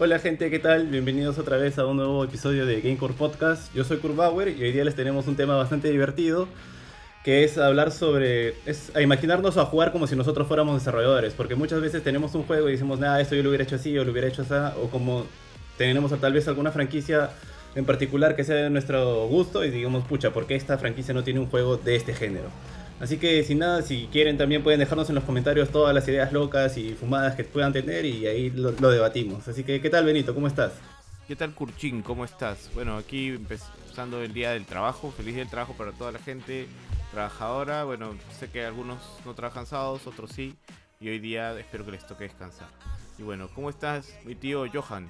Hola gente, ¿qué tal? Bienvenidos otra vez a un nuevo episodio de Gamecore Podcast. Yo soy Kurt Bauer y hoy día les tenemos un tema bastante divertido que es hablar sobre, es a imaginarnos a jugar como si nosotros fuéramos desarrolladores, porque muchas veces tenemos un juego y decimos, nada, esto yo lo hubiera hecho así, o lo hubiera hecho así, o como tenemos tal vez alguna franquicia en particular que sea de nuestro gusto y digamos, pucha, ¿por qué esta franquicia no tiene un juego de este género? Así que sin nada, si quieren también pueden dejarnos en los comentarios todas las ideas locas y fumadas que puedan tener y ahí lo, debatimos. Así que, ¿qué tal Benito? ¿Cómo estás? ¿Qué tal Kurchin? ¿Cómo estás? Bueno, aquí empezando el día del trabajo, feliz día del trabajo para toda la gente trabajadora. Bueno, sé que algunos no trabajan sábados, otros sí, y hoy día espero que les toque descansar. Y bueno, ¿cómo estás, mi tío Johan?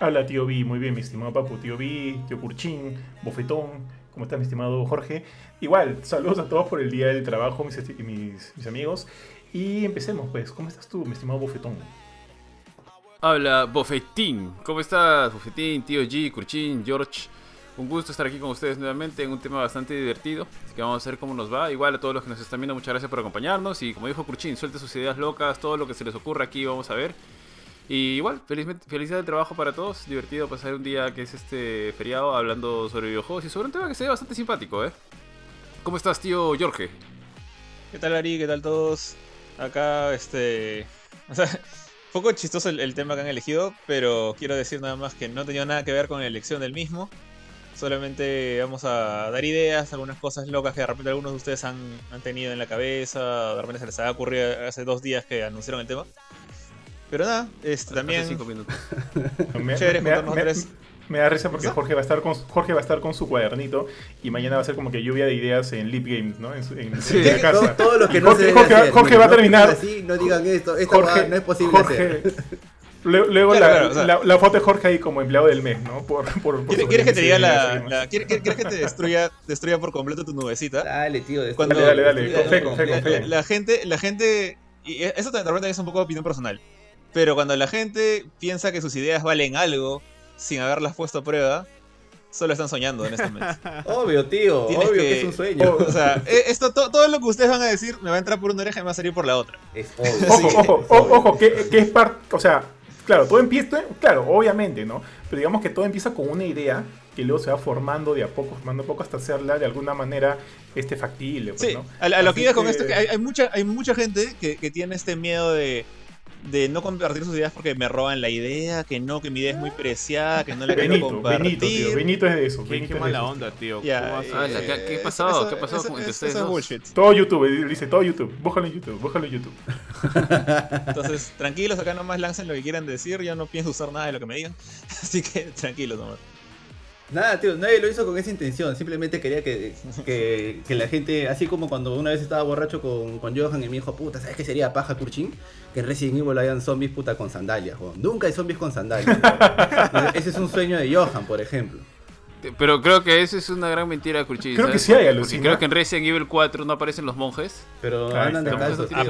Hola, tío B, muy bien, mi estimado papu, tío B, tío Kurchin, bofetón, ¿Cómo está mi estimado Jorge? Igual, saludos a todos por el día del trabajo, mis amigos. Y empecemos, pues. ¿Cómo estás tú, mi estimado Bofetón? Habla Bofetín. ¿Cómo estás, Bofetín, tío G, Curchín, George? Un gusto estar aquí con ustedes nuevamente en un tema bastante divertido. Así que vamos a ver cómo nos va. Igual a todos los que nos están viendo, muchas gracias por acompañarnos. Y como dijo Curchín, suelte sus ideas locas, todo lo que se les ocurra aquí, vamos a ver. Y igual, felicidad de trabajo para todos. Divertido pasar un día que es este feriado hablando sobre videojuegos y sobre un tema que se ve bastante simpático, ¿eh? ¿Cómo estás, tío Jorge? ¿Qué tal, Ari? ¿Qué tal todos? Acá, este. O sea, poco chistoso el, tema que han elegido, pero quiero decir nada más que no tenía nada que ver con la elección del mismo. Solamente vamos a dar ideas, algunas cosas locas que de repente algunos de ustedes han, han tenido en la cabeza, de repente se les ha ocurrido hace dos días que anunciaron el tema. Pero nada, este, también. Cinco minutos. me, me, da risa porque Jorge va, a estar con, Jorge va a estar con su cuadernito y mañana va a ser como que lluvia de ideas en Leap Games, ¿no? En, sí, la casa. Todo, lo que no Jorge, se Jorge, hacer, Jorge va a terminar. Así, no digan esto, esto Jorge, no es posible Jorge, hacer. Luego la, la, foto de Jorge ahí como empleado del mes, ¿no? Por, por, por ¿Quieres, que te diga la, ¿quieres, que te destruya, destruya por completo tu nubecita? Dale, tío. Cuando, dale, dale, dale. Con fe, con fe, con fe. La, gente, la gente, y eso repente es un poco de opinión personal. Pero cuando la gente piensa que sus ideas valen algo sin haberlas puesto a prueba, solo están soñando en este momento. Obvio, tío, obvio que... es un sueño. O, sea, e, esto, todo lo que ustedes van a decir me va a entrar por una oreja y me va a salir por la otra. Es obvio. Ojo, ojo, ojo, que, es parte, o sea, claro, todo empieza, claro, obviamente, ¿no? Pero digamos que todo empieza con una idea que luego se va formando de a poco, formando a poco hasta hacerla de alguna manera este factible. Pues, sí, a, lo que iba con esto, que hay, mucha, hay mucha gente que, que tiene este miedo de de no compartir sus ideas porque me roban la idea, que no, que mi idea es muy preciada, que no la Benito, quiero compartir. Benito, tío, Benito es de eso. Qué, qué mala onda, tío. ¿Qué, ¿Qué, pasó? ¿Qué pasó con ustedes bullshit. Todo YouTube, dice todo YouTube. Búscalo en YouTube, búscalo en YouTube. Entonces, tranquilos, acá nomás lancen lo que quieran decir. Yo no pienso usar nada de lo que me digan. Así que tranquilos nomás. Nada, tío, nadie lo hizo con esa intención. Simplemente quería que, que, la gente, así como cuando una vez estaba borracho con, con Johan y me dijo, puta, ¿sabes qué sería paja Kurchin? Que en Resident Evil hayan zombies puta con sandalias, Nunca hay zombies con sandalias. ese es un sueño de Johan, por ejemplo. Pero creo que eso es una gran mentira, Kurchin. Creo que sí hay alucina. Creo que en Resident Evil 4 no aparecen los monjes. Pero andan de calzos. Ah,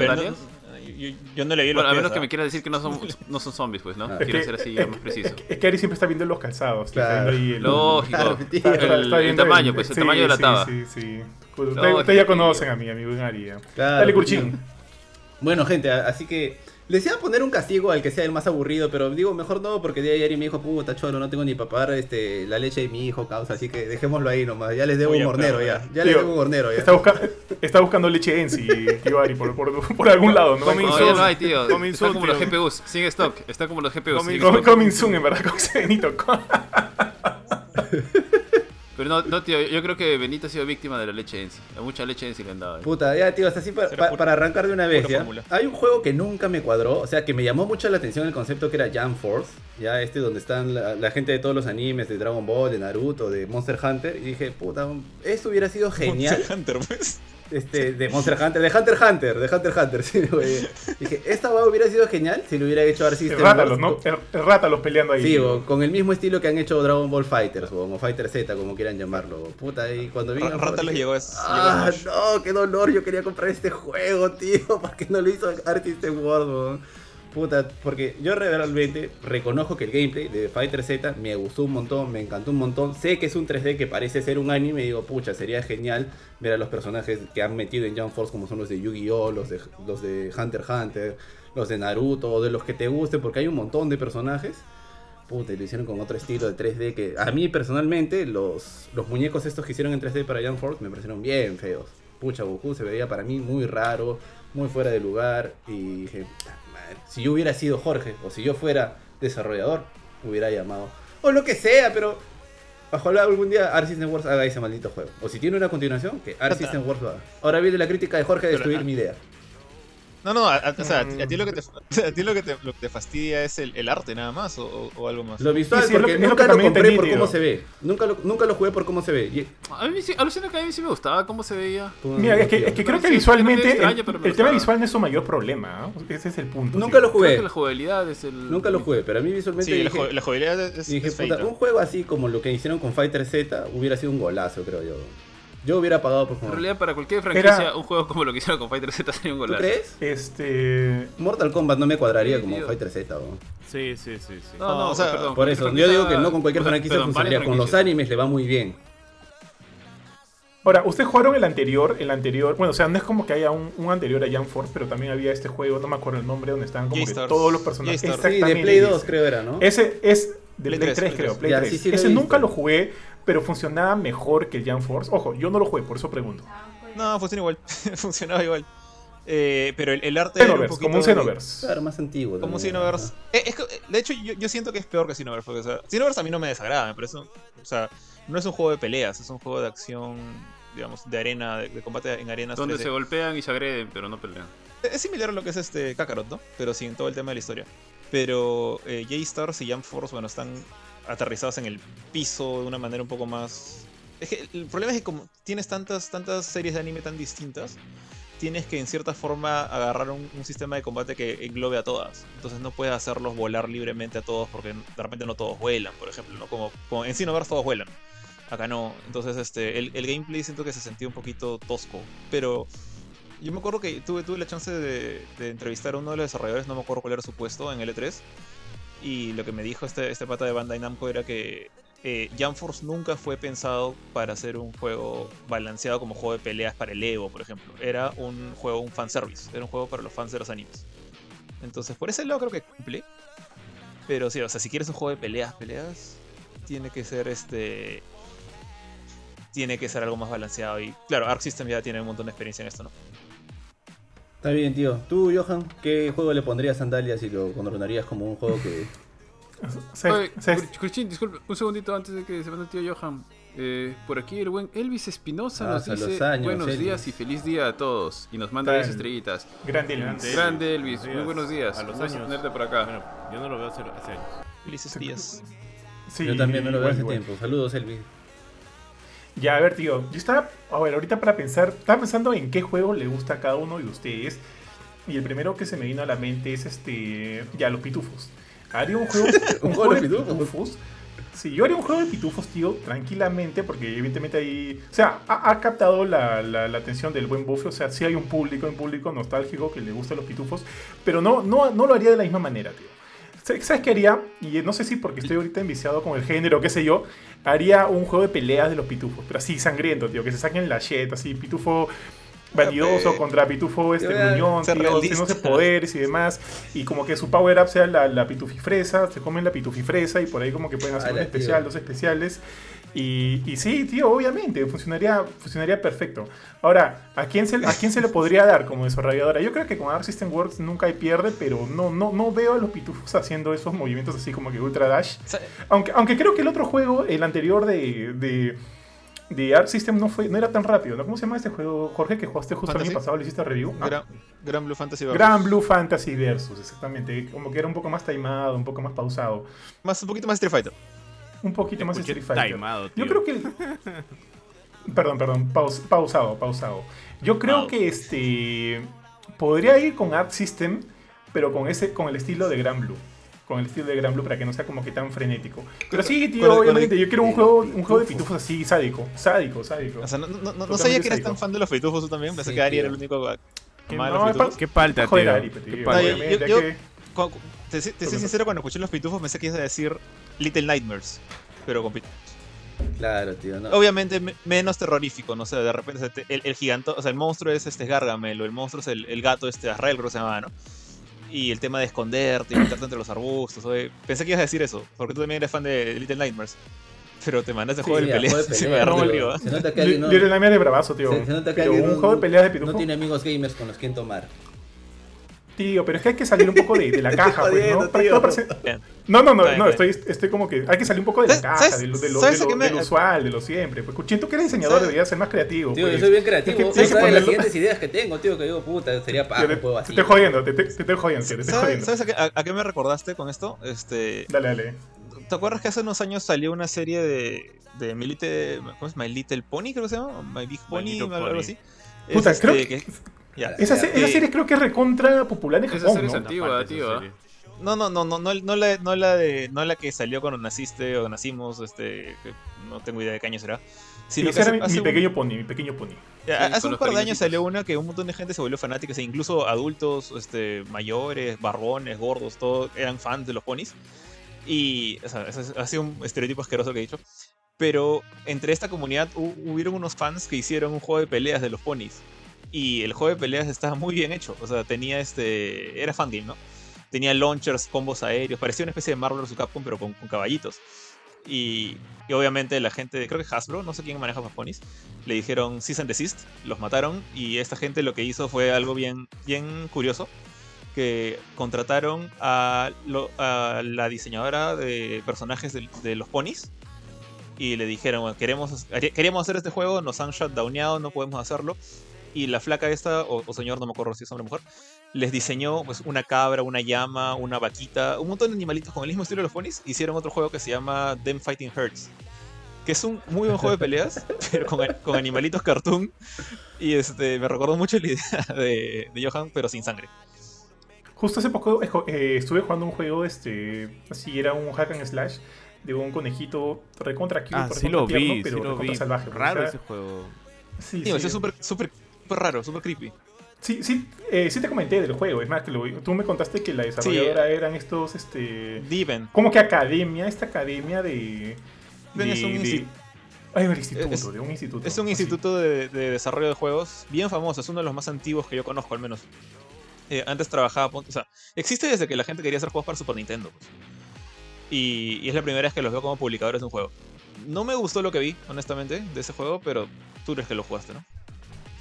yo, no le vi Bueno, a menos que me quieras decir que no son, no son zombies, pues, ¿no? Ah. Quiero ser así más preciso. Es que, Ari siempre está viendo los calzados. Claro. Lógico. el, tamaño, pues, el tamaño de la taba. Sí, sí, sí. Ustedes ya conocen a mí, a mi buen Ari. Dale, Curchín. Bueno, gente, así que les iba a poner un castigo al que sea el más aburrido, pero digo, mejor no, porque de ayer me dijo, puta cholo, no tengo ni para pagar este, la leche de mi hijo, causa, así que dejémoslo ahí nomás. Ya les debo un hornero, ya. Ya les debo un hornero, ya. Está, está buscando leche en sí, tío Ari, por, por, por, algún lado, ¿no? Coming soon. No, hay, tío. está como los GPUs, sin stock. Está como los GPUs. Coming soon, en verdad, con Benito. Pero no, no, tío, yo creo que Benito ha sido víctima de la leche en sí. Mucha leche en sí le han dado. Puta, ya, tío, hasta así para, arrancar de una vez, ¿ya? Hay un juego que nunca me cuadró, o sea, que me llamó mucho la atención el concepto que era Jam Force, ya, este donde están la, gente de todos los animes, de Dragon Ball, de Naruto, de Monster Hunter, y dije, puta, eso hubiera sido genial. Monster Hunter, pues. Este, de Monster Hunter, de Hunter Hunter, de Hunter Hunter, sí, güey. Dije, esta weá hubiera sido genial si lo hubiera hecho Arc System Rátalos, ¿no? Rátalos peleando ahí. Sí, con el mismo estilo que han hecho Dragon Ball Fighters, o Fighter Z, como quieran llamarlo. Puta, y cuando vino. Rátalos llegó eso. Ah, no, qué dolor, yo quería comprar este juego, tío. ¿Por qué no lo hizo Arc System World, Puta, porque yo realmente reconozco que el gameplay de Fighter Z me gustó un montón, me encantó un montón. Sé que es un 3D que parece ser un anime y digo, pucha, sería genial ver a los personajes que han metido en Jump Force como son los de Yu-Gi-Oh, los de, Hunter x Hunter, los de Naruto, de los que te gusten, porque hay un montón de personajes. Puta, y lo hicieron con otro estilo de 3D que a mí personalmente los, muñecos estos que hicieron en 3D para Jump Force me parecieron bien feos. Pucha, Goku se veía para mí muy raro, muy fuera de lugar y dije, "Ah, madre, si yo hubiera sido Jorge o si yo fuera desarrollador, hubiera llamado o lo que sea, pero ojalá algún día Art System Wars haga ese maldito juego. O si tiene una continuación, que Tata. System Wars lo haga. Ahora viene la crítica de Jorge de Pero, destruir ah, mi idea. No, no, a, a- o sea, a ti- a ti Mm. lo que te, a ti lo que te, lo que te fastidia es el, el arte nada más o, o- algo más. Lo visual, Sí, sí, es lo porque lo nunca que lo compré por cómo se ve. Nunca lo, nunca lo jugué por cómo se ve. Y- A mí sí, alucina que a mí sí me gustaba cómo se veía. Mira, es que, es que creo que Sí, visualmente el, pero me el tema visual no es su mayor problema. ¿no? Ese es el punto. Nunca lo Creo jugué. que la jugabilidad es el. Nunca lo jugué, pero a mí visualmente sí, la, dije, jo- la jugabilidad es, dije, es puta, un juego así como lo que hicieron con Fighter Z hubiera sido un golazo, creo yo. Yo hubiera pagado por En jugar. realidad, para cualquier franquicia, Era- un juego como lo que hicieron con Fighter Z sería un ¿Tú golazo. crees? Este. Mortal Kombat no me cuadraría Sí, como tío. Fighter Z. ¿no? Sí, sí, sí, sí. No, no, o sea, perdón. Por eso, yo digo que no con cualquier franquicia perdón, funcionaría. Con los animes le va muy bien. Ahora, ustedes jugaron el anterior, el anterior, bueno, o sea, no es como que haya un, un anterior a Jump Force, pero también había este juego, no me acuerdo el nombre, donde estaban como que todos los personajes. Sí, de Play 2 ese. creo era, ¿no? Ese es de Play Play 3, 3, creo, Play Ya, 3. sí, sí Ese nunca lo jugué, pero funcionaba mejor que el Jump Force. Ojo, yo no lo jugué, por eso pregunto. No, funciona igual. Funcionaba igual. Eh, pero el, el arte era un Xenoverse, poquito... como un Xenoverse. Claro, más antiguo. Como también. Xenoverse. Eh, es que, de hecho, yo, yo siento que es peor que Xenoverse. Porque, o sea, Xenoverse a mí no me desagrada, me parece. un- O sea, no es un juego de peleas, es un juego de acción, digamos, de arena, de, de combate en arenas. Donde 3D. se golpean y se agreden, pero no pelean. Es similar a lo que es este Kakarot, ¿no? Pero sin todo el tema de la historia. Pero eh, J-Stars y Jump Force, bueno, están aterrizados en el piso de una manera un poco más. Es que el problema es que como tienes tantas, tantas series de anime tan distintas, tienes que en cierta forma agarrar un, sistema de combate que englobe a todas. Entonces no puedes hacerlos volar libremente a todos porque de repente no todos vuelan, por ejemplo, ¿no? Como, como en Xenoverse todos vuelan. Acá no. Entonces este, el, el gameplay siento que se sentía un poquito tosco. Pero yo me acuerdo que tuve, tuve la chance de, entrevistar a uno de los desarrolladores, no me acuerdo cuál era su puesto en L3. Y lo que me dijo este, este pata de Bandai Namco era que eh, Jump Force nunca fue pensado para ser un juego balanceado como juego de peleas para el Evo, por ejemplo. Era un juego, un fanservice. Era un juego para los fans de los animes. Entonces, por ese lado creo que cumple. Pero sí, o sea, si quieres un juego de peleas, peleas, tiene que ser este. Tiene que ser algo más balanceado. Y claro, Arc System ya tiene un montón de experiencia en esto, ¿no? Está bien, tío. Tú, Johan, ¿qué juego le pondrías sandalias y lo coronarías como un juego que... Disculpe, un segundito antes de que se mande el tío Johan. Eh, por aquí el buen Elvis Espinosa Ah, nos a dice años, buenos Elvis. días y feliz día a todos. Y nos manda 10 Tal. estrellitas. Grande. Elvis. Grande Elvis, Buenos muy buenos días. A los años. tenerte por acá. Bueno, yo no lo veo hace, hace años. Felices días. Sí, Yo también no lo veo hace tiempo. Saludos, Elvis. Ya, a ver, tío. Yo estaba, a ver, ahorita para pensar, estaba pensando en qué juego le gusta a cada uno de ustedes. Y el primero que se me vino a la mente es este. Ya, los pitufos. Haría un juego, un juego de pitufos. Sí, yo haría un juego de pitufos, tío, tranquilamente, porque evidentemente ahí. O sea, ha, ha captado la, la- la atención del buen bufe. O sea, sí hay un público, un público nostálgico que le gusta los pitufos. Pero no, no, no lo haría de la misma manera, tío. ¿Sabes qué haría? Y no sé si porque estoy ahorita enviciado con el género, qué sé yo. Haría un juego de peleas de los pitufos, pero así sangriento, tío. Que se saquen la shit, así, pitufo vanidoso contra pitufo este gruñón, tío, de poderes y demás. Y como que su power up sea la, la pitufifresa, se comen la pitufifresa y por ahí como que pueden hacer un especial, tío. dos especiales. Y, y sí, tío, obviamente, funcionaría, funcionaría perfecto. Ahora, ¿a quién, se, ¿a quién se le podría dar como desarrolladora? Yo creo que con Arc System Works nunca hay pierde, pero no, no, no veo a los pitufos haciendo esos movimientos así como que Ultra Dash. Aunque, aunque creo que el otro juego, el anterior de, de, de Arc System, no, fue, no era tan rápido. ¿no? ¿Cómo se llama este juego, Jorge, que jugaste justo el año pasado? ¿Le hiciste review? Ah, Gran, Gran Blue Fantasy Versus. Gran Blue Fantasy Versus, exactamente. Como que era un poco más timado, un poco más pausado. Más, un poquito más Street Fighter. Un poquito más Street Fighter. timado, Yo tío. creo que. Perdón, perdón, paus- pausado, pausado. Yo creo que este. Podría ir con Art System, pero con ese, con el estilo de Gran Blue. Con el estilo de Gran Blue para que no sea como que tan frenético. Pero sí, tío, Con el- con obviamente, el- yo quiero un juego, un juego de pitufos así, sádico. Sádico, sádico. O sea, no, no, no- sabía que eras sádico. tan fan de los pitufos tú también. Pensé Sí, que Ari tío. era el único Que amaba no, pitufos. Qué palta, Joder, tío. Ari, pues, Qué tío, palta. Yo- yo- te, te soy sincero, cuando escuché los pitufos pensé que ibas a decir Little Nightmares. Pero con pitufos. Claro, tío. No. Obviamente me- menos terrorífico, no sé, de repente el, el giganto, o sea, el monstruo es este Gargamel, o el monstruo es el, el gato este Azrael, creo que se llama, ¿no? Y el tema de esconderte y meterte entre los arbustos. oye, pensé que ibas a decir eso, porque tú también eres fan de Little Nightmares. Pero te mandaste Sí, juego de peleas. de se me peleas, agarró el lío, ¿eh? Se nota que alguien no, Little Nightmares de bravazo, tío. se, se nota que alguien un no- juego de peleas de pitufo. no tiene amigos gamers con los que tomar. Tío, pero es que hay que salir un poco de, de la caja, pues, ¿no? Tío. parece-. No, no, no, no, estoy, estoy como que hay que salir un poco de la ¿Sabes- caja, de lo, de lo, sabes de a lo- qué me- de lo usual, de lo siempre. Pues siento que el diseñador ¿Sabes? debería ser más creativo. Tío, pues. yo soy bien creativo. Es que sabes las siguientes ideas que tengo, tío, que digo, puta, sería Tío, te, un juego te así. estoy jodiendo, te, te- te estoy jodiendo, tío, te estoy ¿Sabes, jodiendo. sabes a, qué, a- a qué me recordaste con esto? Este, Dale, dale. ¿Te acuerdas que hace unos años salió una serie de, de My, Little, ¿cómo es? My Little Pony, creo que se llama? My Big Pony, Little algo Pony. así. Puta, Es, creo este, que- ya. Esa, se- esa Eh, serie creo que es recontra popular en Esa Japón, serie es ¿no? antigua, parte de tío. No, no, no, no, no, no la, no la de, no la que salió cuando naciste o nacimos, este, no tengo idea de qué año será. Sí, Sino ese que era hace- mi, mi un- pequeño pony, mi pequeño pony. ya, Sí, hace un par de años salió una que un montón de gente se volvió fanática, e incluso adultos, este, mayores, barbones, gordos, todos eran fans de los ponis. Y, o sea, es- ha sido un estereotipo asqueroso que he dicho. Pero entre esta comunidad hu- hubieron unos fans que hicieron un juego de peleas de los ponis. Y el juego de peleas estaba muy bien hecho. O sea, tenía este. Era fangame, ¿no? Tenía launchers, combos aéreos. Parecía una especie de Marvel vs. Capcom, pero con, con caballitos. Y, y obviamente la gente, creo que Hasbro, no sé quién maneja más ponis, le dijeron cease and desist, los mataron. Y esta gente lo que hizo fue algo bien, bien curioso. Que contrataron a, lo- a la diseñadora de personajes de, de los ponis y le dijeron, bueno, queremos, queríamos hacer este juego, nos han shutdowneado, no podemos hacerlo. Y la flaca esta, o, o señor, no me acuerdo si es hombre o mujer, les diseñó pues, una cabra, una llama, una vaquita, un montón de animalitos con el mismo estilo de los ponis. Hicieron otro juego que se llama Them Fighting Herds, que es un muy buen juego de peleas, pero con, con animalitos cartoon. Y este, me recordó mucho la idea de, de Johan, pero sin sangre. Justo hace poco eh, estuve jugando un juego, este, así era un hack and slash de un conejito recontra cute, Ah, por sí lo tierno, vi, sí pero lo recontra vi. salvaje. Raro o sea, ese juego. Sí, sí. es súper, súper, súper raro, súper creepy. Sí, sí, eh, sí te comenté del juego, es más que lo, tú me contaste que la desarrolladora eran estos, este, Diven. como que academia, esta academia de... Ven, es un insti- Ay, instituto, es- de un instituto. Es un así. instituto de, de desarrollo de juegos bien famoso, es uno de los más antiguos que yo conozco al menos. Eh, antes trabajaba, o sea, existe desde que la gente quería hacer juegos para Super Nintendo. pues. Y, y es la primera vez que los veo como publicadores de un juego. No me gustó lo que vi, honestamente, de ese juego, pero tú eres que lo jugaste, ¿no?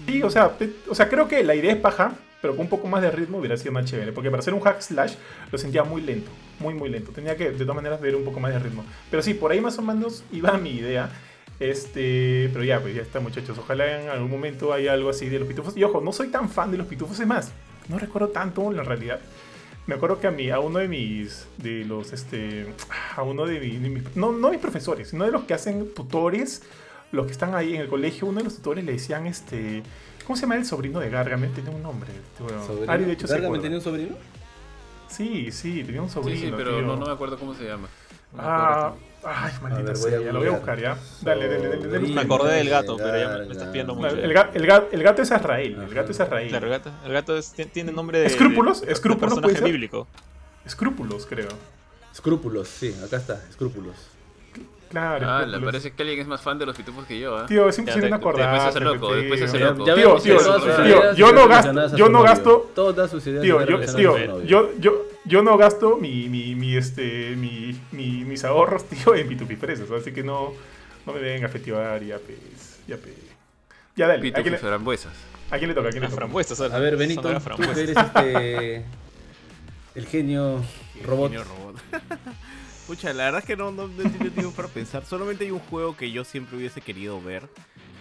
Sí, o sea, o sea, creo que la idea es paja, pero con un poco más de ritmo hubiera sido más chévere. Porque para hacer un hack slash lo sentía muy lento, muy, muy lento. Tenía que, de todas maneras, ver un poco más de ritmo. Pero sí, por ahí más o menos iba mi idea. Este, pero ya, pues ya está, muchachos. Ojalá en algún momento haya algo así de los pitufos. Y ojo, no soy tan fan de los pitufos, es más, no recuerdo tanto en la realidad. Me acuerdo que a mí, a uno de mis, de los, este, a uno de, de mis, no, no mis profesores, sino de los que hacen tutores, los que están ahí en el colegio, uno de los tutores le decían, este, ¿cómo se llama el sobrino de Gargamel? Tenía un nombre. bueno, ¿Sobrino? Ari, de hecho, se ¿Gargamel tenía un sobrino? Sí, sí, tenía un Sí, sobrino. sí, pero tío. no, no me acuerdo cómo se llama. No Ah, ay, maldita sea, lo voy a buscar ya. Dale, dale, dale, dale. Me acordé del gato, pero ya me- me estás pidiendo mucho. el, ga- el ga- el gato es Azrael, el gato es Azrael. Claro, el gato, el gato es- ti- tiene nombre de. ¿Escrúpulos? de- de ¿Escrúpulos personaje puede ser? bíblico. Escrúpulos, creo. Escrúpulos, sí, acá está, escrúpulos. Claro. Ah, le parece que alguien es más fan de los pitufos que yo, ¿ah? Tío, es imposible no acordar. después se hace loco, después se hace Ya- loco. ya Tío, tío, tío, ideas yo no gasto- yo su no gasto- Todas sus ideas Tío, yo, tío, yo, yo, yo no gasto mi, mi, mi, este, mi, mi- mis ahorros, tío, en pitufifresas, así que no, no me vengan a festivar, ya pues, ya pues. Ya dale, ¿a quién, Pitufos le, frambuesas. a quién le toca? ¿A quién le toca? frambuesas. A ver, Benito, tú eres este. El genio robot. Genio robot. Pucha, la verdad es que no, no, no he tenido tiempo para pensar. Solamente hay un juego que yo siempre hubiese querido ver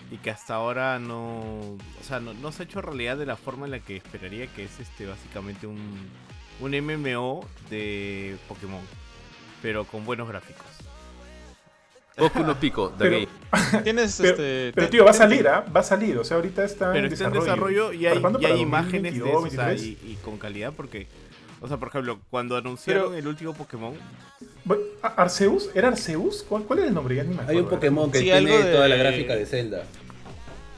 y que hasta ahora no, o sea, no, no se ha hecho realidad de la forma en la que esperaría, que es este básicamente un, un MMO de Pokémon, pero con buenos gráficos. Boku no Pico, The Pero- Game. Tienes Pero, este. pero, tío, va a salir, ¿ah? Va a salir, o sea, ahorita está Pero en está en desarrollo. desarrollo y ¿Para hay, imágenes de 2022, eso, o sea, 23? y, y con calidad porque, o sea, por ejemplo, cuando anunciaron Pero- el último Pokémon, Bueno, ¿Ar- ¿Arceus? ¿Era Arceus? ¿Cuál, cuál era el nombre? Ya ni me Hay un Pokémon que Sí, tiene de- toda la gráfica de Zelda.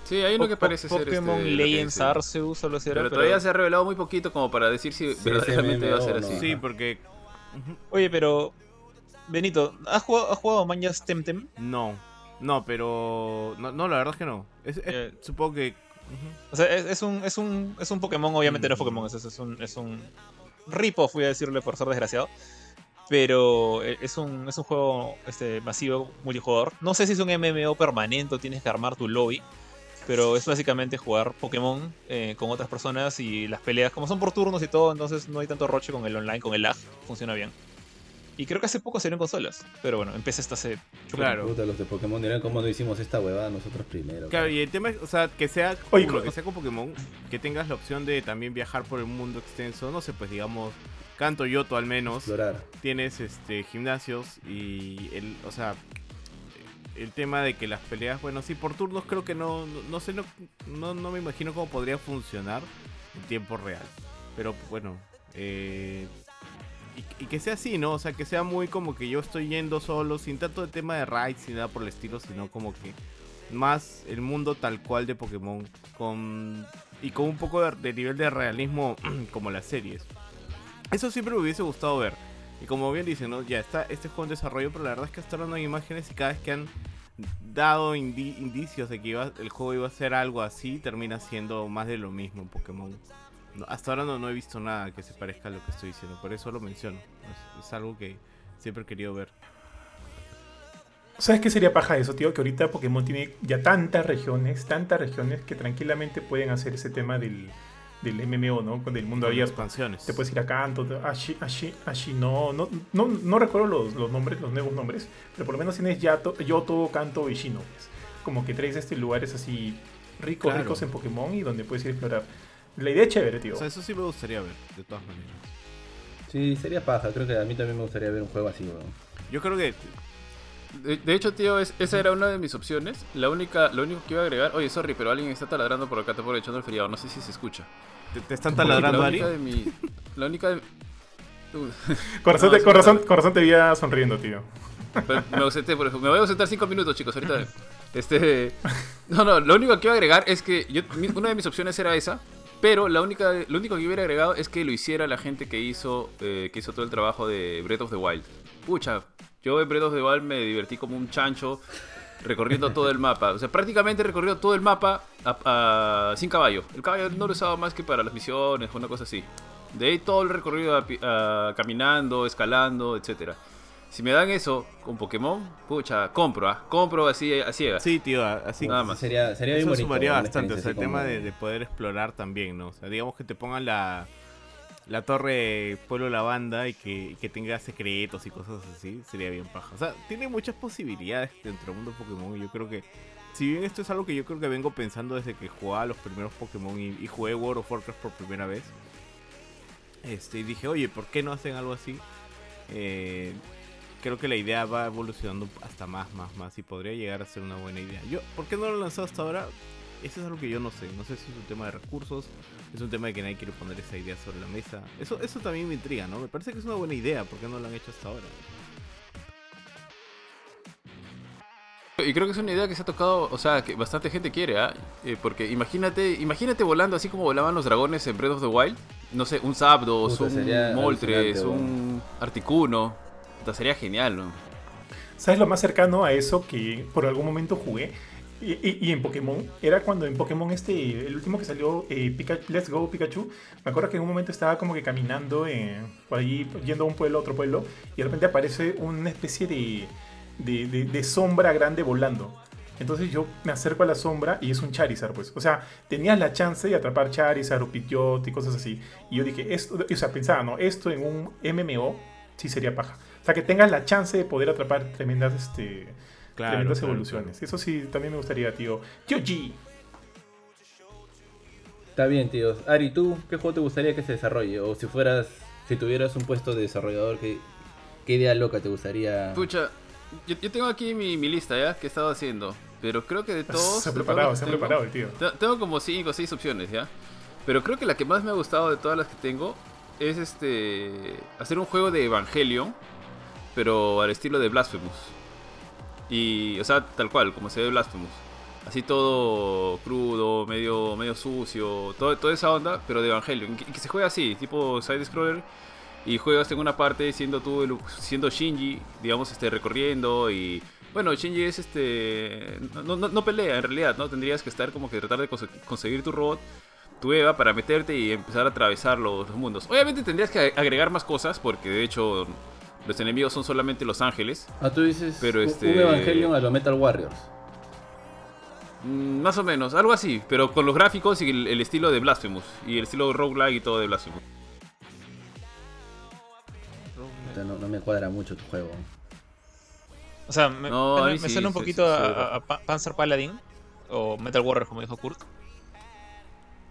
Sí, hay uno que Po- parece ser Pokémon este, lo que Legends. Arceus solo será, Pero pero- todavía se ha revelado muy poquito como para decir si Sí, verdaderamente va a ser así. Sí, Ajá. porque... Oye, pero Benito, ¿has jugado, has jugado Manjas Temtem? No, no, pero... No, no, la verdad es que no. Es- es- Eh. Supongo que... O sea, es, es un, es, un, es un Pokémon, obviamente no es Mm. Pokémon, es, es un, es un rip-off, voy a decirle por ser desgraciado. Pero eh, es un, es un juego este, masivo, multijugador. No sé si es un MMO permanente o tienes que armar tu lobby. Pero es básicamente jugar Pokémon eh, con otras personas y las peleas, como son por turnos y todo, entonces no hay tanto roche con el online, con el lag, funciona bien. Y creo que hace poco salió en consolas. Pero bueno, empecé hasta hace. Claro. Puta, los de Pokémon dirán cómo no hicimos esta huevada nosotros primero. Claro, y el tema es, o sea, que sea, Oye, que sea con Pokémon, que tengas la opción de también viajar por el mundo extenso, no sé, pues digamos, Canto Yoto al menos, Explorar. tienes este gimnasios y el, o sea, el tema de que las peleas, bueno, sí, por turnos creo que no, no, no sé, no, no, no me imagino cómo podría funcionar en tiempo real. Pero bueno, eh, y, que sea así, ¿no? O sea, que sea muy como que yo estoy yendo solo, sin tanto de tema de raids ni nada por el estilo, sino como que más el mundo tal cual de Pokémon, con y con un poco de, de nivel de realismo como las series. Eso siempre me hubiese gustado ver. Y como bien dicen, ¿no? ya está este juego en desarrollo, pero la verdad es que hasta ahora no hay imágenes y cada vez que han dado indi- indicios de que iba- el juego iba a ser algo así, termina siendo más de lo mismo en Pokémon. No, hasta ahora no, no he visto nada que se parezca a lo que estoy diciendo, por eso lo menciono. Es, es algo que siempre he querido ver. ¿Sabes qué sería paja eso, tío? Que ahorita Pokémon tiene ya tantas regiones, tantas regiones que tranquilamente pueden hacer ese tema del, del MMO, ¿no? Con el mundo abierto. expansiones. Te puedes ir a Kanto, a Ashi, Ashi, Ashi, no, no, no, no recuerdo los, los nombres, los nuevos nombres, pero por lo menos tienes Yato, Yoto, Kanto y Shino. pues. Como que traes este lugares así ricos, Claro. ricos en Pokémon y donde puedes ir a explorar. La idea es chévere, tío. O sea, eso sí me gustaría ver, de todas maneras. Sí, sería paja. Creo que a mí también me gustaría ver un juego así, weón. Yo creo que De, de hecho, tío, es- esa era una de mis opciones. La única, lo único que iba a agregar. Oye, sorry, pero alguien está taladrando por acá, te aprovechando el feriado. No sé si se escucha. te, te están taladrando, la Ari. única de mi. La única de. Uh, Con razón, no, te, con, razón, claro. con razón te veía sonriendo, tío. Me ausenté, por ejemplo. Me voy a ausentar cinco minutos, chicos. Ahorita. Este. No, no, lo único que iba a agregar es que yo, mi- una de mis opciones era esa. Pero la única, lo único que hubiera agregado es que lo hiciera la gente que hizo, eh, que hizo todo el trabajo de Breath of the Wild. Pucha, yo en Breath of the Wild me divertí como un chancho recorriendo todo el mapa. O sea, prácticamente recorrió todo el mapa sin caballo. El caballo no lo usaba más que para las misiones o una cosa así. De ahí todo el recorrido caminando, escalando, etcétera. Si me dan eso con Pokémon, pucha, compro, ¿ah? Compro así a ciegas. Sí, tío, así. Nada más. Sería, sería bien Eso bonito. sumaría bastante, o sea, el tema de, poder explorar también, ¿no? O sea, digamos que te pongan la, la torre Pueblo Lavanda y que, y que tenga secretos y cosas así, sería bien paja. O sea, tiene muchas posibilidades dentro del mundo Pokémon y yo creo que, si bien esto es algo que yo creo que vengo pensando desde que jugaba los primeros Pokémon y, y jugué World of Warcraft por primera vez, este, y dije, oye, ¿por qué no hacen algo así? Eh, creo que la idea va evolucionando hasta más, más, más y podría llegar a ser una buena idea. Yo, ¿por qué no lo han lanzado hasta ahora? Eso es algo que yo no sé. No sé si es un tema de recursos, es un tema de que nadie quiere poner esa idea sobre la mesa. Eso, eso también me intriga, ¿no? Me parece que es una buena idea. ¿Por qué no lo han hecho hasta ahora? Y creo que es una idea que se ha tocado, o sea, que bastante gente quiere, ¿ah? Eh, porque imagínate, imagínate volando así como volaban los dragones en Breath of the Wild. No sé, un Zapdos, Puta, un Moltres, un Articuno. Puta, sería genial, ¿no? ¿Sabes lo más cercano a eso que por algún momento jugué? Y, y- en Pokémon, era cuando en Pokémon este, el último que salió, eh, Pika- Let's Go Pikachu, me acuerdo que en un momento estaba como que caminando por ahí, yendo a un pueblo a otro pueblo, y de repente aparece una especie de sombra grande volando. Entonces yo me acerco a la sombra y es un Charizard, pues. O sea, tenías la chance de atrapar Charizard o Pidgeot y cosas así. Y yo dije, esto, o sea, pensaba, no, esto en un MMO sí sería paja. O sea, que tengas la chance de poder atrapar tremendas, este, Claro, tremendas claro, evoluciones. Eso sí, también me gustaría, tío. Tío G. Está bien, tíos. Ari, ¿tú qué juego te gustaría que se desarrolle? O si fueras, si tuvieras un puesto de desarrollador, ¿qué, qué idea loca te gustaría? Pucha, yo, yo tengo aquí mi, mi lista, ¿ya? Que he estado haciendo. Pero creo que de todos... se ha preparado, se ha preparado el tío. Te- Tengo como 5 o 6 opciones, ¿ya? Pero creo que la que más me ha gustado de todas las que tengo es este hacer un juego de Evangelion, pero al estilo de Blasphemous. Y, o sea, tal cual, como se ve Blasphemous. Así todo crudo, medio, medio sucio, todo, toda esa onda, pero de Evangelion. Que, se juega así, tipo side-scroller. Y juegas en una parte siendo tú, siendo Shinji, digamos, este, recorriendo y... Bueno, Shinji es este... No, no, no pelea en realidad, ¿no? Tendrías que estar como que tratar de conse- conseguir tu robot, tu Eva, para meterte y empezar a atravesar los mundos. Obviamente tendrías que agregar más cosas, porque de hecho los enemigos son solamente los ángeles. Ah, tú dices Pero un- este- un Evangelion a los Metal Warriors. Mm, Más o menos, algo así, pero con los gráficos y el, el estilo de Blasphemous. Y el estilo roguelike y todo de Blasphemous. No, no me cuadra mucho tu juego. O sea, me, No, a me- mí me sí, suena un poquito sí, sí, a, Panzer Paladin o Metal Warrior, como dijo Kurt.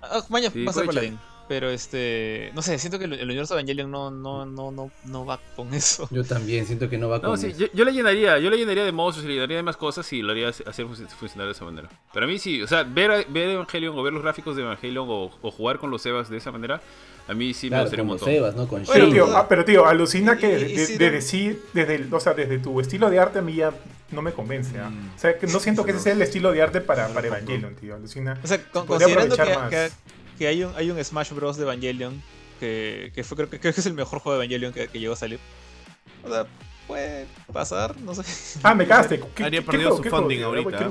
Ah, vaya, Sí, Panzer Paladin. Pero este. No sé, siento que el, el universo de Evangelion no, no, no, no, no va con eso. Yo también siento que no va con No, sí, eso. yo, yo le llenaría, yo le llenaría de monstruos y le llenaría de más cosas y lo haría hacer fun- funcionar de esa manera. Pero a mí sí, o sea, ver, ver Evangelion o ver los gráficos de Evangelion o, o jugar con los Evas de esa manera, a mí sí me Claro, gustaría un con montón. Evas, ¿no? Con Pero tío, ah, pero tío, alucina que y- y de- si desde el- o sea, desde tu estilo de arte a mí ya no me convence. Mm. O sea, que no siento que ese sea el estilo de arte para, para Evangelion, tío. Alucina. O sea, con- Podría considerando que, aprovechar que- más. Que hay, un, hay un Smash Bros. de Evangelion que, que fue, creo, que, creo que es el mejor juego de Evangelion que, que llegó a salir. O sea, puede pasar, no sé. Ah, me cagaste. ¿Qué, Habría qué- perdido qué su qué funding tío? ahorita.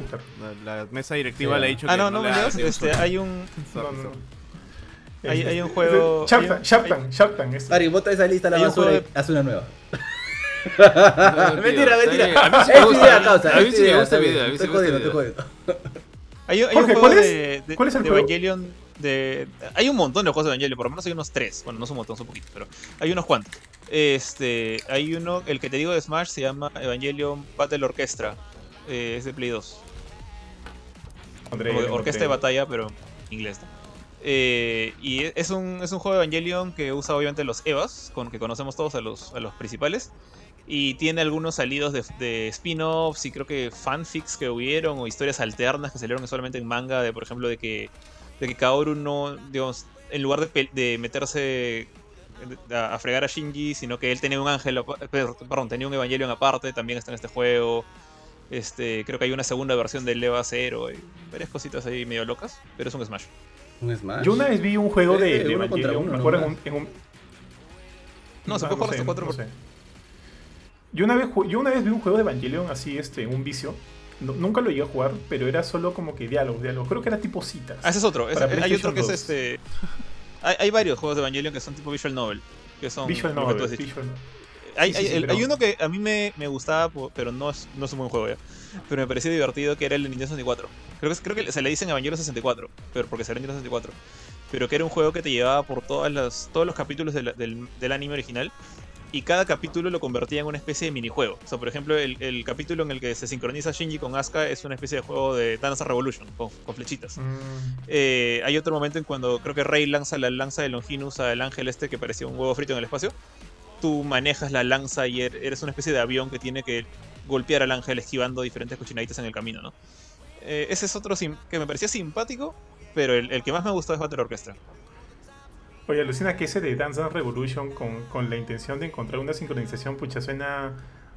La, la mesa directiva Sí. le ha dicho Ah, que no, no, le digas, ni un este, hay un. No, no, no. Hay- hay un juego- Tank, Shark Tank. este. Ari, bota esa lista a la Hay basura juego y haz una nueva. No, no, mentira, mentira. A mí sí Es me gusta, causa. a mí sí me gusta mí sí Estoy me gusta jodiendo, estoy jodiendo. Hay, un- hay Jorge, un juego ¿cuál es- de, de- cuál es el de juego? Evangelion de hay un montón de juegos de Evangelion, por lo menos hay unos tres, bueno no son un montón, son poquitos, pero hay unos cuantos. Este, hay uno, el que te digo de Smash se llama Evangelion Battle Orchestra, eh, es de Play 2, André, orquesta de batalla, pero inglés. ¿no? Eh, y es un, es un juego de Evangelion que usa obviamente los Evas, con que conocemos todos a los, a los principales. Y tiene algunos salidos de, de spin-offs y creo que fanfics que hubieron o historias alternas que salieron solamente en manga de, por ejemplo, de que, de que Kaoru no, digamos, en lugar de, meterse a, a fregar a Shinji, sino que él tenía un ángel, perdón, tenía un Evangelion aparte, también está en este juego. Este, creo que hay una segunda versión del Eva 0 y varias cositas ahí medio locas, pero es un Smash. Un Smash. Yo una vez vi un juego de, Eh, de uno contra Evangelion, uno, me acuerdo en ¿no? un, en un- No, se Ah, puede jugar sé, hasta cuatro no por- sé. Yo una, vez, yo una vez vi un juego de Evangelion así, este, en un vicio. No- nunca lo llegué a jugar, pero era solo como que diálogos, diálogos. Creo que era tipo citas. Ah, ese es otro. ese- hay otro que es 2. este. Hay, hay varios juegos de Evangelion que son tipo Visual Novel. Que son Visual Novel. Visual. Hay, Sí, hay- sí, el- pero- hay uno que a mí me, me gustaba, pero no es, no es un buen juego ya. Pero me pareció divertido que era el de Nintendo 64. Creo que, creo que se le dicen Evangelion 64, pero porque será Nintendo 64. Pero que era un juego que te llevaba por todas las, todos los capítulos del, del anime original. Y cada capítulo lo convertía en una especie de minijuego. O sea, por ejemplo, el, el capítulo en el que se sincroniza Shinji con Asuka es una especie de juego de Dance Revolution, con, con flechitas. Mm, Eh, hay otro momento en cuando creo que Rey lanza la lanza de Longinus al ángel este que parecía un huevo frito en el espacio. Tú manejas la lanza y er- eres una especie de avión que tiene que golpear al ángel esquivando diferentes cochinaditas en el camino, ¿no? Eh, ese es otro que me parecía simpático, pero el, el que más me gustó es Battle Orchestra. Oye, alucina que ese de Dance Dance Revolution con, con la intención de encontrar una sincronización, pucha, suena,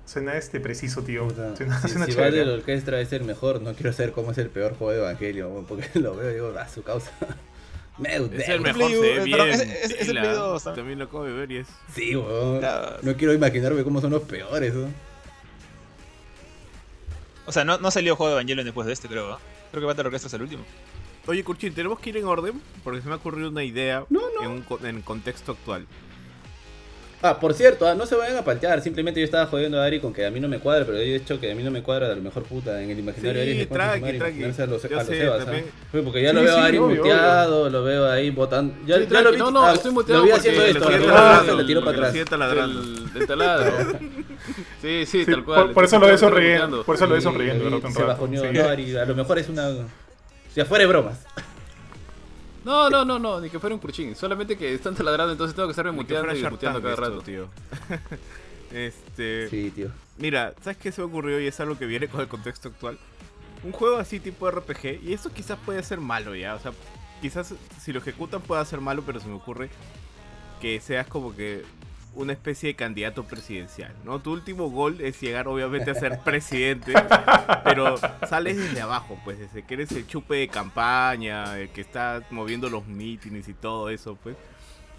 suena este preciso, tío. Puta, Suena, si suena si chévere. Battle Orchestra es el mejor, no quiero saber cómo es el peor juego de Evangelion, weón, porque lo veo y digo, a su causa. Meu, Es el mejor, Play se ve bien. ese pila. Play ¿ah? También lo acabo de ver y es... Sí, weón. No quiero imaginarme cómo son los peores. O sea, no, no salió juego de Evangelion después de este, creo. ¿ah? Creo que Battle Orchestra es el último. Oye, Kurchin, ¿tenemos que ir en orden? Porque se me ha ocurrido una idea No, no. En, un, en contexto actual. Ah, por cierto, ah, no se vayan a paltear. Simplemente yo estaba jodiendo a Ari con que a mí no me cuadra, pero yo he dicho que a mí no me cuadra a lo mejor puta en el imaginario Sí, de Ari. concha tranqui, tranqui. A los, Yo a los sé, Evas, ¿ah? también. Uy, Porque ya Sí, lo veo sí, a Ari obvio, muteado, lo veo ahí botando. Ya, Sí, ya lo vi. No, no, ah, estoy muteado Lo vi haciendo le esto, sigue lo vi taladrando, haciendo, le tiro para le atrás. Del, del taladro. Sí, sí, Sí, tal cual. por, por eso lo Estoy sonriendo. muteando. Por eso lo Sí, sonriendo. Se bajoneó, no, Ari, a lo mejor es una. Si afuera de bromas. No, no, no, no, ni que fuera un curchín. Solamente que están taladrando, entonces tengo que estarme que muteando y muteando cada esto, rato. tío. este... Sí, tío. Mira, ¿sabes qué se me ocurrió y es algo que viene con el contexto actual? Un juego así tipo RPG, y esto quizás puede ser malo ya, o sea, quizás si lo ejecutan pueda ser malo, pero se me ocurre que seas como que una especie de candidato presidencial, ¿no? Tu último gol es llegar obviamente a ser presidente, pero sales desde abajo, pues desde que eres el chupe de campaña, el que está moviendo los mítines y todo eso, pues.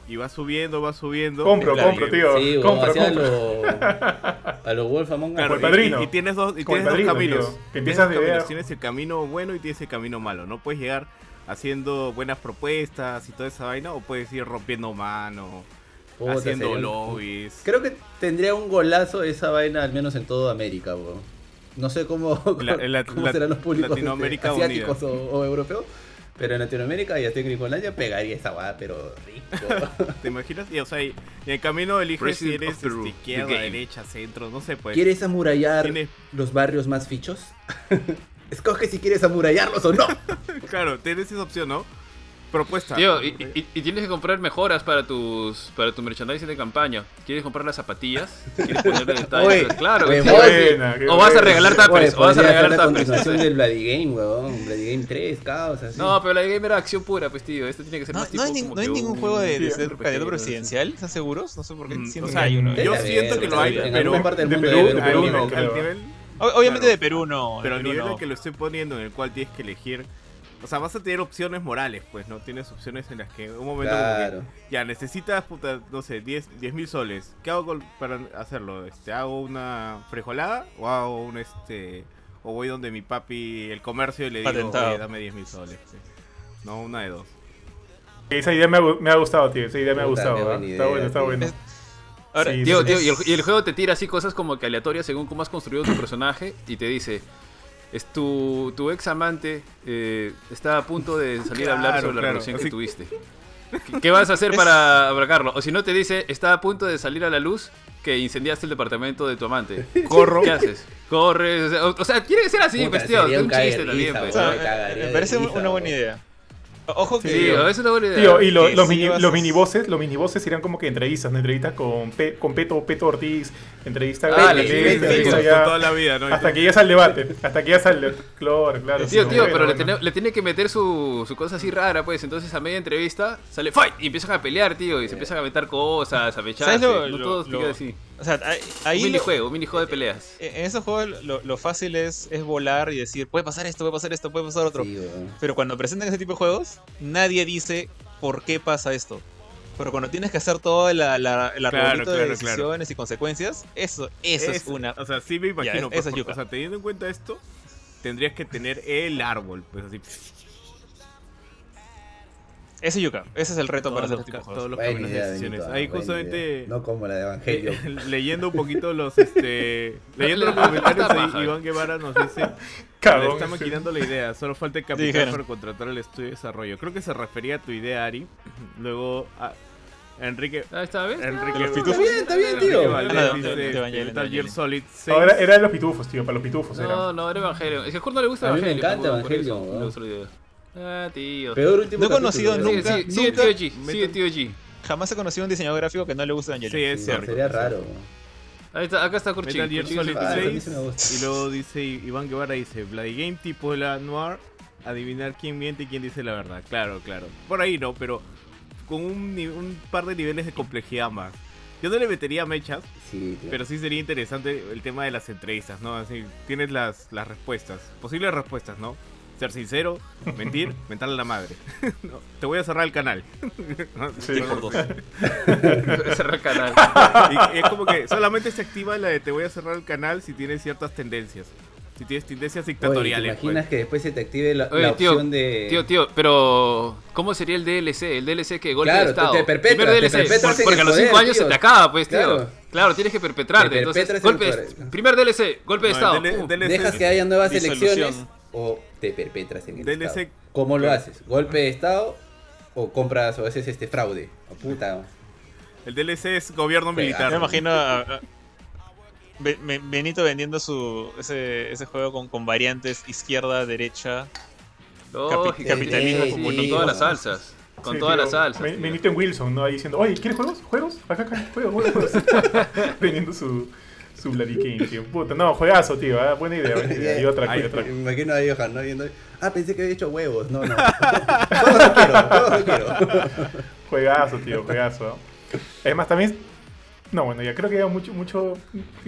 Y va subiendo, va subiendo. Compro, Claro, compro, tío. Sí, compro, a compro. lo, a lo Wolf Among Us. Claro, el y- padrino. Y, y tienes dos, y tienes dos caminos. tío, que Tienes empiezas dos caminos. Tienes el camino bueno y tienes el camino malo. No puedes llegar haciendo buenas propuestas y toda esa vaina, o puedes ir rompiendo mano, Puta, haciendo sería un- lobbies. Creo que tendría un golazo esa vaina, al menos en toda América, weón. No sé cómo, La- en la- cómo la- serán los públicos Latinoamérica este, asiáticos o, o europeos, pero en Latinoamérica y hasta en Gringolandia pegaría esa weá, pero rico. ¿Te imaginas? Y, o sea, y, y el camino eliges si President eres of Peru, este, izquierda, game. derecha, centro, no sé, pues. ¿Quieres amurallar Tienes- los barrios más fichos? Escoge si quieres amurallarlos o no. Claro, tienes esa opción, ¿no? Propuesta. Tío, y, y- y tienes que comprar mejoras para tus para tu merchandising de campaña. ¿Quieres comprar las zapatillas? ¿Quieres ponerle detalles? Oye, claro, oye, sí. buena, O vas a regalar tapers, o vas a regalar la tapers. continuación del Bloody Game, weón. Bloody Game 3, caos, así. No, pero la game era acción pura, pues tío. Esto tiene que ser No, más no hay, tipo como no hay ningún un juego de, de ser candidato presidencial, ¿están seguros? No sé por qué Mm, siento o sea, hay uno. yo siento que lo hay, en pero- alguna parte del de mundo Perú- Obviamente de Perú no. Pero Perú nivel que lo estoy poniendo, en el cual tienes que elegir. O sea, vas a tener opciones morales, pues, ¿no? Tienes opciones en las que en un momento como que, Claro. ya necesitas, puta, no sé, 10 mil soles. ¿Qué hago para hacerlo? Este, ¿Hago una frijolada? ¿O hago un este.? O voy donde mi papi, el comercio, y le digo, oye, dame 10 mil soles. sí. No, una de dos. Esa idea me ha, me ha gustado, tío. Esa idea me ha gustado. buena Está bueno, está bueno. Es- Ahora, Sí, Tío, tío, y el, y el juego te tira así cosas como que aleatorias según cómo has construido tu personaje y te dice, es tu, tu ex amante eh, está a punto de salir a hablar Claro, sobre la claro, relación que así- tuviste. ¿Qué- ¿Qué vas a hacer para abarcarlo? O si no te dice, está a punto de salir a la luz que incendiaste el departamento de tu amante. Corro. ¿Qué haces? Corres, o sea, o, sea, tiene que ser así, Puta, pues es un un chiste también, risa, o pues. sea, me parece una buena idea. Ojo que. Sí, es una buena idea. Tío, y lo- los, sí mini, los minibosses, los minibosses serían como que entrevistas, ¿no? Entrevistas con, Pe- con Peto, Peto Ortiz, entrevista Ah, con toda la vida, ¿no? Hasta que ya al debate, hasta que ya sale, claro, claro. Tío, sí, tío, bueno, pero le bueno. tiene, le tiene que meter su, su cosa así rara, pues. Entonces a media entrevista sale fight y empiezan a pelear, tío. Y se empiezan a meter cosas, a fecharse. ¿Sabes lo- no lo- todos lo- queda así. O sea, ahí- Un minijuego, un minijuego de peleas. en esos juegos lo, lo fácil es, es volar y decir, puede pasar esto, puede pasar esto, puede pasar otro. Sí. Pero cuando presentan ese tipo de juegos, nadie dice por qué pasa esto. Pero cuando tienes que hacer todo la, la, el Claro, arbolito de claro, decisiones claro. y consecuencias, eso, eso es, una. O sea, sí me imagino. Ya, pues, esa es yuca. o sea, teniendo en cuenta esto, tendrías que tener el árbol, pues así. Ese es Yuka, ese es el reto para Todos hacer los, ca- tipo de todos los caminos de decisiones. Ahí justamente. idea. No como la de Evangelio. leyendo un poquito los este leyendo los comentarios ahí. Iván Guevara nos dice le Cagón, está maquinando la idea solo falta el capital Dijeron. para contratar el estudio de desarrollo creo que se refería a tu idea Ari luego a Enrique Ahí está, ¿ves? Enrique los Está pitufos. bien, está bien, tío. Evangelion, Metal Gear Evangelion. Solid 6 Ahora era de los pitufos, tío, para los pitufos era. No, no, era Evangelion. Es que a Kurt no le gusta A mí me Evangelion. encanta Evangelion, Ah, tío. Peor último No he conocido Sigue, nunca- sigue, sigue, nunca- tío G. Sigue, tío G. Jamás he conocido un diseñador gráfico que no le guste Evangelion. sí es Sí, cierto Sería raro. Ahí está, acá está Kurchin. Metal Gear Solid es el- Ah, a mí 6 sí me gusta. y luego dice Iván Guevara dice Bloody Game tipo la Noir adivinar quién miente y quién dice la verdad claro claro por ahí no pero con un, un par de niveles de complejidad más yo no le metería mechas Sí, tío. Pero sí sería interesante el tema de las entrevistas, ¿no? Así, tienes las, las respuestas, posibles respuestas, ¿no? Ser sincero, mentir, mentarle a la madre. No, te voy a cerrar el canal. Sí. por dos. Cerrar canal. Y es como que solamente se activa la de te voy a cerrar el canal si tienes ciertas tendencias. Si tienes tendencias Oye, ¿te dictatoriales. imaginas pues. que después se te active la, Oye, la tío, opción de... Tío, tío, pero ¿cómo sería el DLC? El DLC que golpe Claro, de estado. te- Primer te perpetras porque a el los 5 poder, años tío. se te acaba, pues, tío. Claro. Claro, tienes que perpetrarte. Te Entonces, el golpe, primer DLC, golpe de No, estado. el Dejas que haya nuevas Disolución. elecciones o te perpetras en el DLC estado. ¿Cómo lo haces? ¿Golpe de estado o compras o haces este fraude? O puta. El DLC es gobierno militar. Me imagino a, Benito vendiendo su ese, ese juego con, con variantes izquierda, derecha. Capi- capitalismo sí, como todas las salsas. Con Sí, todas las salsas. Benito en Wilson, ¿no? Ahí diciendo, oye, ¿quieres juegos? ¿Juegos? Acá, acá, juegos, juegos. Teniendo su, su Bloody King, tío. Puta, no, juegazo, tío. ah, Buena idea, buena idea. Y otra, y otra. Me imagino a Johan, ¿no? Viendo, ah, pensé que había hecho huevos. No, no. todos lo quiero, todos lo quiero. Juegazo, tío, juegazo. Es más, también No, bueno, ya creo que ya mucho, mucho.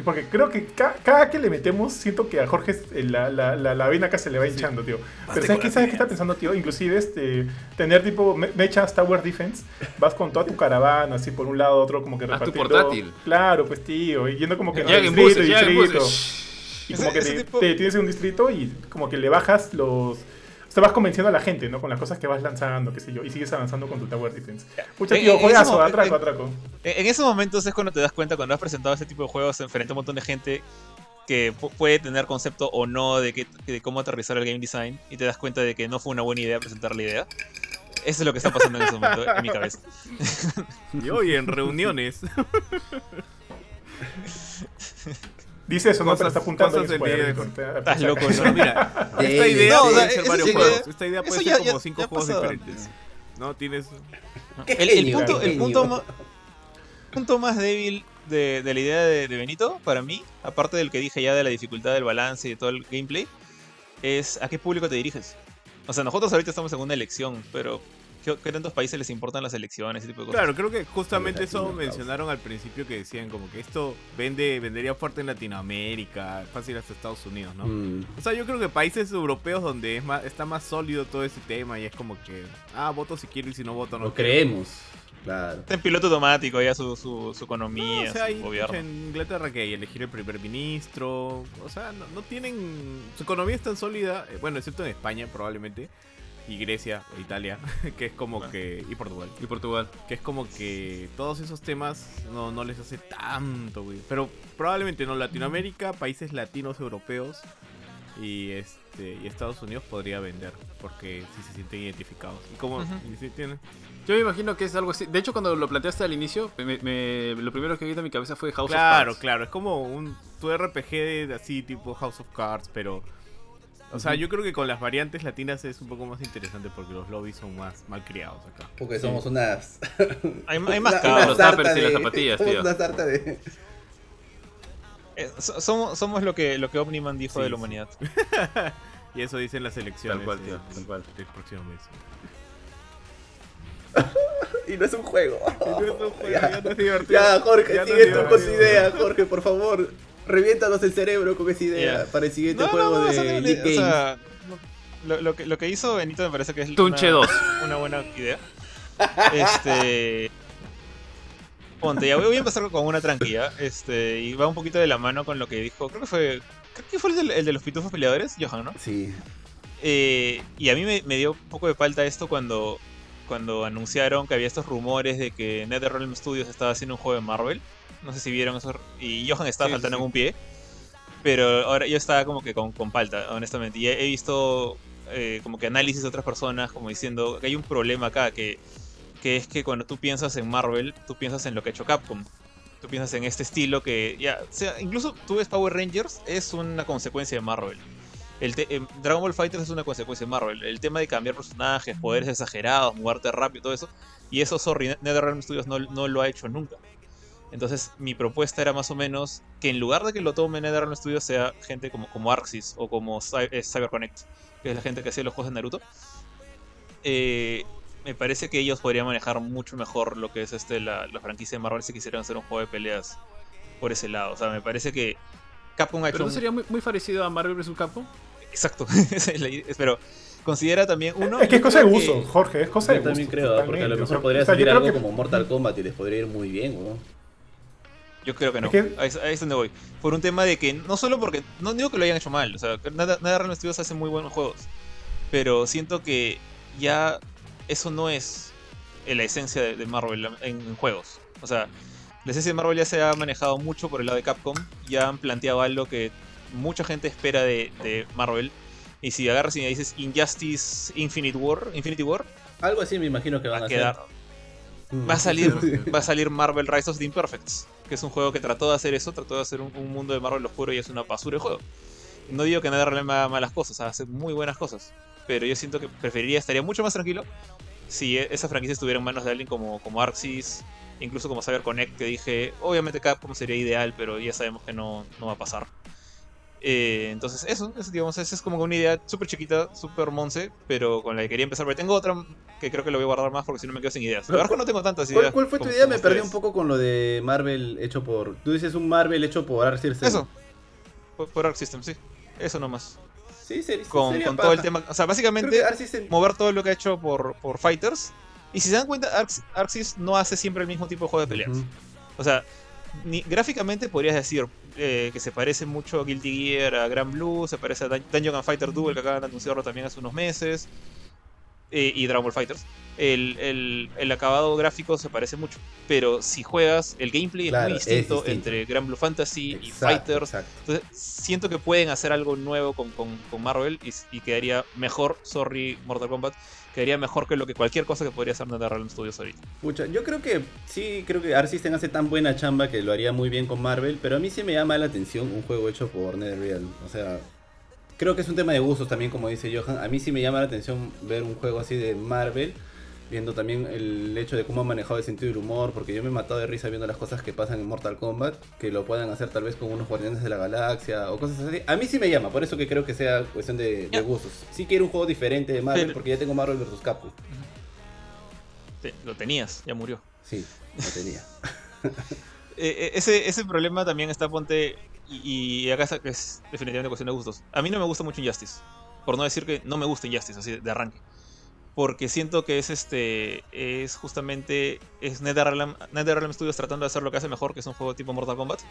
Porque creo que ca- cada que le metemos, siento que a Jorge eh, la, la, la, la vena acá se le va hinchando, tío. Pero ¿sabes qué, ¿sabes qué está pensando, tío? Inclusive este, tener tipo me- mechas Tower Defense, vas con toda tu caravana, así por un lado, otro como que Ah, tu repartiendo. portátil. Claro, pues tío, y yendo como que en distrito, buses, distrito. Y Ese- como que ese te, tipo- te tienes en un distrito y como que le bajas los. O sea, vas convenciendo a la gente, ¿no? Con las cosas que vas lanzando, qué sé yo, y sigues avanzando con tu Tower Defense. Pucha, En- tío, en juegazo, atraco, atraco. En, en esos momentos es cuando te das cuenta, cuando has presentado este tipo de juegos frente a un montón de gente que pu- puede tener concepto o no de, que, de cómo aterrizar el game design y te das cuenta de que no fue una buena idea presentar la idea. Eso es lo que está pasando en ese momento en mi cabeza. Y hoy en reuniones. Dice eso, no, pero está apuntando cosas del Estás loco, ¿no? mira, De- esta idea No, o sea, puede ser varios juegos. Esta idea puede ya- ser ya- como cinco ya juegos pasado diferentes. No, tienes. El, el punto, el punto, ma- punto más débil de, de la idea de, de Benito, para mí, aparte del que dije ya de la dificultad del balance y de todo el gameplay, es a qué público te diriges. O sea, nosotros ahorita estamos en una elección, pero ¿qué, qué tantos países les importan las elecciones? Ese tipo de cosas. Claro, creo que justamente eso mencionaron al principio que decían como que esto vende vendería fuerte en Latinoamérica, fácil hasta Estados Unidos, ¿no? Mm. O sea, yo creo que países europeos donde es más, está más sólido todo ese tema y es como que, ah, voto si quiero y si no voto no Lo quiero. creemos. Claro. Está en piloto automático ya su, su, su No, economía, o sea, su hay- gobierno. en Inglaterra que hay elegir el primer ministro, o sea, no, no tienen, su economía es tan sólida, eh, bueno, excepto en España probablemente, y Grecia, e Italia, que es como que, y Portugal, Y Portugal. que es como que todos esos temas no, no les hace tanto, güey. Pero probablemente no Latinoamérica, países latinos europeos y este y Estados Unidos podría vender porque si se sienten identificados. Y como Ujú. y si tienen- Yo me imagino que es algo así. De hecho, cuando lo planteaste al inicio, me- me- lo primero que vino a mi cabeza fue House of Claro, Cards. claro, es como un tu RPG de así tipo House of Cards, pero o sea, yo creo que con las variantes latinas es un poco más interesante porque los lobbies son más mal criados acá. Porque somos unas. Hay, hay más los sarta tuppers y las de- zapatillas, somos tío. una sarta de. Eh, so- somos, somos lo que, lo que Omniman dijo Sí, de la sí. humanidad. Y eso dicen las elecciones Tal cual, tío, eh, tal cual. del próximo mes. Y no es un juego. ya no es divertido. Ya, Jorge, Ya no sigue es tú con su idea, Jorge, por favor. Reviéntanos el cerebro con esa idea para el siguiente No, juego no, no, de Elite o sea, lo, lo que, lo que hizo Benito me parece que es Tunche una, 2. una buena idea. Este. Ponte, ya voy, a empezar con una tranquila. Este, y va un poquito de la mano con lo que dijo. Creo que fue. Creo que fue el, del- el de los pitufos peleadores, Johan, ¿no? Sí. Eh, y a mí me, me dio un poco de falta esto cuando, cuando anunciaron que había estos rumores de que NetherRealm Studios estaba haciendo un juego de Marvel. No sé si vieron eso. Y Johan estaba Sí, saltando sí. en un pie. Pero ahora yo estaba como que con, con falta, honestamente. Y he, he visto eh, como que análisis de otras personas como diciendo que hay un problema acá, que, que es que cuando tú piensas en Marvel, tú piensas en lo que ha hecho Capcom. Tú piensas en este estilo que ya, o sea, incluso tú ves Power Rangers, es una consecuencia de Marvel. El em, Dragon Ball Fighters es una consecuencia de Marvel. El tema de cambiar personajes, poderes exagerados, moverte rápido, todo eso. Y eso, sorry, NetherRealm Studios no, no lo ha hecho nunca. Entonces, mi propuesta era más o menos que en lugar de que lo tome NetherRealm Studios sea gente como, como Arxis o como Cy- eh, CyberConnect, que es la gente que hacía los juegos de Naruto, eh, me parece que ellos podrían manejar mucho mejor lo que es este la, la franquicia de Marvel si quisieran hacer un juego de peleas por ese lado. O sea, me parece que Capcom ha hecho Pero no sería muy, muy parecido a Marvel vs. Capcom. Exacto. Esa es la idea. Pero considera también uno. es que es yo cosa de que- Jorge, es cosa de Yo gusto. también creo, porque a lo mejor podría o sea, yo salir algo que- como Mortal Kombat y les podría ir muy bien, ¿no? Yo creo que no. Es que- Ahí, es- ahí es donde voy. Por un tema de que, no solo porque. No digo que lo hayan hecho mal. O sea, que nada, nada Realm Studios hace muy buenos juegos. Pero siento que ya eso no es la esencia de, de Marvel en, en juegos. O sea, la esencia de Marvel ya se ha manejado mucho por el lado de Capcom. Ya han planteado algo que mucha gente espera de, de Marvel. Y si agarras y me dices Injustice Infinite War, Infinity War, Algo así me imagino que van va a quedar. hacer. Va a salir, va a salir Marvel Rise of the Imperfects, que es un juego que trató de hacer eso, trató de hacer un, un mundo de Marvel oscuro y es una basura de juego. No digo que NetherRealm haga malas cosas, hace muy buenas cosas, pero yo siento que preferiría, estaría mucho más tranquilo si e- esa franquicia estuviera en manos de alguien como, como Arxis, incluso como CyberConnect, que dije, obviamente Capcom sería ideal, pero ya sabemos que no, no va a pasar. Eh, entonces eso, eso, digamos, esa es como una idea súper chiquita, súper monce, pero con la que quería empezar, porque tengo otra que creo que lo voy a guardar más porque si no me quedo sin ideas. De Arco no tengo tantas ¿Cuál, ideas. cuál fue tu como- idea? como Me perdí un poco con lo de Marvel hecho por. Tú dices un Marvel hecho por Arc System. Eso. Por, por Arc System, sí. Eso nomás. Sí, sería, Con, sería con todo el tema. O sea, básicamente System. mover todo lo que ha hecho por, por Fighters. Y si se dan cuenta, Arc, Arc Sys no hace siempre el mismo tipo de juego de peleas. O sea, ni, gráficamente podrías decir eh, que se parece mucho a Guilty Gear, a Grand Blue, se parece a Dun- Dungeon Fighter Duel, que acaban de anunciarlo también hace unos meses, eh, y Dragon Ball Fighters. El, el- el acabado gráfico se parece mucho, pero si juegas, el gameplay Claro, es muy es distinto, entre Grand Blue Fantasy y Fighters. exacto. Entonces, siento que pueden hacer algo nuevo con, con- con Marvel y, y quedaría mejor, sorry, Mortal Kombat, quedaría mejor que lo que cualquier cosa que podría hacer NetherRealm Studios ahorita. Pucha, yo creo que sí, creo que Arc System hace tan buena chamba que lo haría muy bien con Marvel, pero a mí sí me llama la atención un juego hecho por NetherRealm. O sea, creo que es un tema de gustos también, como dice Johan. A mí sí me llama la atención ver un juego así de Marvel, viendo también el hecho de cómo han manejado el sentido del humor, porque yo me he matado de risa viendo las cosas que pasan en Mortal Kombat, que lo puedan hacer tal vez con unos Guardianes de la Galaxia o cosas así. A mí sí me llama, por eso que creo que sea cuestión de, gustos. Sí quiero un juego diferente de Marvel, porque ya tengo Marvel vs. Capcom. Lo tenías, ya murió. Sí, lo tenía. Eh, eh, ese, ese problema también está, ponte, y, y acá es, es definitivamente cuestión de gustos. A mí no me gusta mucho Injustice, por no decir que no me gusta Injustice, así de arranque. Porque siento que es este es justamente es NetherRealm, NetherRealm Studios tratando de hacer lo que hace mejor, que es un juego tipo Mortal Kombat.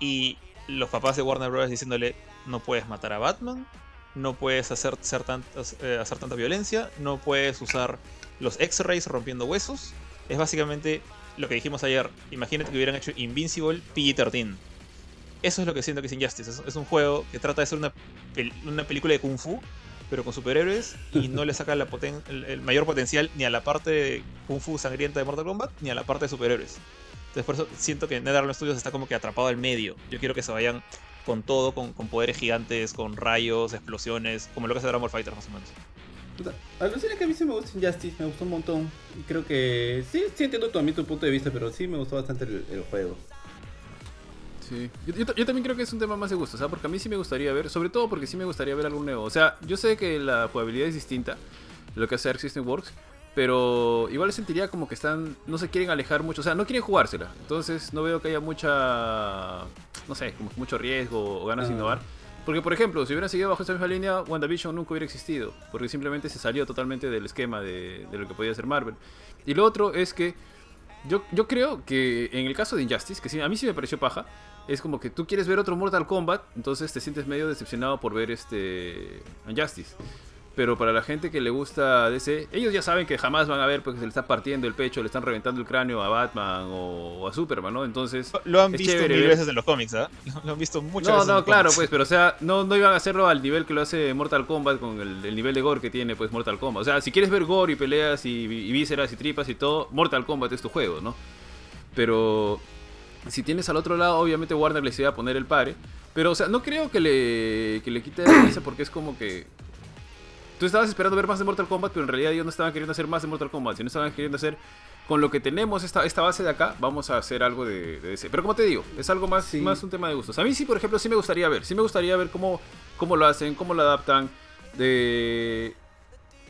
Y los papás de Warner Bros. diciéndole, no puedes matar a Batman, no puedes hacer, ser tantas- eh, hacer tanta violencia, no puedes usar los X-Rays rompiendo huesos. Es básicamente lo que dijimos ayer. Imagínate que hubieran hecho Invincible PG-13. Eso es lo que siento que es Injustice. Es, es un juego que trata de ser una, una película de Kung Fu, pero con superhéroes, y no le saca el, mayor potencial ni a la parte de Kung Fu sangrienta de Mortal Kombat, ni a la parte de superhéroes. Entonces por eso siento que NetherRealm Studios está como que atrapado al medio. Yo quiero que se vayan con todo, con, poderes gigantes, con rayos, explosiones, como lo que hace Dragon Ball Fighter más o menos. Alucina que a mí sí me gusta Injustice, me gustó un montón. Y creo que sí, sí entiendo también tu punto de vista, pero sí me gustó bastante el juego. Sí, yo, yo- yo también creo que es un tema más de gusto, ¿sabes? Porque a mí sí me gustaría ver, sobre todo porque sí me gustaría ver algo nuevo. O sea, yo sé que la jugabilidad es distinta lo que hace Arc System Works, pero igual sentiría como que están, no se quieren alejar mucho, o sea, no quieren jugársela. Entonces no veo que haya mucha, no sé, como mucho riesgo o ganas de Ah. innovar. Porque, por ejemplo, si hubieran seguido bajo esta misma línea, WandaVision nunca hubiera existido. Porque simplemente se salió totalmente del esquema de, de lo que podía hacer Marvel. Y lo otro es que yo, yo creo que en el caso de Injustice, que sí, a mí sí me pareció paja, es como que tú quieres ver otro Mortal Kombat, entonces te sientes medio decepcionado por ver este Injustice. Pero para la gente que le gusta DC, ellos ya saben que jamás van a ver porque se le está partiendo el pecho, le están reventando el cráneo a Batman o, o a Superman, ¿no? Entonces... Lo han visto mil ver- veces en los cómics, ¿ah? Lo han visto muchas No, veces. no, los claro, cómics. pues, pero o sea, no, no iban a hacerlo al nivel que lo hace Mortal Kombat con el, el nivel de gore que tiene pues Mortal Kombat. O sea, si quieres ver gore y peleas y, y vísceras y tripas y todo, Mortal Kombat es tu juego, ¿no? Pero si tienes al otro lado, obviamente Warner les iba a poner el pare. Pero, o sea, no creo que le, que le quite la risa porque es como que... Tú estabas esperando ver más de Mortal Kombat, pero en realidad ellos no estaban queriendo hacer más de Mortal Kombat, sino estaban queriendo hacer con lo que tenemos esta, esta base de acá, vamos a hacer algo de, de DC. Pero como te digo, es algo más, Sí. más un tema de gustos. A mí sí, por ejemplo, sí me gustaría ver, sí me gustaría ver cómo, cómo lo hacen, cómo lo adaptan, de...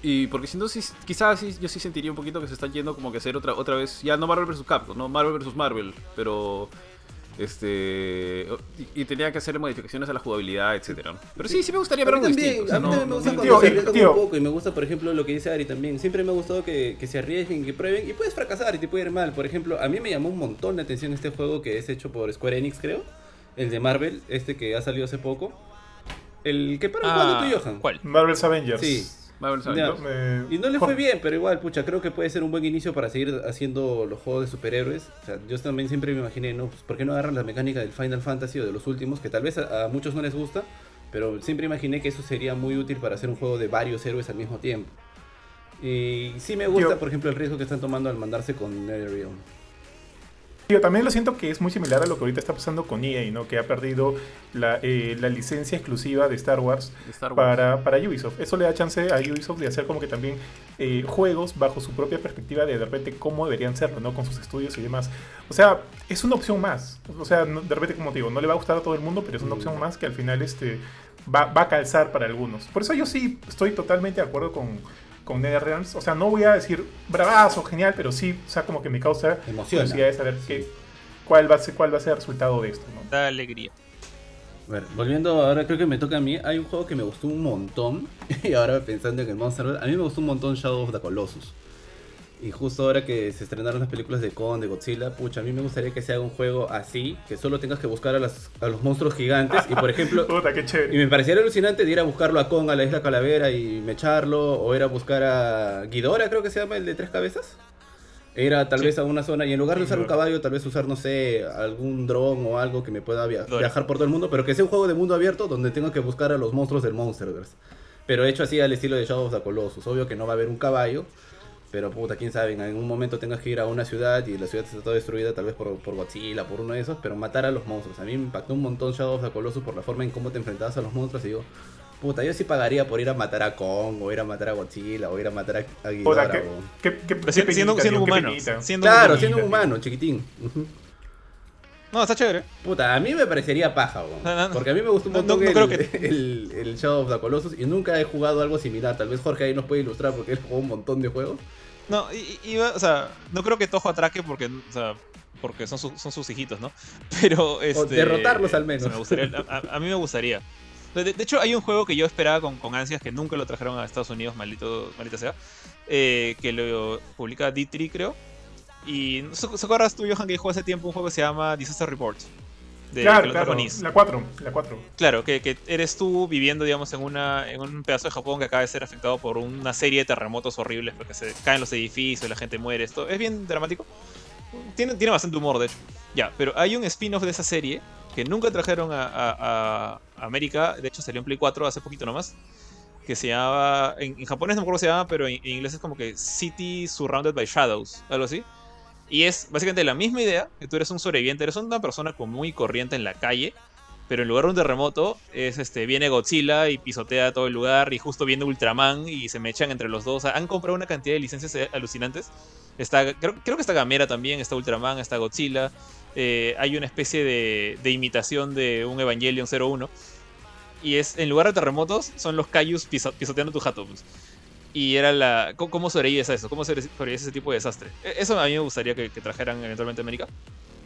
Y porque si no, sí, quizás sí, yo sí sentiría un poquito que se están yendo como que hacer otra, otra vez, ya no Marvel vs. Capcom, no Marvel vs. Marvel, pero... Este. Y, y tenía que hacer modificaciones a la jugabilidad, etcétera. ¿no? Pero sí, sí me gustaría A ver mí algo también, distinto. o sea, a mí no- también me gusta no- cuando Tío, se arriesgan tío. un poco y me gusta, por ejemplo, lo que dice Ari también. Siempre me ha gustado que, que se arriesguen, que prueben y puedes fracasar y te puede ir mal. Por ejemplo, a mí me llamó un montón la atención este juego que es hecho por Square Enix, creo. El de Marvel, este que ha salido hace poco. El que para jugando tú, Johan. Ah, ¿Cuál? Marvel's Avengers. Sí. Y no le fue bien, pero igual, pucha, creo que puede ser un buen inicio para seguir haciendo los juegos de superhéroes. O sea, yo también siempre me imaginé, ¿no? Pues, ¿Por qué no agarran la mecánica del Final Fantasy o de los últimos? Que tal vez a, a muchos no les gusta, pero siempre imaginé que eso sería muy útil para hacer un juego de varios héroes al mismo tiempo. Y sí me gusta, por ejemplo, el riesgo que están tomando al mandarse con NetherRealm. Tío, también lo siento que es muy similar a lo que ahorita está pasando con EA, ¿no? Que ha perdido la, eh, la licencia exclusiva de Star Wars De Star Wars. para, para Ubisoft. Eso le da chance a Ubisoft de hacer como que también eh, juegos bajo su propia perspectiva de de repente cómo deberían serlo, ¿no? Con sus estudios y demás. O sea, es una opción más. O sea, no- de repente, como te digo, no le va a gustar a todo el mundo, pero es una Mm. opción más que al final este, va, va a calzar para algunos. Por eso yo sí estoy totalmente de acuerdo con, con NetherRealms. O sea, no voy a decir bravazo, genial, pero sí, o sea, como que me causa Emociona. curiosidad de saber qué, cuál, va a ser, cuál va a ser el resultado de esto. ¿no? Da alegría. A ver, volviendo ahora, creo que me toca a mí. Hay un juego que me gustó un montón. Y ahora pensando en el Monster World, a mí me gustó un montón Shadow of the Colossus. Y justo ahora que se estrenaron las películas de Kong, de Godzilla, pucha, a mí me gustaría que se haga un juego así, que solo tengas que buscar a, las- a los monstruos gigantes. Y por ejemplo, Puta, qué y me pareciera alucinante de ir a buscarlo a Kong, a la isla Calavera y mecharlo, o ir a buscar a Ghidorah, creo que se llama el de tres cabezas. E ir a tal Sí. vez a una zona y en lugar de usar un caballo, tal vez usar, no sé, algún dron o algo que me pueda via- Dora. viajar por todo el mundo, pero que sea un juego de mundo abierto donde tenga que buscar a los monstruos del Monsterverse. Pero hecho así al estilo de Shadow of the Colossus. Obvio que no va a haber un caballo, pero puta, quién sabe, en algún momento tengas que ir a una ciudad y la ciudad está toda destruida, tal vez por, por Godzilla, por uno de esos, pero matar a los monstruos. A mí me impactó un montón Shadow of the Colossus por la forma en cómo te enfrentabas a los monstruos y digo, puta, yo sí pagaría por ir a matar a Kong, o ir a matar a Godzilla, o ir a matar a, a Ghidorah. Puta, qué, o- qué, qué, Pero qué si- siendo, humano. Siendo Claro, siendo un humano, chiquitín. Ujú. No, está chévere. Puta, a mí me parecería paja, weón. No, no, no. porque a mí me gustó un montón el, creo que- el, el Shadow of the Colossus y nunca he jugado algo similar. Tal vez Jorge ahí nos puede ilustrar porque él jugó un montón de juegos. No, y, o sea, no creo que Tojo atraque porque, o sea, porque son, su- son sus hijitos, ¿no? Pero, este... derrotarlos al menos. o sea, me gustaría- a, a- a mí me gustaría. De, de hecho, hay un juego que yo esperaba con, con ansias que nunca lo trajeron a Estados Unidos, maldito, maldita sea, eh, que lo publica D3, creo. Y, ¿se se acuerdas tú, Johan, que jugó hace tiempo un juego que se llama Disaster Report? De Claro, claro. La 4, la 4. Claro, que, que eres tú viviendo, digamos, en, una, en un pedazo de Japón que acaba de ser afectado por una serie de terremotos horribles, porque se caen los edificios, la gente muere, esto es bien dramático. Tiene, tiene bastante humor, de hecho. Ya, pero hay un spin-off de esa serie que nunca trajeron a, a- a América, de hecho salió en Play 4 hace poquito nomás, que se llamaba, en, en japonés no me acuerdo cómo se llama, pero en, en inglés es como que City Surrounded by Shadows, algo así. Y es básicamente la misma idea, que tú eres un sobreviviente, eres una persona común y corriente en la calle, pero en lugar de un terremoto, es este, viene Godzilla y pisotea todo el lugar, y justo viene Ultraman y se mechan entre los dos. Han comprado una cantidad de licencias eh, alucinantes. Está, creo, creo que está Gamera también, está Ultraman, está Godzilla. eh, hay una especie de, de imitación de un Evangelion 01. Y es, en lugar de terremotos, son los Kaijus piso- pisoteando tu jato. pues. Y era la. ¿Cómo, sobrevives a eso? ¿Cómo sobre- sobrevives a ese tipo de desastre? E- Eso a mí me gustaría que, que trajeran eventualmente a América.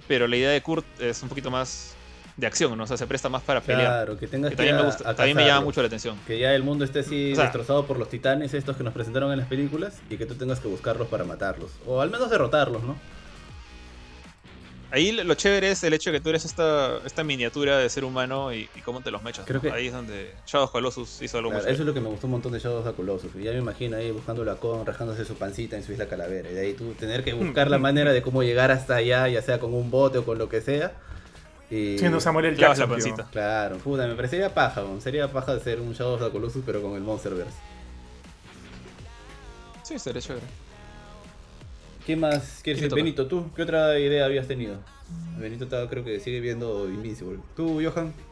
Pero la idea de Kurt es un poquito más de acción, ¿no? O sea, se presta más para pelear. Claro, que tengas Que que también me, gusta, también me llama mucho la atención. Que ya el mundo esté así O sea- destrozado por los titanes estos que nos presentaron en las películas y que tú tengas que buscarlos para matarlos. O al menos derrotarlos, ¿no? Ahí lo chévere es el hecho de que tú eres esta, esta miniatura de ser humano y, y cómo te los mechas. Creo ¿no? que- Ahí es donde Shadow of Colossus hizo algo Claro, muy eso es lo que me gustó un montón de Shadow of the Colossus. Y ya me imagino ahí buscándolo a Kong, rajándose su pancita en su isla calavera. Y de ahí tú tener que buscar la manera de cómo llegar hasta allá, ya sea con un bote o con lo que sea. Y... Siendo Samuel L. Clavas la Jackson. tío. pancita. Claro, puta, me parecería paja, sería paja de ser un Shadow of the Colossus pero con el Monsterverse. Sí, estaría chévere. ¿Qué más quieres ¿Quién te decir? Benito, ¿tú? ¿Qué otra idea habías tenido? Benito estaba, creo que sigue viendo Invincible. ¿Tú, Johan?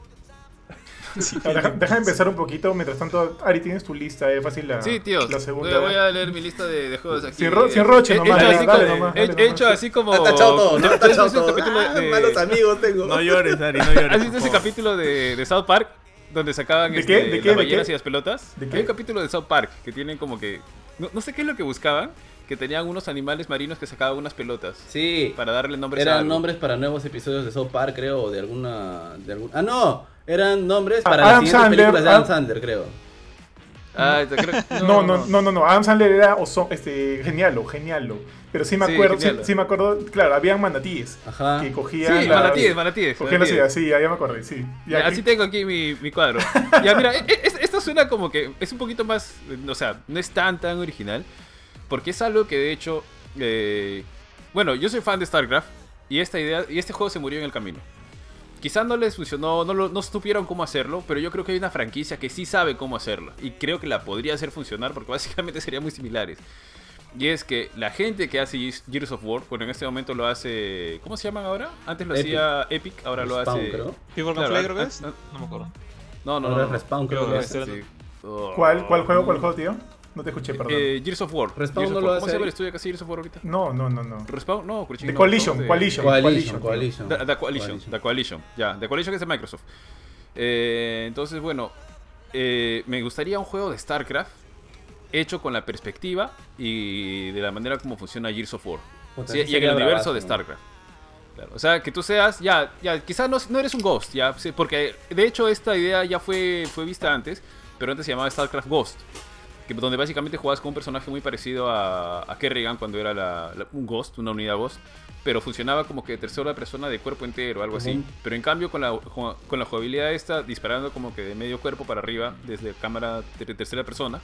Ah, Deja, deja de empezar un poquito. Mientras tanto, Ari, tienes tu lista. Es fácil la, Sí, tíos. la segunda. voy a leer mi lista de, de juegos aquí. Sin ro- sin roche He- he nomás, hecho dale, así dale como- he- dale he hecho así como. Ha tachado todo, ¿No- ha ¿no has visto tachado todo. capítulo Ah, de- malos amigos tengo. No llores, Ari, no llores. ¿Has visto ese capítulo de, de South Park? Donde sacaban ¿De este, qué? ¿De qué? las ¿De ballenas qué? y las pelotas. ¿De Hay qué? un capítulo de South Park que tienen como que. No, no sé qué es lo que buscaban. Que tenían unos animales marinos que sacaban unas pelotas. Sí, Para darle nombres a eran algo. nombres para nuevos episodios de South Park, creo, o de alguna... De algún... Ah, no, eran nombres Ah, para Adam las siguientes Sandler, películas de Adam Adam- Sandler, creo. Ah, te creo- No, no, no, no, no. Adam Sandler era oso, este, genialo, genialo. Pero sí me Sí, acuerdo, sí, genialo. sí me acuerdo, claro, habían manatíes Ajá. que cogían Sí, las- manatíes, manatíes. Cogían manatíes. sí, ya, ya me acordé, sí. Ya Ya, aquí- así tengo aquí mi, mi cuadro. Ya, mira, e- e- esto suena como que es un poquito más. O sea, no es tan tan original. Porque es algo que de hecho. eh, bueno, yo soy fan de StarCraft. Y esta idea. Y este juego se murió en el camino. Quizás no les funcionó, no, lo- no supieron cómo hacerlo, pero yo creo que hay una franquicia que sí sabe cómo hacerlo. Y creo que la podría hacer funcionar porque básicamente serían muy similares. Y es que la gente que hace Gears- Gears of War, bueno, en este momento lo hace. ¿Cómo se llaman ahora? Antes lo Epic. hacía Epic, ahora lo Respawn, hace. creo. Claro, creo que es. ah, No me acuerdo. No, no, no. no. Respawn, creo Creo que que es- Sí. Oh. ¿Cuál, cuál juego, cuál juego, tío? No te escuché, perdón. Eh, Gears of War. Respawn Gears no of lo War. hace ¿Cómo se llama el estudio que hace Gears of War ahorita? no, no, no, no. Respawn, no, Cruchin, The no, Coalition, ¿cómo se- Coalition. Coalition, Coalition. Coalition. The, The Coalition, The Coalition, ya, The Coalition es de Microsoft. Eh, entonces, bueno, eh, me gustaría un juego de StarCraft hecho con la perspectiva y de la manera como funciona Gears of War. Puta, Sí, y en el universo de. StarCraft. Claro, O sea, que tú seas, ya, ya, quizás no, no eres un Ghost, ya, porque de hecho esta idea ya fue, fue vista antes, pero antes se llamaba StarCraft Ghost, que, donde básicamente jugabas con un personaje muy parecido a, a Kerrigan cuando era la- la- un Ghost, una unidad Ghost, pero funcionaba como que tercera persona de cuerpo entero, algo así. Pero en cambio con la, con la jugabilidad esta, disparando como que de medio cuerpo para arriba, desde cámara de tercera persona,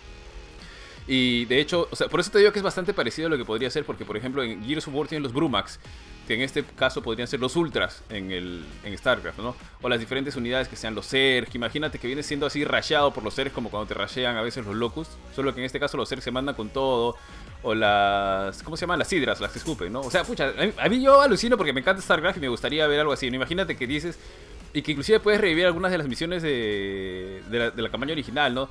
y de hecho, o sea, por eso te digo que es bastante parecido a lo que podría ser, porque por ejemplo en Gears of War tienen los Brumax, que en este caso podrían ser los Ultras en, el, en StarCraft, ¿no? O las diferentes unidades que sean los Zerg. Imagínate que viene siendo así rayado por los Zerg como cuando te rayean a veces los Locust, solo que en este caso los Zerg se mandan con todo. O las. ¿Cómo se llaman? Las Hidras, las que escupen, ¿no? O sea, pucha, a mí, yo alucino porque me encanta StarCraft y me gustaría ver algo así. ¿no? Imagínate que dices. Y que inclusive puedes revivir algunas de las misiones de, de, la, de la campaña original, ¿no?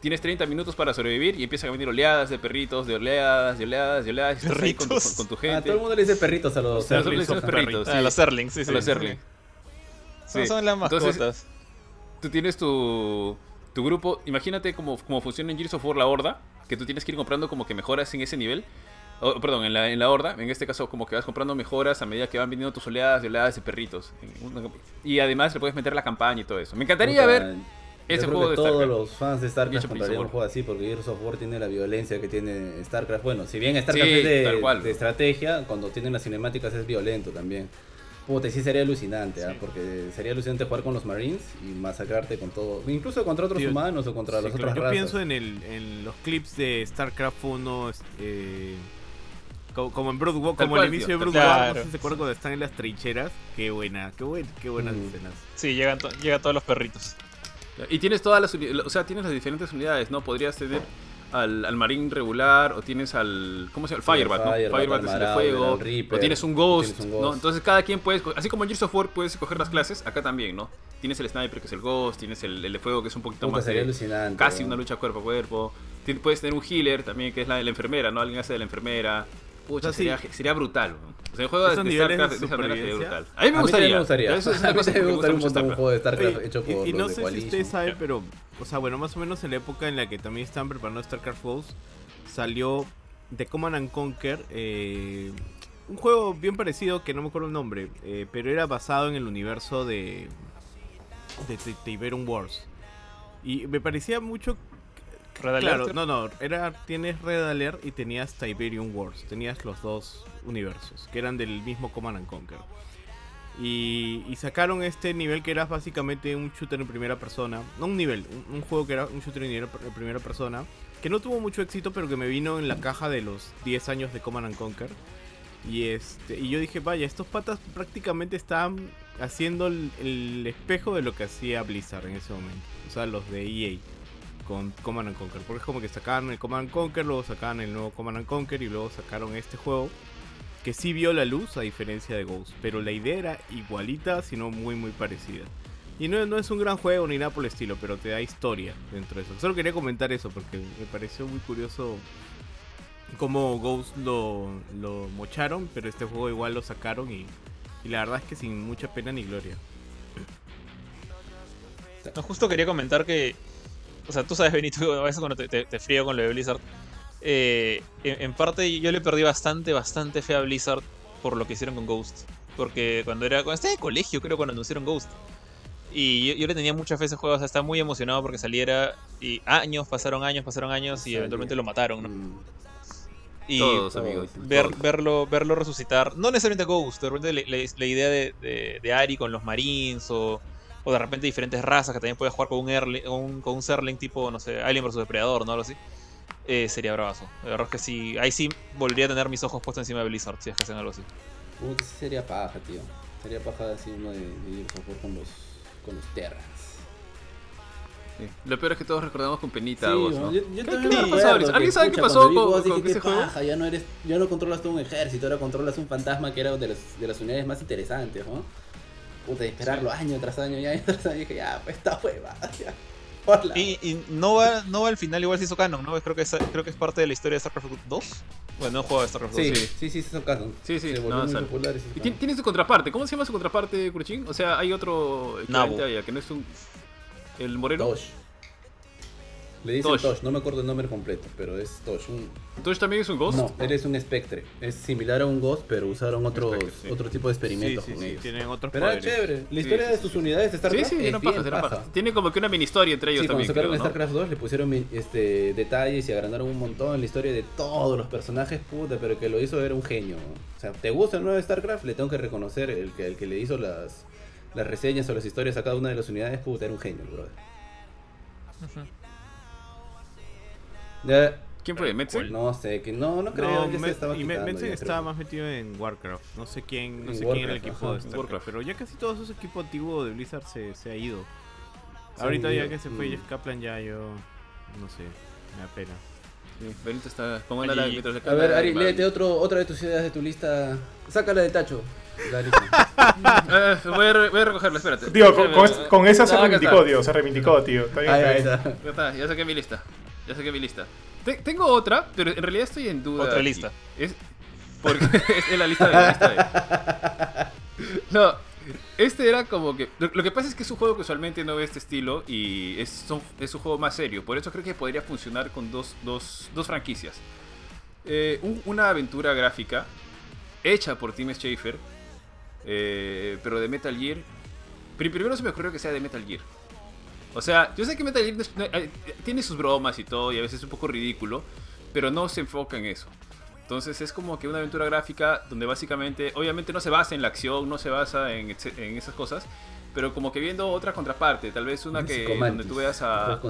Tienes 30 minutos para sobrevivir y empiezan a venir oleadas de perritos, de oleadas, de oleadas, de oleadas. y estás ahí con tu, Perritos. con tu Ah, gente. todo el mundo le dice perritos a los le Zerglings, decimos ojalá. perritos. Ah, sí. los sí, sí. A los. Son, Sí. son las Entonces, mascotas. tú tienes tu, tu grupo. Imagínate cómo, cómo funciona en Gears of War la horda. Que tú tienes que ir comprando como que mejoras en ese nivel. Perdón, en la, en la horda. En este caso, como que vas comprando mejoras a medida que van viniendo tus oleadas y oleadas de perritos. Y además le puedes meter la campaña y todo eso. Me encantaría Puta, ver yo ese creo juego que de todos StarCraft. los fans de StarCraft comprarían un juego así porque Gears of War tiene la violencia que tiene StarCraft. Bueno, si bien StarCraft Sí, es de, tal cual. de estrategia, cuando tienen las cinemáticas es violento también. Puta, sí sería alucinante, ¿ah? porque sería alucinante jugar con los Marines y masacrarte con todo, incluso contra otros Tío, humanos o contra Sí, las claro, otras Yo razas. pienso en, el, en los clips de StarCraft 1, eh, como, como en Brood War- como cual, el inicio tío, de Brood tal War, no sé si se acuerdan cuando están en las trincheras. Qué buena, qué, buen, qué buenas Mm. escenas. Sí, llegan, to- llegan todos los perritos. Y tienes todas las o sea, tienes las diferentes unidades, ¿no? Podrías tener al, al marín regular o tienes al ¿cómo se llama? El Firebat, ¿no? Firebat, es el de fuego, Reaper, o tienes un Ghost, tienes un ¿no? Entonces cada quien puede, esco- así como en Gears of War puedes escoger las clases, acá también, ¿no? Tienes el Sniper que es el Ghost, tienes el, el de fuego que es un poquito Puta, más de- casi una lucha cuerpo a cuerpo. Puedes tener un healer también que es la, la enfermera, ¿no? Alguien hace de la enfermera. Pucha, O sea, sí. sería, brutal. ¿no? O sea, el juego de, Esos de de StarCraft de esa manera sería brutal. A mí me A mí gustaría. me gustaría. Eso es A una cosa que me gusta gustaría un mucho un juego de StarCraft Oye, hecho y- por y, no los de sé si ustedes Coalition. saben, pero, o sea, bueno, más o menos en la época en la que también estaban preparando StarCraft Ghost, salió The Command and Conquer, eh, un juego bien parecido que no me acuerdo el nombre, eh, pero era basado en el universo de, de, de Tiberium Wars. Y me parecía mucho Red Alert. Claro, no, no, era, tienes Red Alert y tenías Tiberium Wars, tenías los dos universos, que eran del mismo Command and Conquer. Y, y sacaron este nivel que era básicamente un shooter en primera persona, no un nivel, un, un juego que era un shooter en primera persona, que no tuvo mucho éxito, pero que me vino en la caja de los 10 años de Command and Conquer. Y, este, y yo dije, vaya, estos patas prácticamente estaban haciendo el, el espejo de lo que hacía Blizzard en ese momento. O sea, los de EA con Command and Conquer. Porque es como que sacaban el Command and Conquer, luego sacaban el nuevo Command and Conquer y luego sacaron este juego que sí vio la luz a diferencia de Ghost. Pero la idea era igualita, sino muy muy parecida. Y no, no es un gran juego ni nada por el estilo, pero te da historia dentro de eso. Solo quería comentar eso porque me pareció muy curioso cómo Ghost lo, lo mocharon, pero este juego igual lo sacaron y, y la verdad es que sin mucha pena ni gloria. No, justo quería comentar que. O sea, tú sabes, Benito, a veces cuando te, te, te frío con lo de Blizzard. eh, en, en parte yo le perdí bastante, bastante fe a Blizzard por lo que hicieron con Ghost. Porque cuando era. Cuando estaba de colegio, creo, cuando anunciaron Ghost. Y yo, yo le tenía mucha fe a ese juego, o sea, estaba muy emocionado porque saliera. Y años, pasaron años, pasaron años y eventualmente lo mataron, ¿no? Mm, Y Todos, amigos. ver, todos. verlo, verlo resucitar. No necesariamente Ghost, de repente la, la- la idea de, de, de Ari con los Marines o, o de repente diferentes razas que también puedes jugar con un, Erli- un- con un Zerling tipo, no sé, Alien vs Depredador, ¿no? Algo así. Eh, sería bravazo. La verdad es que sí, ahí sí volvería a tener mis ojos puestos encima de Blizzard, si es que hacen algo así. Sí sería paja, tío. Sería paja así uno de, de Gears of War con los, con los Terrans. Sí. Lo peor es que todos recordamos con penita, Sí, vos, bueno, ¿no? yo, yo ¿Qué- también qué que, ¿Alguien sabe qué pasó con- Ghost, con dije, ese juego? paja, ya no eres, ya no controlas todo un ejército, ahora controlas un fantasma que era de las, de las unidades más interesantes, ¿no? Puta, y esperarlo año tras año y año tras año, dije, ya, pues esta hueva. Hola. Y, y no, va, no va al final, igual se hizo canon, ¿no? Creo que, es, creo que es parte de la historia de StarCraft 2. Bueno, no juego de StarCraft 2. Sí, sí, sí, sí, son casos. Sí, sí, no, popular Y canon. tiene, tiene su contraparte. ¿Cómo se llama su contraparte, Kurchin? O sea, hay otro equivalente a que no es un... El moreno. Dosh. Le dicen Tosh. Tosh. no me acuerdo el nombre completo, pero es Tosh. Un... ¿Tosh también es un Ghost? No, él es un Spectre. Es similar a un Ghost, pero usaron sí. otro tipo de Sí, experimentos sí, con sí, ellos. tienen otros Pero era poderes. chévere. La Sí, historia sí, de sí. sus unidades de Sí, StarCraft sí, es eran bien paja. pajas. Tiene como que una mini historia entre ellos Sí, cuando también, sacaron creo, ¿no? StarCraft 2 le pusieron este, detalles y agrandaron un montón la historia de todos los personajes, puta, pero el que lo hizo era un genio. O sea, ¿te gusta el nuevo StarCraft? Le tengo que reconocer el que, el que le hizo las, las reseñas o las historias a cada una de las unidades, puta, era un genio, brother. Ya, ¿Quién fue? ¿Metzel? no sé, que no, no creo, No, ya se Me- estaba y Me- quitando, Menzel ya estaba más metido en Warcraft. No sé quién, no En sé quién era el equipo ajá, de StarCraft. Warcraft. Pero ya casi todo ese equipo antiguo de Blizzard se, se ha ido. Ahorita ya que se fue mm. Jeff Kaplan ya yo no sé, me da pena. Sí, Benito está... Póngala la- Allí. mientras le A ver, Ari, léete otro, otra de tus ideas de tu lista. Sácala de tacho. La lista. Eh, voy, a re- voy a recogerla, espérate. Tío, con, con, Espérame. con esa se No, acá reivindicó, está. tío. Se reivindicó, tío. Está bien, Ahí, está ahí bien. está. Ya está, ya saqué mi lista. Ya saqué mi lista. Te- tengo otra, pero en realidad estoy en duda. Otra aquí. lista. Es porque es la lista de la lista de- No, este era como que. Lo, lo que pasa es que es un juego que usualmente no ve este estilo y es, son- es un juego más serio. Por eso creo que podría funcionar con dos, dos, dos franquicias. Eh, un- una aventura gráfica hecha por Tim Schafer, eh, pero de Metal Gear. Pri- Primero se me ocurrió que sea de Metal Gear. O sea, yo sé que Metal Gear eh, tiene sus bromas y todo, y a veces es un poco ridículo, pero no se enfoca en eso. Entonces es como que una aventura gráfica donde básicamente, obviamente no se basa en la acción, no se basa en, en esas cosas, pero como que viendo otra contraparte, tal vez una que donde tú veas a,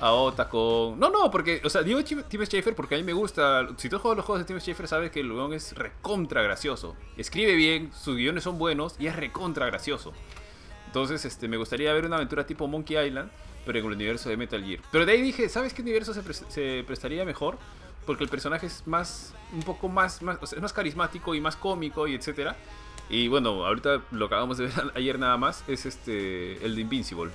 a Ota con... No, no, porque, o sea, digo Tim Schafer porque a mí me gusta. Si tú juegas los juegos de Tim Schafer, sabes que el weón es recontra gracioso. Escribe bien, sus guiones son buenos y es recontra gracioso. Entonces, este, me gustaría ver una aventura tipo Monkey Island, pero en el universo de Metal Gear. Pero de ahí dije, ¿sabes qué universo se, pres- se prestaría mejor? Porque el personaje es más, un poco más, más, o sea, es más carismático y más cómico y etcétera. Y bueno, ahorita lo acabamos de ver ayer nada más, es este, el de Invincible.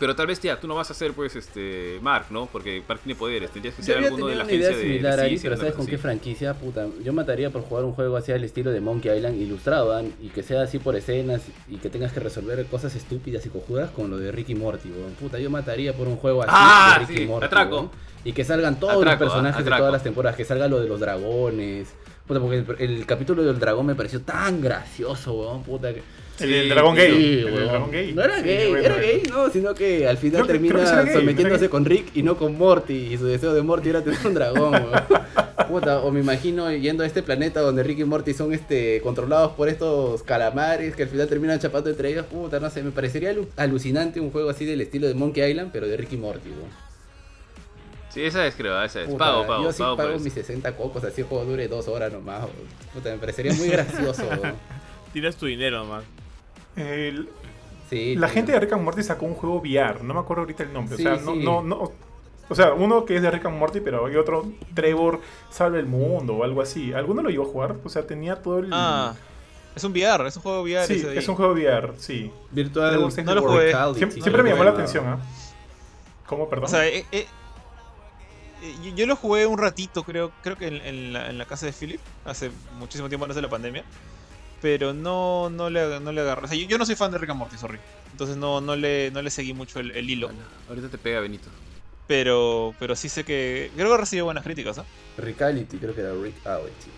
Pero tal vez, tía, tú no vas a ser, pues, este, Mark, ¿no? Porque Mark tiene poderes, tendrías que ser alguno de la una idea de- de... ahí, ciencia, pero ¿sabes con qué franquicia? Puta, yo mataría por jugar un juego así al estilo de Monkey Island ilustrado ¿ah? y que sea así por escenas y que tengas que resolver cosas estúpidas y cojudas con lo de Ricky Morty, weón. Puta, yo mataría por un juego así Ah, de Ricky sí, Morty, atraco. weón. Y que salgan todos Atraco, los personajes ah, de atraco. todas las temporadas, que salga lo de los dragones. Puta, porque el, el capítulo del dragón me pareció tan gracioso, weón, puta. que- El dragón Sí, gay. el dragón gay. No era Sí, gay, bueno, era bueno. gay, no, sino que al final Creo termina creo gay, sometiéndose con Rick y no con Morty. Y su deseo de Morty era tener un dragón, weón. Puta, o me imagino yendo a este planeta donde Rick y Morty son este controlados por estos calamares que al final terminan chapando entre ellos. Puta, no sé, me parecería alu- alucinante un juego así del estilo de Monkey Island, pero de Rick y Morty, weón. Sí, esa es, creo, esa es. Puta, pago, pago, yo sí pago pago mis 60 cocos, así el juego dure dos horas nomás. Puta, me parecería muy gracioso. Tiras tu dinero nomás. El- Sí, la gente de Rick and Morty sacó un juego VR. No me acuerdo ahorita el nombre. Sí, o sea, no, sí. no, no. O sea, uno que es de Rick and Morty, pero hay otro, Trevor salva el mundo o algo así. ¿Alguno lo iba a jugar? O sea, tenía todo el. Ah, es un VR, es un juego VR. sí, ese es un juego VR, sí. Virtual No lo jugué. Siempre, No siempre lo me llamó la atención, ¿ah? ¿Cómo, perdón? O sea, eh, eh, eh, yo, yo lo jugué un ratito, creo, creo que en, en la, en la casa de Philip, hace muchísimo tiempo antes de la pandemia. Pero no, no, le, no le agarré. O sea, yo, yo no soy fan de Rick and Morty, sorry. Entonces no, no, le, no le seguí mucho el, el hilo. Bueno, ahorita te pega Benito. Pero, pero sí sé que. Creo que recibió buenas críticas, ¿ah? Reality, creo que era Rick Reality.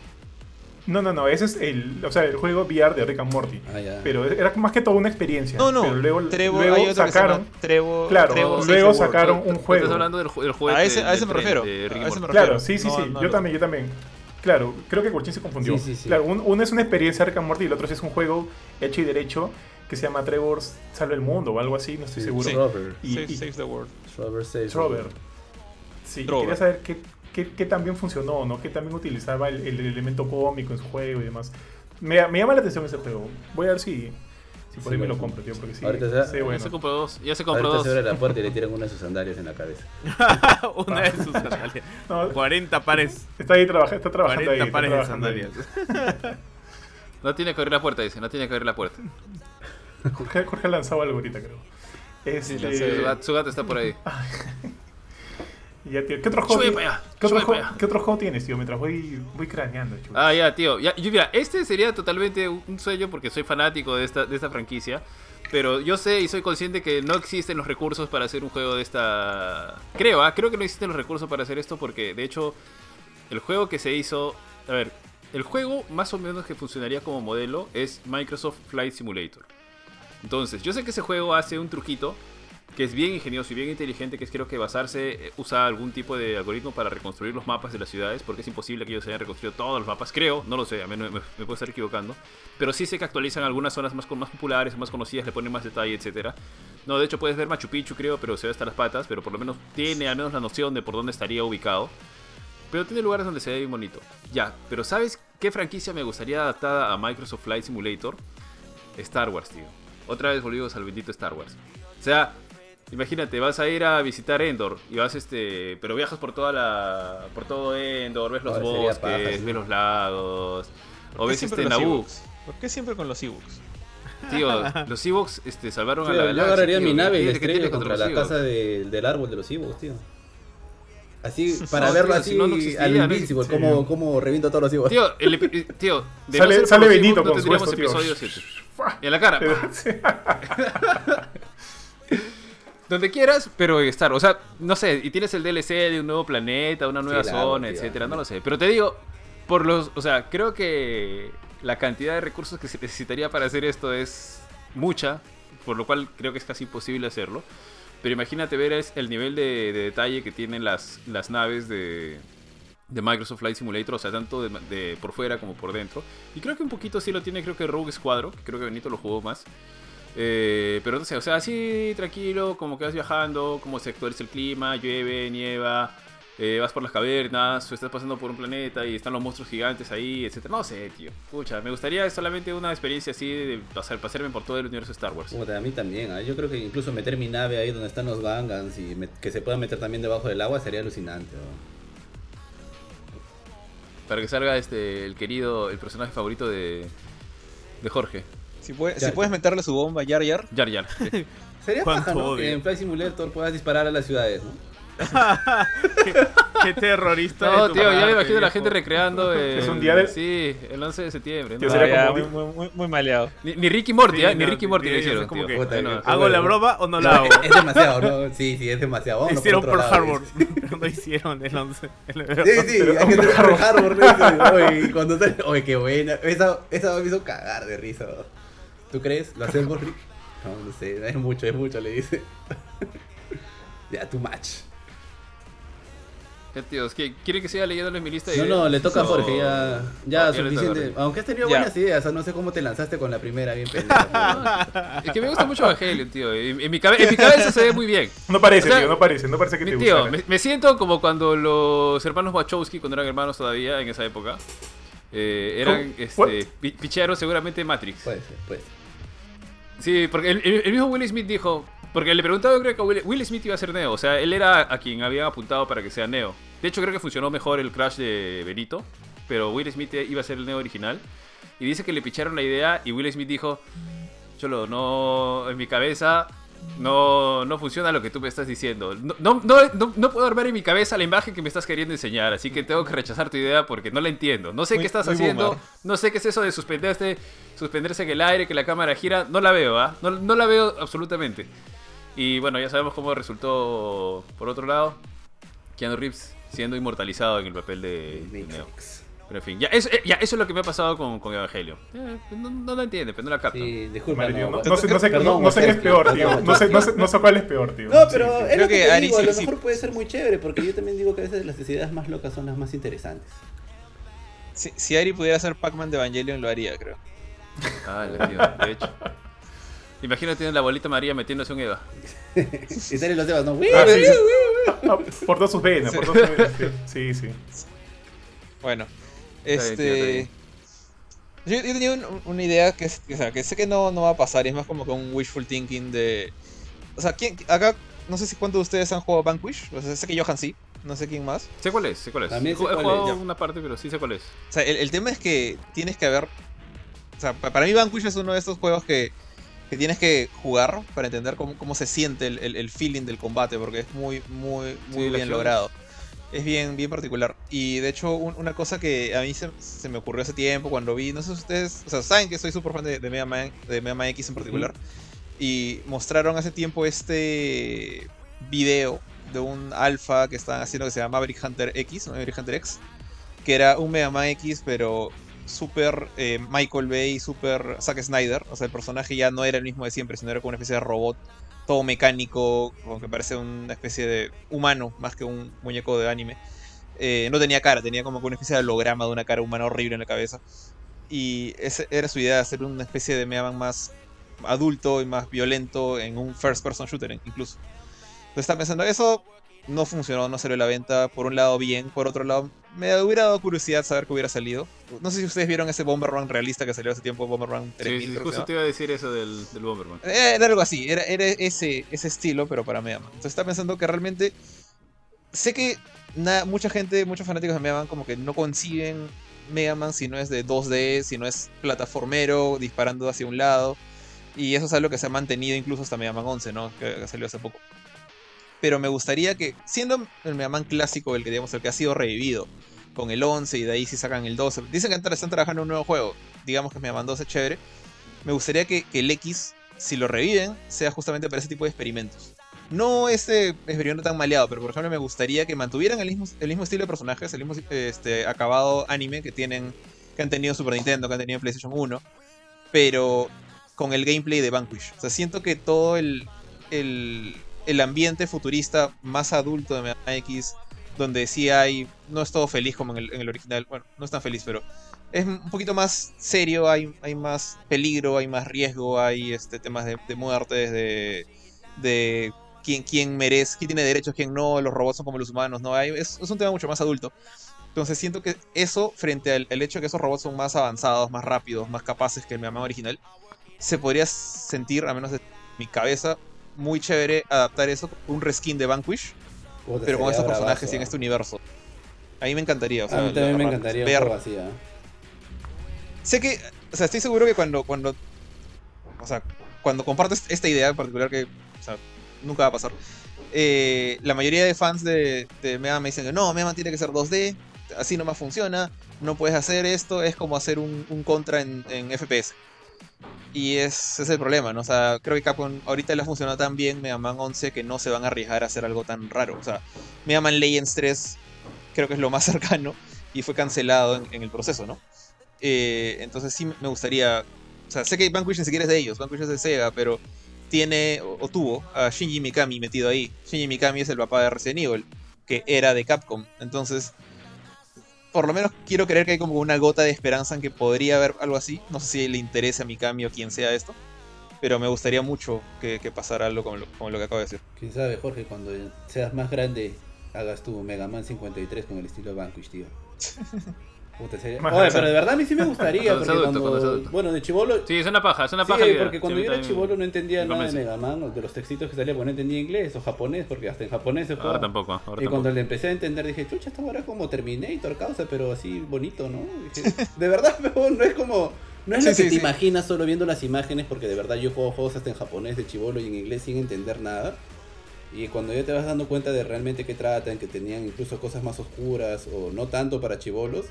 No, no, no. Ese es el, o sea, el juego VR de Rick and Morty. Ah. Pero era más que todo una experiencia. No, no. Pero luego, Trevor, luego hay otro que se sacaron. llama Trevor. Claro, Trevor luego World. sacaron un Tú Estás juego. hablando del, ju- del juego A ese- a ese me refiero, De a ese Claro, sí, sí, No, sí. no yo también, yo también. Claro, creo que Kurchin se confundió. Sí, sí, sí. Claro, un- uno es una experiencia de Rick and Morty y el otro es un juego hecho y derecho que se llama Trevor Salva el Mundo o algo así, no estoy Sí, seguro. Sí. Trover. Y, Save- y- the World. Trover saves the Trover. world. Sí, Trover. quería saber qué, qué, qué tan bien funcionó, ¿no? Qué tan bien utilizaba el, el elemento cómico en su juego y demás. Me, me llama la atención ese juego. Voy a ver si, si por Sí, ahí me lo compro, tío, porque sí. Ahorita se- sí, Ya bueno. se compró dos. Ya se compró Ahorita dos. se abre la puerta y le tiran una de sus sandalias en la cabeza. Una de sus sandalias. No, 40 pares. está ahí trabaja, está trabajando 40 ahí. está pares de trabajando sandalias. No tiene que abrir la puerta, dice. No tiene que abrir la puerta. Jorge, Jorge ha lanzado algo ahorita, creo. Este, Su, gato, su gato está por ahí. ya, tío. ¿Qué otro juego, allá, ¿qué otro juego- para allá. qué otro juego tienes, tío? Mientras voy, voy craneando, chulo. Ah, ya, tío. Ya, yo, mira, este sería totalmente un sueño porque soy fanático de esta, de esta franquicia. pero yo sé y soy consciente que no existen los recursos para hacer un juego de esta... Creo, ¿ah? creo que no existen los recursos para hacer esto porque de hecho el juego que se hizo... A ver, el juego más o menos que funcionaría como modelo es Microsoft Flight Simulator. Entonces, yo sé que ese juego hace un truquito que es bien ingenioso y bien inteligente, que es creo que basarse, eh, usa algún tipo de algoritmo para reconstruir los mapas de las ciudades, porque es imposible que ellos hayan reconstruido todos los mapas, creo, no lo sé, a mí me, puedo estar equivocando, pero sí sé que actualizan algunas zonas más, más populares, más conocidas, le ponen más detalle, etcétera. No, de hecho puedes ver Machu Picchu, creo, pero se ve hasta las patas, pero por lo menos tiene al menos la noción de por dónde estaría ubicado. Pero tiene lugares donde se ve bien bonito. Ya, pero ¿sabes qué franquicia me gustaría adaptada a Microsoft Flight Simulator? Star Wars, tío. Otra vez volvimos al bendito Star Wars. O sea, imagínate, vas a ir a visitar Endor y vas este, pero viajas por toda la por todo Endor, ves los bosques, paja, sí. ves los lagos, o ¿Por qué ves siempre este los Naboo. Ewoks? ¿Por qué siempre con los Ewoks? Tío, los Ewoks este, salvaron a la yo galaxia, agarraría tío. mi nave y ¿Qué- la estrella contra la casa de- del árbol de los Ewoks, tío. Así, para No, verlo tío, así si no, no existía, al Invincible, como, como reviento a todos los Ewoks. Tío, el eh, tío, de Sale- sale Benito con su tendríamos esto, tío. episodio 7. En la cara. Donde quieras, pero estar. O sea, no sé, y tienes el DLC de un nuevo planeta, una nueva zona, tío. etcétera, no lo sé. Pero te digo, por los. O sea, creo que la cantidad de recursos que se necesitaría para hacer esto es mucha, por lo cual creo que es casi imposible hacerlo. Pero imagínate ver el nivel de, de detalle que tienen las, las naves de, de Microsoft Flight Simulator, o sea, tanto de, de por fuera como por dentro. Y creo que un poquito sí lo tiene, creo que Rogue Squadron, que creo que Benito lo jugó más. Eh, pero no sé, o sea, así tranquilo, como que vas viajando, como se actualiza el clima, llueve, nieva, eh, vas por las cavernas, o estás pasando por un planeta y están los monstruos gigantes ahí, etc. No sé, tío. Escucha, me gustaría solamente una experiencia así de pasar, pasarme por todo el universo Star Wars. Puta, a mí también, ¿ah? yo creo que incluso meter mi nave ahí donde están los Gangans y me- que se pueda meter también debajo del agua sería alucinante. ¿no? Para que salga este el querido, el personaje favorito de, de Jorge, Si, puede- Ya. si puedes meterle su bomba Yar Yar, Jar Jar. Sería paja, ¿no? Que en Flight Simulator puedas disparar a las ciudades, ¿no? Qué terrorista. No, de tío, ya me imagino a la gente recreando. Es el- un día del- Sí, el 11 de septiembre. Tío, ¿no? será ya, como- muy, muy, muy maleado. Ni, ni Ricky Morty, Sí, ¿ah? Ni no, Ricky Morty lo es hicieron, como tío. que- Puta, Bueno, que- ¿Hago la broma o no la hago? Es demasiado, ¿no? Sí, sí, es demasiado. Hicieron lado, Harbor. No hicieron el 11. el- Sí, sí, hay que tener por Harbor. Oye, cuando qué buena. Esa, esa me hizo cagar de risa. ¿Tú crees? ¿Lo hacemos, Rick? No, no sé, es mucho, es mucho, le dice. ya, too much. ¿Qué tíos? ¿Qué- ¿Quiere que siga leyéndole mi lista de No, no, le toca a Jorge, ya, ya suficiente. Aunque has tenido buenas ideas, o sea, no sé cómo te lanzaste con la primera, bien pendeja. Es que me gusta mucho Evangelion, tío. En, en mi, en mi cabeza se ve muy bien. No parece, O sea, tío, no parece, no parece que Mi te tío, me, me siento como cuando los hermanos Wachowski, cuando eran hermanos todavía en esa época, eh, eran este, pi- pichearon seguramente Matrix. puede ser, puede ser. Sí, porque el, mismo Will Smith dijo. Porque le preguntaba, creo que Will, Will Smith iba a ser Neo. O sea, él era a quien habían apuntado para que sea Neo. De hecho, creo que funcionó mejor el Crash de Benito. Pero Will Smith iba a ser el Neo original. Y dice que le picharon la idea. Y Will Smith dijo: Cholo, no. En mi cabeza. No, no funciona lo que tú me estás diciendo. No, no, no, no- no puedo armar en mi cabeza la imagen que me estás queriendo enseñar. Así que tengo que rechazar tu idea porque no la entiendo. No sé Muy- qué estás haciendo. boomer. No sé qué es eso de suspenderse, suspenderse en el aire, que la cámara gira. No la veo, ¿ah? No, no la veo absolutamente. Y bueno, ya sabemos cómo resultó por otro lado. Keanu Reeves siendo inmortalizado en el papel de, de Neo. Pero en fin, ya eso, eh, ya eso es lo que me ha pasado con, con Evangelion. Eh, no, no la entiende, pero no la capta. Sí, disculpa, no. no, no sé, no sé, Perdón, no- no sé qué es peor, tío. No sé, no, sé, no sé cuál es peor, tío. No, pero Sí, sí. es Creo lo que que te Ari digo, a lo mejor puede ser muy chévere, porque yo también digo que a veces las ideas más locas son las más interesantes. Si, si Ari pudiera ser Pac-Man de Evangelion, lo haría, creo. Ah, la tío, de hecho. Imagínate tiene la bolita María metiéndose un Eva. y salen los Evas, ¿no? Ah, sí, sí. Ah, Por todas sus venas, por todas sus venas. Sí. sí. Bueno, Este. Yo, yo tenía un- una idea que, es- que, o sea, que sé que no, no va a pasar y es más como que un wishful thinking de. O sea, ¿quién, acá no sé si cuántos de ustedes han jugado Vanquish. O sea, sé que Johan sí, no sé quién más. Sé cuál es, sé cuál es. También He sé ju- he cuál jugado es. una parte, pero sí sé cuál es. O sea, el, el tema es que tienes que haber. O sea, pa- para mí Vanquish es uno de estos juegos que, que tienes que jugar para entender cómo, cómo se siente el, el- el feeling del combate, porque es muy, muy, muy bien logrado. Es bien, bien particular. Y de hecho, un- una cosa que a mí se, se me ocurrió hace tiempo cuando vi, no sé si ustedes, o sea, saben que soy súper fan de, de Mega Man, de Mega Man X en particular. Y mostraron hace tiempo este video de un alfa que estaban haciendo que se llama Maverick Hunter X, ¿no? Maverick Hunter X, que era un Mega Man X, pero super eh, Michael Bay, super Zack Snyder. O sea, el personaje ya no era el mismo de siempre, sino era como una especie de robot, todo mecánico, como que parece una especie de humano más que un muñeco de anime. Eh, no tenía cara, tenía como que una especie de holograma de una cara humana horrible en la cabeza. Y esa era su idea, hacer una especie de Mega más adulto y más violento en un first person shooter incluso. Entonces estaba pensando, eso no funcionó, no salió a la venta. Por un lado, bien. Por otro lado, me hubiera dado curiosidad saber que hubiera salido. No sé si ustedes vieron ese Bomberman realista que salió hace tiempo, Bomberman 3000. Sí, sí, justo te iba a decir eso del, del Bomberman. Eh, Era algo así, era, era ese, ese estilo, pero para Mega Man. Entonces estaba pensando que realmente. Sé que mucha gente, muchos fanáticos de Mega Man, como que no conciben Mega Man si no es de 2D, si no es plataformero, disparando hacia un lado. Y eso es algo que se ha mantenido incluso hasta Mega Man 11, ¿no? Que, que salió hace poco. Pero me gustaría que, siendo el Mega Man clásico, el que digamos, el que ha sido revivido, con el 11 y de ahí si sacan el 12. Dicen que están trabajando en un nuevo juego. Digamos que Mega Man 12 es chévere. Me gustaría que, que el X, si lo reviven, sea justamente para ese tipo de experimentos. No este experimento tan maleado, pero por ejemplo me gustaría que mantuvieran el mismo, el mismo estilo de personajes, el mismo este, acabado anime que tienen que han tenido Super Nintendo, que han tenido PlayStation 1, pero con el gameplay de Vanquish. O sea, siento que todo el, el, el ambiente futurista más adulto de Mega X, donde sí hay, no es todo feliz como en el, original, bueno, no es tan feliz, pero es un poquito más serio, hay, hay más peligro, hay más riesgo, hay este, temas de, muertes, de, de quién, quién merece, quién tiene derechos, quién no, los robots son como los humanos, no hay, es, un tema mucho más adulto. Entonces siento que eso, frente al hecho de que esos robots son más avanzados, más rápidos, más capaces que el Mega original, se podría sentir, a menos de mi cabeza, muy chévere adaptar eso con un reskin de Vanquish, Puta, pero con estos personajes y en este universo. A mí me encantaría. O sea, A mí también me encantaría ver ¿ah? sé que, o sea, estoy seguro que cuando, cuando, o sea, cuando compartes esta idea en particular que, o sea, nunca va a pasar, eh, la mayoría de fans de, de Mega me dicen que no, Mega tiene que ser 2D, así nomás funciona, no puedes hacer esto, es como hacer un, un contra en, en FPS. Y es, es el problema, ¿no? O sea, creo que Capcom ahorita le ha funcionado tan bien Mega Man 11 que no se van a arriesgar a hacer algo tan raro. O sea, Mega Man Legends 3 creo que es lo más cercano y fue cancelado en, en el proceso, ¿no? Eh, entonces sí me gustaría. O sea, sé que Vanquish ni siquiera es de ellos, Vanquish es de Sega, pero tiene o, o tuvo a Shinji Mikami metido ahí. Shinji Mikami es el papá de Resident Evil, que era de Capcom. Entonces, por lo menos quiero creer que hay como una gota de esperanza en que podría haber algo así. No sé si le interesa a Mikami o quien sea esto, pero me gustaría mucho que, que pasara algo como lo, como lo que acabo de decir. Quién sabe, Jorge, cuando seas más grande, hagas tu Mega Man 53 con el estilo Vanquish, tío. Puta, sería- Más Oye, pero de verdad a mí sí me gustaría. Cuando porque adulto, bueno, de chivolo. Sí, es una paja, es una paja. porque cuando Sí, yo era chivolo no entendía nada de. Mega Man, de los textitos que salía, porque no entendía inglés o japonés, porque hasta en japonés se Ahora jugaba. tampoco, ahora Y tampoco. cuando le empecé a entender dije, chucha, esta ahora es como Terminator, causa, pero así bonito, ¿no? Dije, de verdad, pero no es como... No es Sí, lo que sí, te sí. imaginas solo viendo las imágenes, porque de verdad yo juego juegos hasta en japonés de chivolo y en inglés sin entender nada. Y cuando ya te vas dando cuenta de realmente qué tratan, que tenían incluso cosas más oscuras o no tanto para chivolos,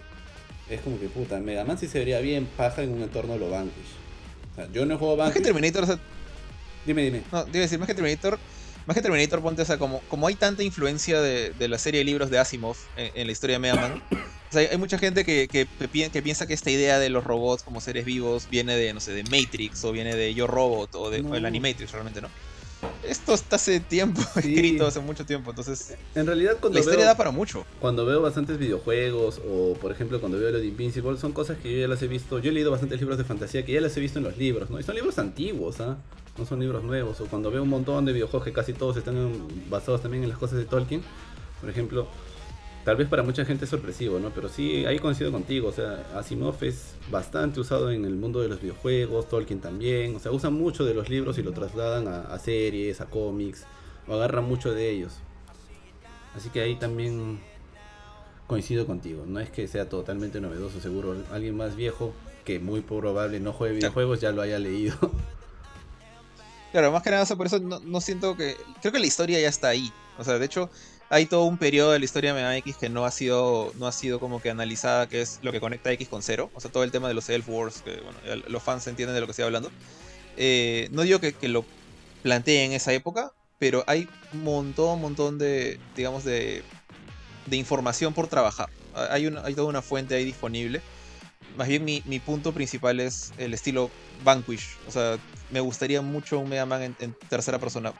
es como que puta, Mega Man sí se vería bien paja en un entorno de lo Vanquish. O sea, yo no juego Más que Vanquish. Terminator, o sea, Dime, dime. No, debe decir, más que Terminator, más que Terminator, ponte, o sea, como, como hay tanta influencia de, de la serie de libros de Asimov en, en la historia de Mega Man, o sea, hay, mucha gente que, que, pi- que piensa que esta idea de los robots como seres vivos viene de, no sé, de Matrix, o viene de Yo Robot, o de No. o Animatrix, realmente, ¿no? Esto está hace tiempo, Sí. escrito hace mucho tiempo, entonces En realidad cuando la historia veo- da para mucho. cuando veo bastantes videojuegos o por ejemplo cuando veo lo de Invincible son cosas que yo ya las he visto, yo he leído bastantes libros de fantasía que ya las he visto en los libros, ¿no? Y son libros antiguos, ¿ah? No son libros nuevos. O cuando veo un montón de videojuegos que casi todos están basados también en las cosas de Tolkien, por ejemplo, tal vez para mucha gente es sorpresivo, ¿no? Pero sí, ahí coincido contigo, o sea, Asimov es bastante usado en el mundo de los videojuegos, Tolkien también, o sea, usan mucho de los libros y lo trasladan a, a series, a cómics, o agarran mucho de ellos. Así que ahí también coincido contigo. No es que sea totalmente novedoso, seguro alguien más viejo que muy probable no juegue videojuegos ya lo haya leído. Claro, más que nada, o sea, por eso no, no siento que. Creo que la historia ya está ahí. O sea, de hecho, hay todo un periodo de la historia de X que no ha sido. no ha sido como que analizada, que es lo que conecta X con cero. O sea, todo el tema de los Elf Wars, que bueno, los fans entienden de lo que estoy hablando. eh, no digo que, que lo planteé en esa época, pero hay un montón, montón de, digamos, de, de información por trabajar. Hay, hay toda una fuente ahí disponible. Más bien mi, mi punto principal es el estilo Vanquish. O sea, me gustaría mucho un Mega Man en, en tercera persona.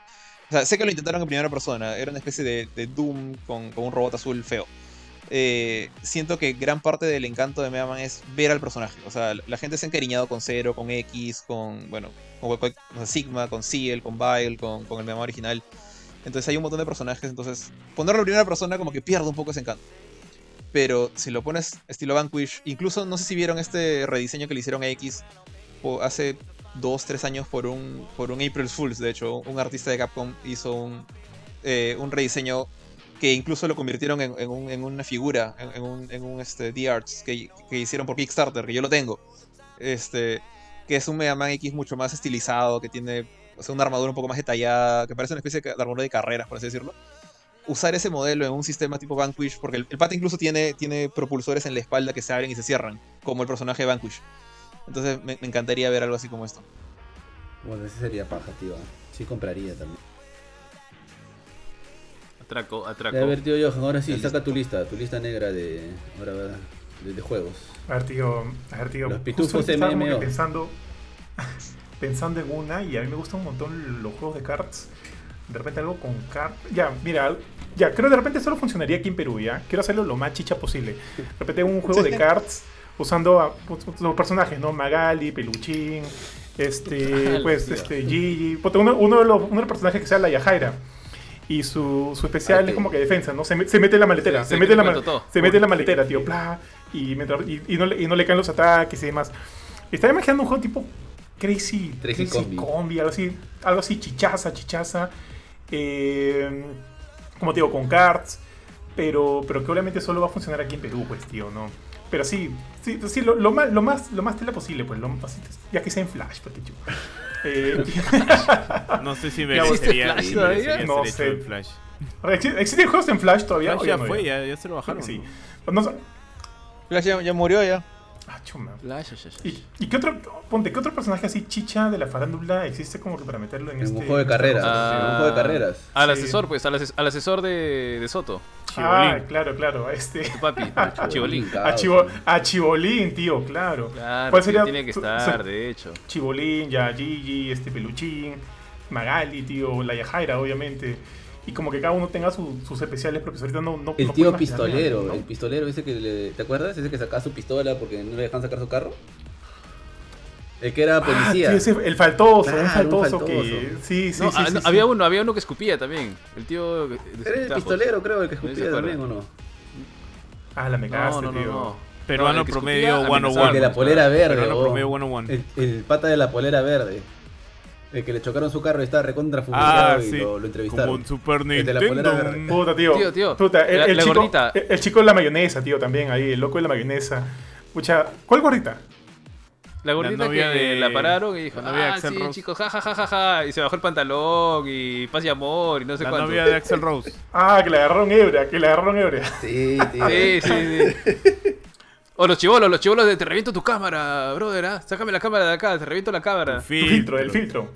Sé que lo intentaron en primera persona. Era una especie de, Doom con, un robot azul feo. Eh, siento que gran parte del encanto de Mega Man es ver al personaje. O sea, la gente se ha encariñado con Zero, con X, con, bueno, con, Sigma, con Ciel, con Bile, con, el Mega Man original. Entonces hay un montón de personajes, entonces ponerlo en primera persona como que pierde un poco ese encanto. Pero si lo pones estilo Vanquish, incluso no sé si vieron este rediseño que le hicieron a X hace 2, 3 años por un, por un April Fools, de hecho, un artista de Capcom hizo un, eh, un rediseño que incluso lo convirtieron en, en un- en una figura, en, un, en un este, D-Arts que, que hicieron por Kickstarter, que yo lo tengo. Este, que es un Mega Man X mucho más estilizado, que tiene o sea, una armadura un poco más detallada, que parece una especie de armadura de carreras, por así decirlo. Usar ese modelo en un sistema tipo Vanquish, porque el, el incluso tiene, tiene propulsores en la espalda que se abren y se cierran, como el personaje de Vanquish. Entonces me, me encantaría ver algo así como esto. Bueno, ese sería paja, tío. Sí compraría también. Atraco, atraco. Ya, a ver, tío Johan, ahora sí, Ya saca listo. tu lista, tu lista negra de, ahora, va, de, de juegos. A ver, tío, a ver, tío. Los justo pitufos estaba como que MMO. pensando, pensando en una y a mí me gustan un montón los juegos de cards. De repente algo con cards. Ya, mira, ya, creo que de repente solo funcionaría aquí en Perú, ¿ya? Quiero hacerlo lo más chicha posible. De repente un juego de cards usando a pues, los personajes, ¿no? Magali, Peluchín, este, pues, este, Gigi. Uno, uno de los, uno de los personajes que sea la Yajaira. Y su, su especial es como que defensa, ¿no? Se, me- se mete en la maletera, Sí, se, mete la, ma- todo. se mete en la maletera, tío, bla, y, mientras- y, y no, le, y no le caen los ataques y demás. Estaba imaginando un juego tipo Crazy, Crazy Crazy Combi. Combi, algo así, algo así chichaza, chichaza. eh, como te digo, con cards, pero, pero que obviamente solo va a funcionar aquí en Perú, pues, tío, ¿no? Pero sí, sí, sí lo, lo más, lo, más, lo más tela posible, pues, lo, así, ya que sea en Flash, porque yo. Eh, No sé si Ya, Flash si todavía? No sé. en Flash. ¿exi- ¿Existen juegos en Flash todavía? Flash o ya no fue, ya, ya se lo bajaron. sí. ¿no? Flash ya, ya murió ya. Ah, chuma. Flash, ya, ya, ya. ¿Y, y qué otro, ponte, qué otro personaje así chicha de la farándula existe como que para meterlo en, En este... un juego de carreras, Ah. un juego de carreras. Al Sí. asesor, pues, al, ases- al asesor de, de Soto. Ah, Chibolín. claro, claro, a este... Tu papi, Chibolín. A, Chivo- a Chibolín, tío, claro. Claro, ¿Cuál sería tiene que su- estar, su- de hecho. Chibolín, ya Gigi, este Peluchín, Magali, tío, la Yajaira, obviamente. Y como que cada uno tenga su- sus especiales, porque ahorita no, no El no tío pistolero, el pistolero ese que le, ¿te acuerdas? Ese que sacaba su pistola porque no le dejan sacar su carro. El que era Ah, policía. tío, ese- el faltoso, Claro, un un faltoso, que... Sí, sí, No, sí, ah, sí, no, sí. había uno, había uno que escupía también. El tío. Era el Tajos. pistolero, creo, el que escupía también, ¿o no? Ah, la me cagaste, no, no, tío. no. Peruano No, el que promedio escupía, 101. amenazaba. El de la polera verde. Peruano oh. promedio 101. El, el pata de la polera verde. El que le chocaron su carro y estaba recontra Ah, y sí. lo, lo Como entrevistaron. un Super de la Nintendo. verde. Puta, tío. Tío, tío, Puta, el, la- el la chico, el, el chico de la mayonesa, tío, también ahí, el loco de la mayonesa. Pucha, ¿cuál gordita? La gordita novia que de- la pararon y dijo, la novia de ah, sí, Rose". chicos, ja, ja, ja, ja, ja", Y se bajó el pantalón y paz y amor y no sé La cuánto. novia de Axel Rose. Ah, que le agarraron hebra, que le agarraron hebra. Sí, tío. Sí, sí, sí. O los chivolos, los chivolos de te reviento tu cámara, brother, ¿ah? Sácame la cámara de acá, te reviento la cámara. Tu filtro, el filtro.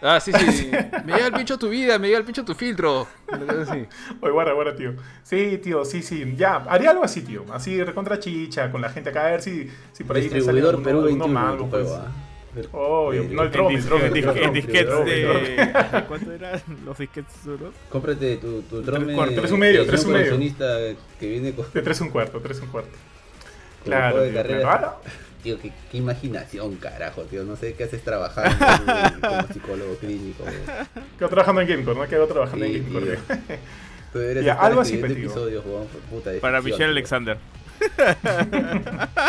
Ah, sí, sí. Me llega el pincho tu vida, me llega el pincho tu filtro. Así. Oye, guarda, guarda, tío. Sí, tío, sí, sí. Ya, haría algo así, tío. Así, recontra chicha, con la gente acá, a ver si, si por ahí me sale Distribuidor alguno- Perú alguno 21 mango, tu pues. ¿ah? Obvio, no el Tron, el Tron, en disquetes de. ¿Cuánto eran los disquetes duros? Cómprate tu, tu drone. cuarto, tres un medio, tres un medio. que viene con, De tres un cuarto, tres un cuarto. Claro, de tío, Tío, qué, qué imaginación, carajo, tío. No sé qué haces trabajando como psicólogo clínico. Quedo trabajando en Gamecore, ¿no? Quedo trabajando Sí, en Gamecore. tío. Tú deberías Ya, algo así, tío. episodios, weón, puta de Para ficción, Michelle tío. Alexander.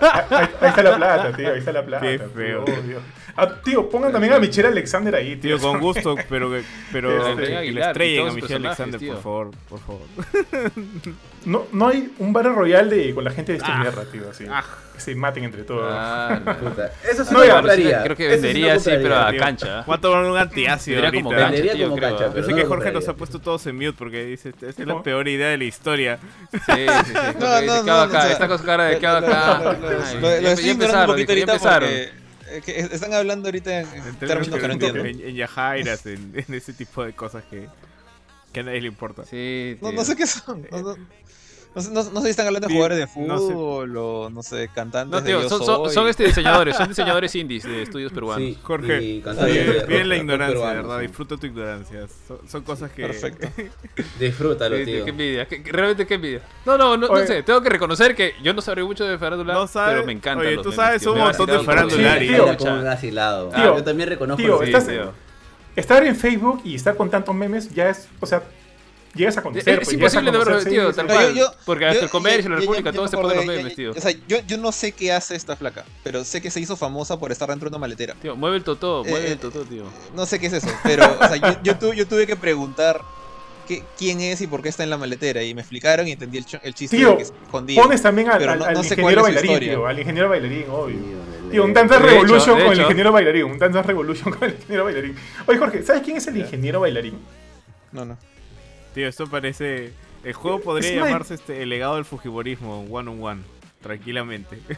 Ah, ahí, ahí está la plata, tío. Ahí está la plata. Qué tío, feo. obvio. Ah, tío, pongan también a Michelle Alexander ahí, tío. Tío, con gusto, pero, que- pero Este, que, le estrellen a Michelle Alexander, tío. por favor, por favor. No, no hay un Battle Royale de, con la gente de esta Ah. guerra, tío, así. Ah. Que se maten entre todos. Ah, no. Eso sí No, no, compraría. Creo que vendería lo sí, pero a tío. cancha. Voy a tomar un antiácido Tendría como ahorita. cancha, Vendería tío, como creo. cancha, Yo pero sé no que Jorge nos ha puesto todos en mute porque dice, esta es la peor idea de la historia. Sí, sí, sí. No, no, ¿Qué hago no, acá? o sea, Está con su cara de qué hago acá. lo- estoy un empezaron, poquito ahorita empezaron. porque que están hablando ahorita en, en En términos que no entiendo. En, en Yajairas, en, en ese tipo de cosas que, que a nadie le importa. Sí, No, sé qué son. No, no- no sé, no- no sé si están hablando de jugadores de no sé. fútbol o, no sé, cantantes No, de tío, Yo son, son, son este diseñadores, son diseñadores indies de estudios peruanos. Sí, Jorge, de Bien, la ignorancia, peruano, ¿verdad? sí. Disfruta tu ignorancia. Son, son cosas que. Perfecto. Disfrútalo, tío. Qué envidia, qué- realmente qué envidia. No, no, no, sé, tengo que reconocer que yo no sabré mucho de farándula, No sabes- pero me encanta. oye, los tú sabes un montón de farándula, yo también reconozco tío. Estar en Facebook y estar con tantos memes ya es, o sea, llegas a Es, conocer. es pues, imposible de verlo, conocer, tío, sí, tal. No, cual. yo- yo- porque hasta Yo- el comercio, yo- la república, yo todo se pone los ya- tío. O sea, yo, yo no sé qué hace esta flaca, pero sé que se hizo famosa por estar dentro de una maletera. Tío, mueve el totó, mueve Eh, el totó, tío. No sé qué es eso, pero o sea, yo, yo, tu- yo tuve que preguntar qué, quién es y por qué está en la maletera. Y me explicaron y entendí el, chiste Tío, de que se escondía. Pones también al, Pero al- no- al no sé ingeniero bailarín, historia. tío. Al ingeniero bailarín, obvio. Tío, un. Dance De hecho, Revolution de con el hecho. ingeniero bailarín. Un Dance Revolution con el ingeniero bailarín. Oye, Jorge, ¿sabes quién es el ingeniero bailarín? No, no. Tío, esto parece. El juego podría Es llamarse este, El legado del Fujimorismo, one on one. Tranquilamente.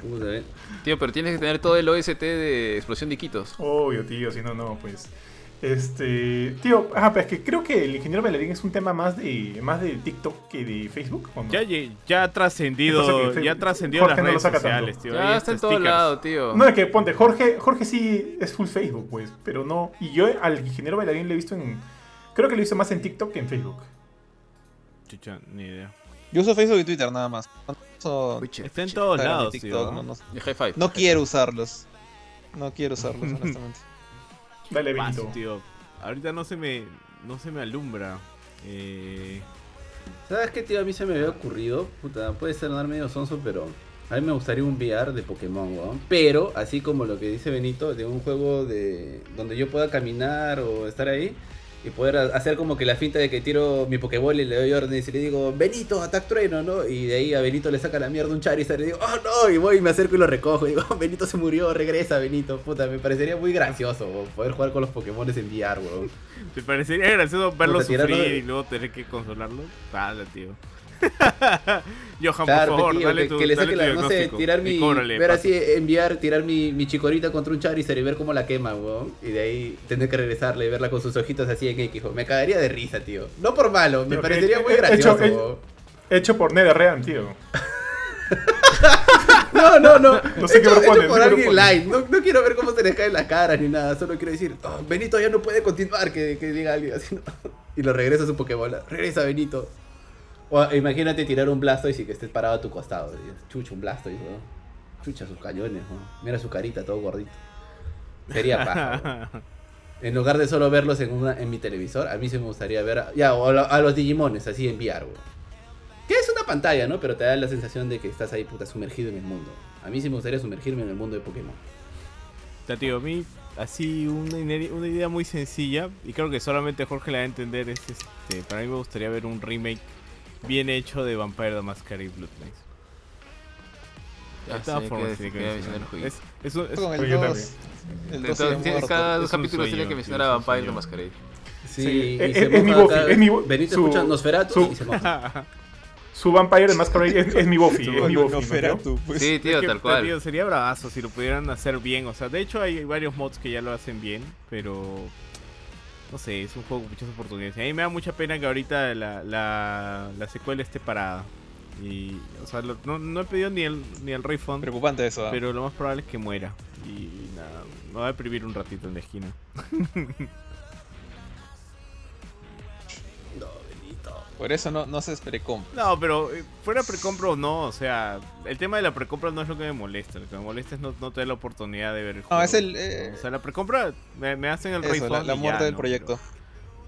Puta, eh. Tío, pero tienes que tener todo el OST de explosión de Iquitos. Obvio, tío, si no, no, pues. Este. Tío, ajá, pero es que creo que el ingeniero bailarín es un tema más de más de TikTok que de Facebook. ¿o no? Ya, ya ha ¿Qué pasa trascendido. Ya ha trascendido las no redes sociales, tanto? tío. Ya está en hasta todo lado, tío. No, es que ponte, Jorge, Jorge sí es full Facebook, pues, pero no. Y yo al ingeniero bailarín le he visto en. Creo que lo visto más en TikTok que en Facebook. Chucha, ni idea. Yo uso Facebook y Twitter nada más. No uso Está en todos Instagram lados, TikTok, tío. no, no- Y high five. no quiero usarlos. No quiero usarlos, honestamente. Dale, Paso, Benito. tío. Ahorita no se me. No se me alumbra. Eh. ¿Sabes qué, tío? A mí se me había ocurrido. Puta, puede sonar medio sonso, pero. A mí me gustaría un VR de Pokémon, weón. Pero, así como lo que dice Benito, de un juego de. donde yo pueda caminar o estar ahí. Y poder ha- hacer como que la finta de que tiro mi Pokéball y le doy órdenes y le digo, Benito, atac trueno, ¿no? Y de ahí a Benito le saca la mierda un Charizard y le digo, oh no, y voy y me acerco y lo recojo. Y digo, "Oh, Benito se murió, regresa, Benito. Puta, me parecería muy gracioso, poder jugar con los Pokémon en VR, weón. ¿Te parecería gracioso verlo Puta, tirarlo sufrir y luego tener que consolarlo? Pala, tío. Johan, Claro, por favor, tío, dale que, tu, que le saque la, no sé, tirar mi, cóbrale, ver así, enviar, tirar mi, mi chicorita contra un Charizard y ver cómo la quema, weón. Y de ahí tener que regresarle y verla con sus ojitos así en X, Me cagaría de risa, tío. No por malo, me parecería muy gracioso, hecho- he- weón. Hecho por NetherRealm, tío. No, no, no. No sé qué hecho, proponen, hecho por alguien light. No, no quiero ver cómo se les caen las caras ni nada. Solo quiero decir, "Oh, Benito ya no puede continuar, que, que diga alguien así. ¿no? Y lo regresa a su Pokémon. Regresa, Benito. O imagínate tirar un Blastoise y que estés parado a tu costado. Chucha, un Blastoise. Chucha, sus cañones. Mira su carita, todo gordito. Sería paja. En lugar de solo verlos en, una, en mi televisor, a mí sí me gustaría ver. a- ya, o a, lo- a los Digimones, así en VR, weón. Que es una pantalla, ¿no? Pero te da la sensación de que estás ahí, puta, sumergido en el mundo. A mí sí me gustaría sumergirme en el mundo de Pokémon. Ya, tío, a mí, así, una, una idea muy sencilla, y creo que solamente Jorge la va a entender, es este, para mí me gustaría ver un remake bien hecho de Vampire the Masquerade Blood es, es un- es- Con el yo 2. también. El De 2 todo- sigue tiene- muerto. cada dos capítulos tiene que mencionar a Vampire the Masquerade. Sí, Sí, es- mi Buffy, es mi Benito escucha Nosferatu su- y se moja. Su Vampire de Masquerade es, es mi Buffy, es mi Buffy. pues. Sí, tío, es que, tal cual. tío, sería bravazo si lo pudieran hacer bien. O sea, de hecho hay varios mods que ya lo hacen bien, pero no sé, es un juego con muchas oportunidades. A mí me da mucha pena que ahorita la, la, la secuela esté parada. Y, o sea, lo- no, no he pedido ni el, ni el refund, Preocupante eso. ¿ah? pero lo más probable es que muera. Y nada, me va a deprimir un ratito en la esquina. Por eso no, no se espere compra. No, pero eh, fuera precompra o no, o sea, el tema de la precompra no es lo que me molesta. Lo que me molesta es no, no tener la oportunidad de ver el juego. No, es el. eh, O sea, la precompra me, me hacen el eso, refund la, muerte ya, del ¿no? proyecto.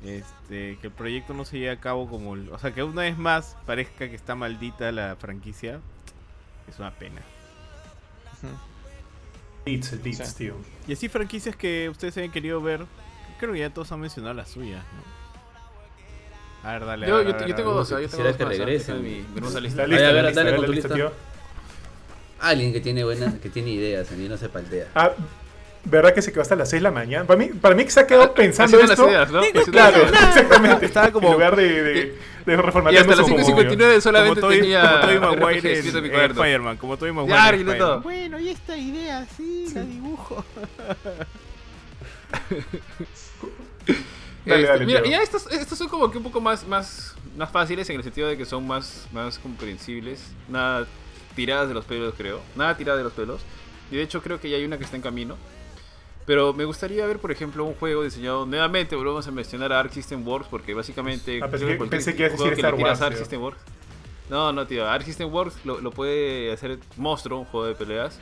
Pero, este, que el proyecto no se lleve a cabo como... el- o sea, que una vez más parezca que está maldita la franquicia. Es una pena. Beats, Sí. tío. Y así franquicias que ustedes hayan querido ver, creo que ya todos han mencionado las suyas, ¿no? A ver, dale. a Yo, ver, yo, a ver, yo a tengo dos, ah, yo tengo dos que más, ah, regresen. mi- hermosa La lista. a ver, dale con tu lista, tío. Alguien que tiene buena, que tiene ideas, a mí no se paltea. Ah, ¿Verdad que se quedó hasta las 6 de la mañana? Para mí, para mí que se ha quedado Así pensando son las esto. ideas, ¿no? Claro, exactamente. Estaba como- En lugar de, de, de Y reformateando hasta las su 5.59 solamente como Toby, tenía como Tobey RPG Maguire en en. Spider-Man, como Tobey Maguire Ya, todo. Bueno, y esta idea, sí, la dibujo. Dale, Este, dale, mira, ya estos, estos son como que un poco más, más, más fáciles en el sentido de que son más, más comprensibles. Nada tiradas de los pelos, creo. Nada tiradas de los pelos. Y de hecho creo que ya hay una que está en camino. Pero me gustaría ver, por ejemplo, un juego diseñado nuevamente. Volvemos a mencionar a Arc System Works porque básicamente. Ah, pensé que- cualquier pensé que ibas a decir Star Wars, Arc. System Works. No, no, tío. Arc System Works lo, lo puede hacer monstruo, un juego de peleas.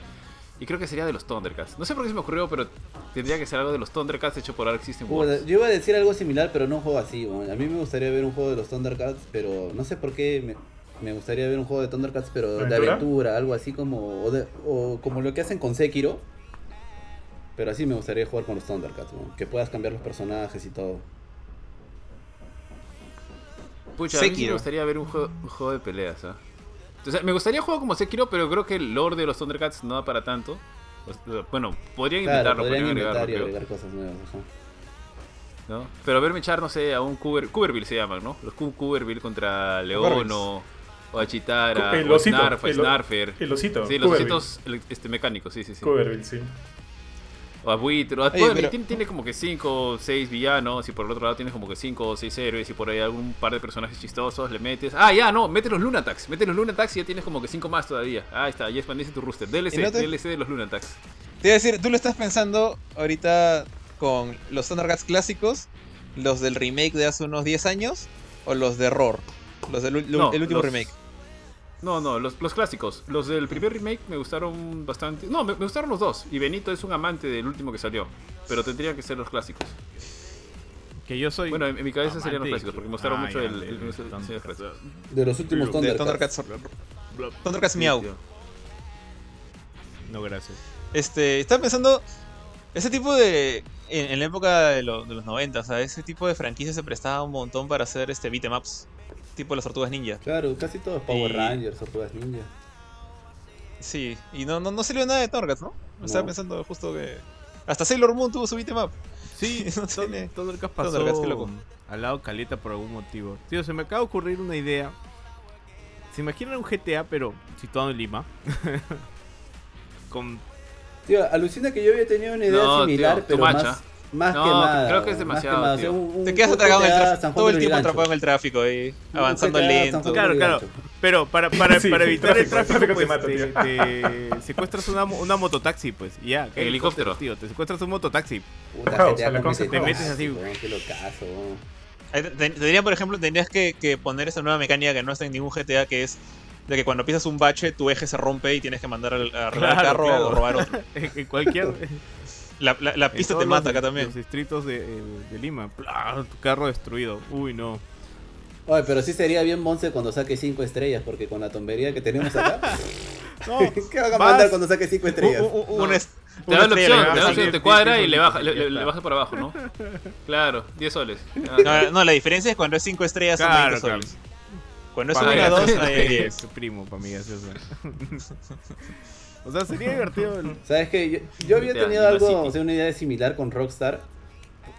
Y creo que sería de los Thundercats. No sé por qué se me ocurrió, pero tendría que ser algo de los Thundercats hecho por Arc System Works. yo iba a decir algo similar, pero no un juego así. A mí me gustaría ver un juego de los Thundercats, pero no sé por qué me, me gustaría ver un juego de Thundercats, pero de ¿Aventura? algo así como o, de- o como lo que hacen con Sekiro. Pero así me gustaría jugar con los Thundercats, que puedas cambiar los personajes y todo. Pucha, a mí sí me Sekiro. gustaría ver un juego, un juego de peleas, ¿ah? O sea, me gustaría jugar como Sekiro, pero creo que el lore de los Thundercats no da para tanto. O sea, bueno, podrían Claro, intentarlo, podrían agregarlo, agregar cosas nuevas. ajá. ¿no? Pero verme echar, no sé, a un Cuber, Cuberville se llaman, ¿no? Los Cu- Cuberville contra León o, o a Chitara, El o osito, Snarf, o el o- Snarfer. El osito. Sí, los ositos ele- este, mecánicos, sí, sí, sí. Coverville, sí. O a Buitre, o a Oye, bueno, pero- tiene, tiene como que 5 o 6 villanos y por el otro lado tienes como que 5 o 6 héroes y por ahí algún par de personajes chistosos le metes. Ah, ya, no, mete los Lunatax, mete los Lunatax y ya tienes como que 5 más todavía. Ah, ahí está, ya expandiste tu rooster. DLC, ¿Y no te- DLC de los Lunatax. Te iba a decir, tú lo estás pensando ahorita con los Thundercats clásicos, los del remake de hace unos 10 años, o los de Roar, los del ul- No, el último los- remake. No, no, los, los clásicos. Los del primer remake me gustaron bastante. No, me, me gustaron los dos. Y Benito es un amante del último que salió. Pero tendrían que ser los clásicos. Que yo soy. Bueno, en, en mi cabeza serían los clásicos, porque me gustaron Ah, mucho ya, el, de- el, de el de los últimos De Thundercats. Thundercats, Meow. No, gracias. Este, estaba pensando, ese tipo de, en, en la época de, lo- de los 90, o sea, ese tipo de franquicias se prestaba un montón para hacer este beatemaps, tipo las tortugas ninja. Claro, casi todos Power Y- Rangers, Tortugas Ninja. Sí, y no, no, no salió nada de Thundercats, ¿no? Estaba No. pensando justo que... Hasta Sailor Moon tuvo su beatmap. Sí, No todo, tiene- todo el que pasó Thundercats, qué loco. al lado caleta por algún motivo. Tío, se me acaba de ocurrir una idea. Se imaginan un GTA, pero situado en Lima. Con Tío, alucina que yo había tenido una idea No, similar, tío, pero más. Más No, quemada. creo que es más demasiado, tío. sea, un- un- Te quedas atrapado en el tráfico, todo el tiempo atrapado en el tráfico Un avanzando lento. Claro, claro. Pero para, para, Sí, para evitar el tráfico, tráfico, tráfico pues, te te, mata, te secuestras una, mo- una mototaxi, pues. y Ya, ¿qué helicóptero. Tío, te secuestras un mototaxi. Puta, o sea, ese te metes así. Qué locazo. te- te- Tendría, por ejemplo, tendrías que, que poner esa nueva mecánica que no está en ningún GTA, que es de que cuando pisas un bache, tu eje se rompe y tienes que mandar al- a arreglar el Claro, carro claro. o robar otro. En cualquier. La, la- la pista te mata los- acá también. Los distritos de, eh, de Lima. Plá, tu carro destruido. Uy, no. Oye, pero sí sería bien Monse cuando saque 5 estrellas, porque con la tombería que tenemos acá. No, ¿Qué van a vas- mandar cuando saque 5 estrellas? Un- un- No. una es- Te da la opción, te da opción, te cuadra y le baja, le, le- le bajas por abajo, ¿no? Claro, 10 soles. Ah, No, no, la diferencia es cuando es 5 estrellas son Claro, 20 claro. soles. Cuando es Para 1 a 2, mí- hay 10. Tu primo, para mí, gracioso. O sea, sería divertido. el- ¿Sabes qué? Yo, yo había tenido algo, o sea, una idea similar con Rockstar,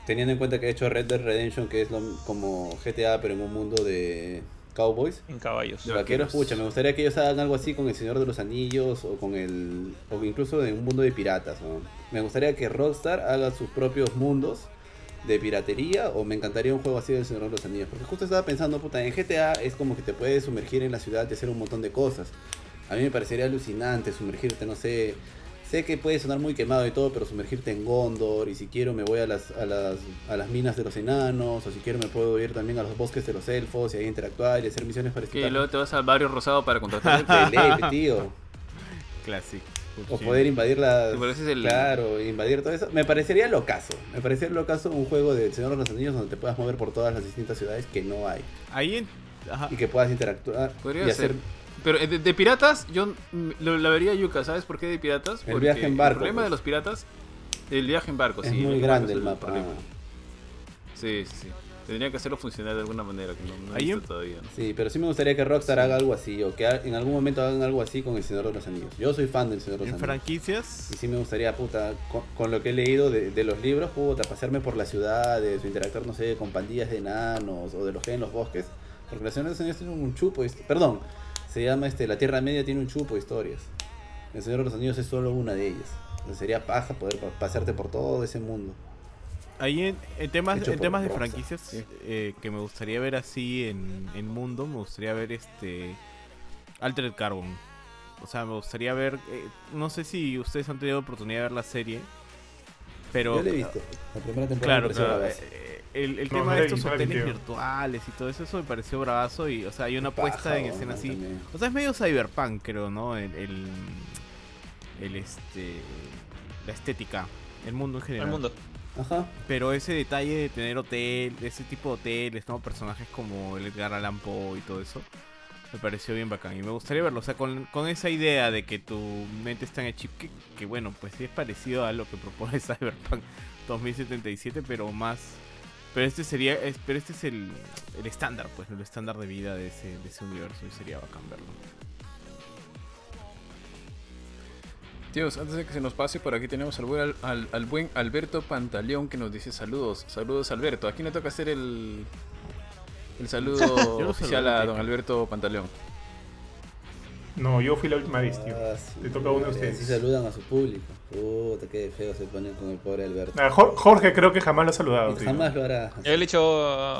teniendo en cuenta que he hecho Red Dead Redemption, que es lo- como GTA, pero en un mundo de cowboys. En caballos. De vaqueros, pucha, me gustaría que ellos hagan algo así con El Señor de los Anillos o con el. o incluso en un mundo de piratas, ¿no? Me gustaría que Rockstar haga sus propios mundos de piratería o me encantaría un juego así del Señor de los Anillos. Porque justo estaba pensando, puta, en GTA es como que te puedes sumergir en la ciudad y hacer un montón de cosas. A mí me parecería alucinante sumergirte, no sé. Sé que puede sonar muy quemado y todo, pero sumergirte en Gondor y si quiero me voy a las, a las, a las minas de los enanos o si quiero me puedo ir también a los bosques de los elfos y ahí interactuar y hacer misiones Que parecidas. luego te vas al barrio rosado para contratar. De ley, tío. Clásico. O poder invadir la. El- Claro, invadir todo eso. Me parecería locazo. Me parecería locazo un juego del Señor de los Anillos donde te puedas mover por todas las distintas ciudades que no hay. Ahí en. Ajá. Y que puedas interactuar Podría y hacer. ser. Pero eh, de, de piratas, yo mm, lo, la vería yuca, ¿sabes por qué de piratas? El viaje en barco, El problema pues. de los piratas, el viaje en barco, Es sí. muy grande el mapa. problema. Sí, sí, sí. Tendría que hacerlo funcionar de alguna manera, que no, no he visto todavía. ¿no? Sí, pero sí me gustaría que Rockstar haga algo así, o que en algún momento hagan algo así con El Señor de los Anillos. Yo soy fan del Señor de los En Anillos. franquicias, Y sí me gustaría, puta, con, con lo que he leído de, de los libros, puta, pasearme por las ciudades, o interactuar, no sé, con pandillas de enanos, o de los que hay en los bosques. Porque la Señor de los Anillos tiene un chupo, hist- perdón, se llama, este, la Tierra Media tiene un chupo de historias. El Señor de los Anillos es solo una de ellas. Entonces sería paja poder pa- pasearte por todo ese mundo. ahí en, en temas, en temas de franquicias sí. eh, que me gustaría ver así en, en mundo, me gustaría ver este Altered Carbon. O sea, me gustaría ver, eh, no sé si ustedes han tenido oportunidad de ver la serie, pero Yo lo he visto. La primera temporada Claro, eh, El, el No, tema no de estos hoteles virtuales y todo eso, eso me pareció bravazo y, o sea, hay una Paja, puesta en escena así. también. O sea, es medio cyberpunk, creo, ¿no? El, el, el, este, la estética, el mundo en general. El mundo. Ajá. Pero ese detalle de tener hotel, ese tipo de hoteles, ¿no? Personajes como el Edgar Allan Poe y todo eso, me pareció bien bacán. Y me gustaría verlo, o sea, con, con esa idea de que tu mente está en el que, bueno, pues sí es parecido a lo que propone Cyberpunk 2077, pero más... Pero este sería, es- pero este es el, el estándar, pues, el estándar de vida de ese, de ese universo y sería bacán verlo. Tíos, antes de que se nos pase, por aquí tenemos al al, al buen Alberto Pantaleón que nos dice saludos. Saludos, Alberto. Aquí me toca hacer el, el saludo oficial a don Alberto Pantaleón. No, yo fui la última vez, tío. Ah, sí, Le toca a uno de Así ustedes. saludan a su público. Puta, qué feo se ponen con el pobre Alberto. Ah, Jor- Jorge creo que jamás lo ha saludado, tío. Jamás lo hará. Yo le he dicho,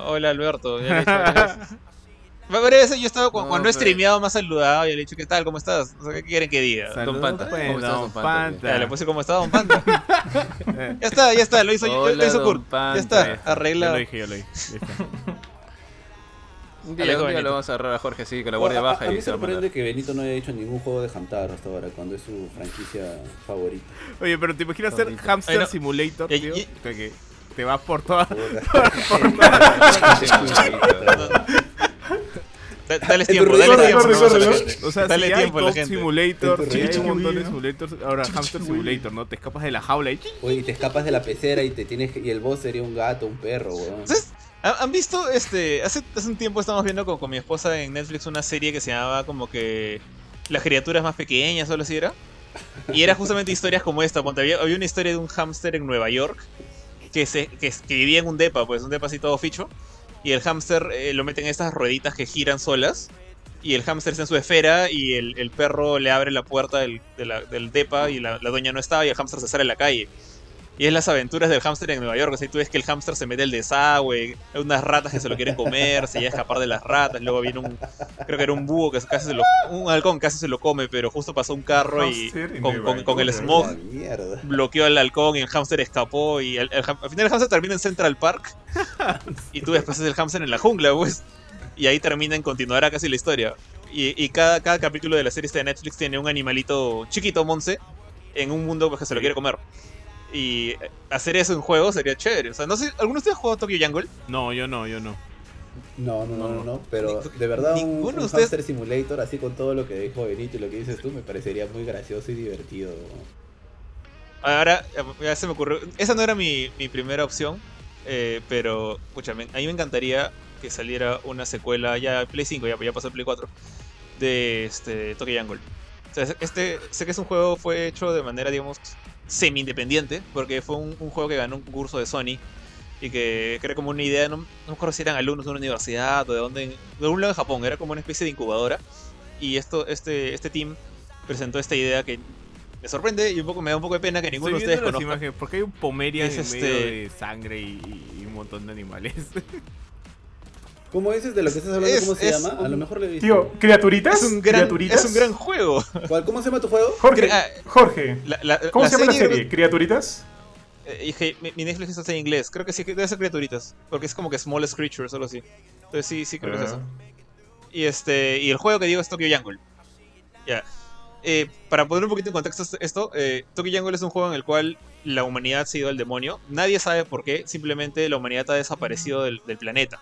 hola Alberto. ya le he dicho veces. Yo estaba, cu- No, cuando he streameado más saludado, y le he dicho, ¿qué tal? ¿Cómo estás? O sea, ¿Qué quieren que diga? Saludos, Panta. pues, ¿Cómo estás, don don Panta? Panta. Ya, le puse como estaba Don Panta. ya está, ya está, lo hizo, Hola, lo hizo don Kurt. Panta. Ya está, Ya Yo lo dije, yo lo dije. Un día, Alejo un día Benito. lo vamos a agarrar a Jorge así, con la A- guardia a- baja a, mí y me se va a sorprende que Benito no haya hecho ningún juego de Hamtaro hasta ahora, cuando es su franquicia favorita. Oye, pero te imaginas Ahorita. Hamster Ay, no. Simulator, Y- tío. y- O sea, que te vas por todas. Da- Dale tiempo, dale tiempo. a. O sea, Dale si tiempo a. Simulator, si hay un montón de simulators, ahora Hamster Simulator, ¿no? Te escapas de la jaula y... Oye, y te escapas de la pecera y te tienes que- y el boss sería un gato, un perro, weón. ¿Sabes? ¿Han visto este? Hace, hace un tiempo estábamos viendo con, con mi esposa en Netflix una serie que se llamaba como que Las criaturas más pequeñas o algo así era. Y era justamente historias como esta. Ponte, había, había una historia de un hámster en Nueva York que, se, que, vivía en un depa, pues un depa así todo ficho. Y el hámster eh, lo meten en estas rueditas que giran solas. Y el hámster está en su esfera y el, el perro le abre la puerta del, del depa y la, la dueña no estaba y el hámster se sale a la calle. Y es las aventuras del hámster en Nueva York. O sea, tú ves que el hámster se mete al desagüe, hay unas ratas que se lo quieren comer, se llega a escapar de las ratas, luego viene un, creo que era un búho que casi se lo, un halcón casi se lo come, pero justo pasó un carro y con, con- con el smog bloqueó al halcón y el hámster escapó y el- el al final el hámster termina en Central Park y tú después es el hámster en la jungla, pues. Y ahí termina en continuará casi la historia. Y, y cada, cada capítulo de la serie de Netflix tiene un animalito chiquito, Monse, en un mundo pues, que se lo quiere comer. Y eh, hacer eso en juego sería chévere. O sea, no sé, ¿alguno de ustedes ha jugado Tokyo Jungle? No, yo no, yo no. No, no, no, no, No. pero de verdad un, ninguno un de ustedes- Hamster Simulator así con todo lo que dijo Benito y lo que dices tú me parecería muy gracioso y divertido. Ahora, eh, ya se me ocurrió. Esa no era mi, mi primera opción. eh, pero, escúchame, a mí me encantaría que saliera una secuela ya Play 5, ya, ya pasó el Play 4, de este, Tokyo Jungle. O sea, este, sé que es un juego fue hecho de manera, digamos, semi-independiente, porque fue un, un juego que ganó un concurso de Sony y que era como una idea, no, no me acuerdo si eran alumnos de una universidad o de dónde, de algún lado en Japón, era como una especie de incubadora. Y esto, este, este team presentó esta idea que me sorprende y un poco me da un poco de pena que ninguno de ustedes conozca. imágenes, porque hay un Pomerian Es en este- medio de sangre y, y un montón de animales. ¿Cómo dices de lo que estás hablando? Es- ¿Cómo se llama? A lo mejor lo he visto. Tío, ¿criaturitas? Es un gran, ¿Criaturitas? es un gran juego. ¿Cuál- ¿Cómo se llama tu juego? Jorge, Jorge, La- la- ¿cómo la se llama la serie-? ¿Criaturitas? Eh, dije, mi, mi Netflix está en inglés. Creo que sí, debe ser criaturitas. Porque es como que Smallest Creatures o algo así. Entonces sí, sí creo que es Ah. eso. Y este y el juego que digo es Tokyo Jungle. Ya. Eh, para poner un poquito en contexto est- esto, eh, Tokyo Jungle es un juego en el cual la humanidad se ha ido al demonio. Nadie sabe por qué, simplemente la humanidad ha desaparecido del, del planeta.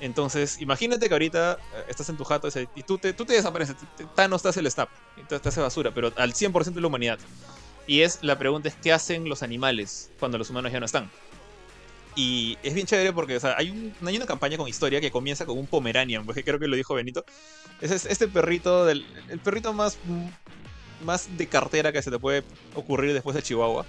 Entonces, imagínate que ahorita eh, estás en tu jato y tú te, tú te desapareces. Thanos te hace el snap, y te, hace basura, pero al 100% de la humanidad. Y es la pregunta es: ¿qué hacen los animales cuando los humanos ya no están? Y es bien chévere porque o hay, un- hay una campaña con historia que comienza con un Pomeranian, porque creo que lo dijo Benito. Es es- este perrito, del, el perrito más, más de cartera que se te puede ocurrir después de Chihuahua.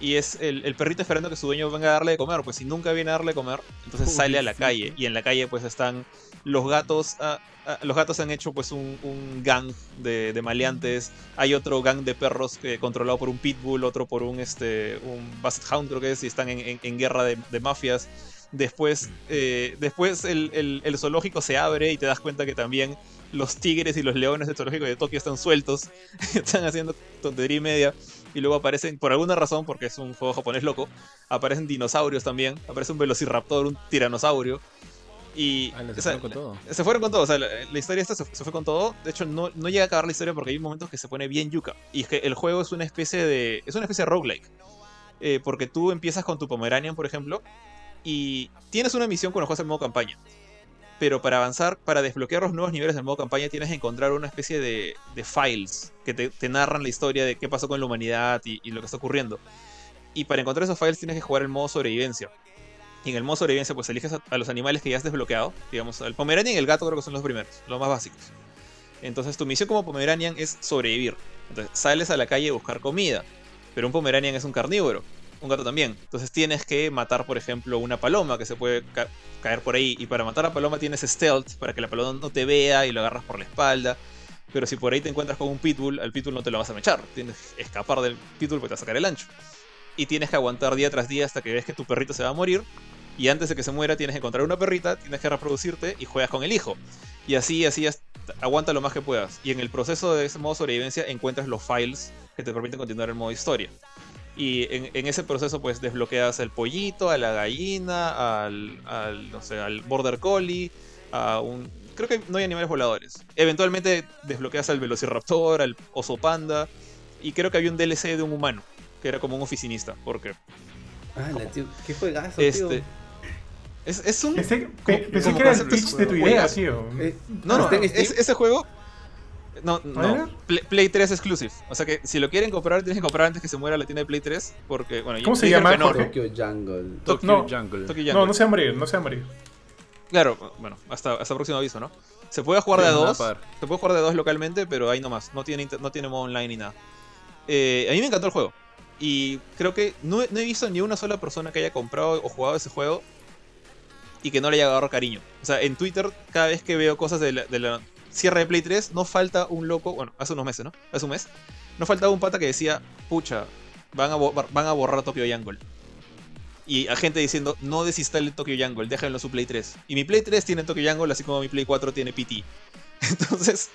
Y es el, el perrito esperando que su dueño venga a darle de comer. Pues si nunca viene a darle de comer, entonces sale a la calle. Y en la calle pues están los gatos. ah, ah, los gatos han hecho pues un, un gang de, de maleantes. Hay otro gang de perros que, controlado por un pitbull, otro por un, este, un basset hound creo que es. Y están en, en- en guerra de, de mafias. Después, eh, después el, el- el zoológico se abre y te das cuenta que también los tigres y los leones del zoológico de Tokio están sueltos. están haciendo tontería y media. Y luego aparecen, por alguna razón, porque es un juego japonés loco, aparecen dinosaurios también. Aparece un velociraptor, un tiranosaurio. Y Ah, o sea, sacaron con todo. se fueron con todo, o sea, la, la historia esta se, se fue con todo. De hecho, no, no llega a acabar la historia porque hay momentos que se pone bien yuca. Y es que el juego es una especie de. es una especie de roguelike. Eh, porque tú empiezas con tu Pomeranian, por ejemplo, y tienes una misión cuando juegas en modo campaña. Pero para avanzar, para desbloquear los nuevos niveles del modo campaña, tienes que encontrar una especie de, files que te, te narran la historia de qué pasó con la humanidad y, y lo que está ocurriendo. Y para encontrar esos files tienes que jugar el modo sobrevivencia. Y en el modo sobrevivencia, pues eliges a, a los animales que ya has desbloqueado. Digamos, el Pomeranian y el gato creo que son los primeros, los más básicos. Entonces tu misión como Pomeranian es sobrevivir. Entonces sales a la calle a buscar comida. Pero un Pomeranian es un carnívoro. Un gato también. Entonces tienes que matar, por ejemplo, una paloma que se puede ca- caer por ahí. Y para matar a paloma tienes stealth, para que la paloma no te vea y lo agarras por la espalda. Pero si por ahí te encuentras con un pitbull, al pitbull no te lo vas a mechar. Tienes que escapar del pitbull porque te va a sacar el ancho. Y tienes que aguantar día tras día hasta que ves que tu perrito se va a morir. Y antes de que se muera tienes que encontrar una perrita, tienes que reproducirte y juegas con el hijo. Y así, así, aguanta lo más que puedas. Y en el proceso de ese modo sobrevivencia encuentras los files que te permiten continuar el modo historia. Y en, en ese proceso pues desbloqueas al pollito, a la gallina, al, al, no sé, al border collie, a un... Creo que no hay animales voladores. Eventualmente desbloqueas al velociraptor, al oso panda. Y creo que había un DLC de un humano, que era como un oficinista. Porque Ah, tío, qué juegazo, este... tío. Es, es un... Pensé, pe- como- pensé como que era el pitch de tu idea, tío. Eh, No, no, ¿está en es- Steam? ese juego. No, no. Play, Play 3 exclusive. O sea que si lo quieren comprar, tienen que comprar antes que se muera la tienda de Play 3. Porque, bueno, ¿Cómo se llama, no. Tokyo Jungle. Tokyo No. Jungle. Tokyo No, Jungle. no se va a morir, no se va a morir. Claro, bueno, hasta, hasta próximo aviso, ¿no? Se puede jugar de a no dos. Se puede jugar de a dos localmente, pero ahí nomás. No tiene, no tiene modo online ni nada. Eh, a mí me encantó el juego. Y creo que no, he- no he visto ni una sola persona que haya comprado o jugado ese juego y que no le haya agarrado cariño. O sea, en Twitter, cada vez que veo cosas de la, de la cierre de Play 3, no falta un loco, bueno, hace unos meses, ¿no? Hace un mes. No faltaba un pata que decía, pucha, van a, van a borrar Tokyo Jungle. Y a gente diciendo, no desinstalen Tokyo Jungle, déjenlo en su Play 3. Y mi Play 3 tiene Tokyo Jungle, así como mi Play 4 tiene PT. Entonces,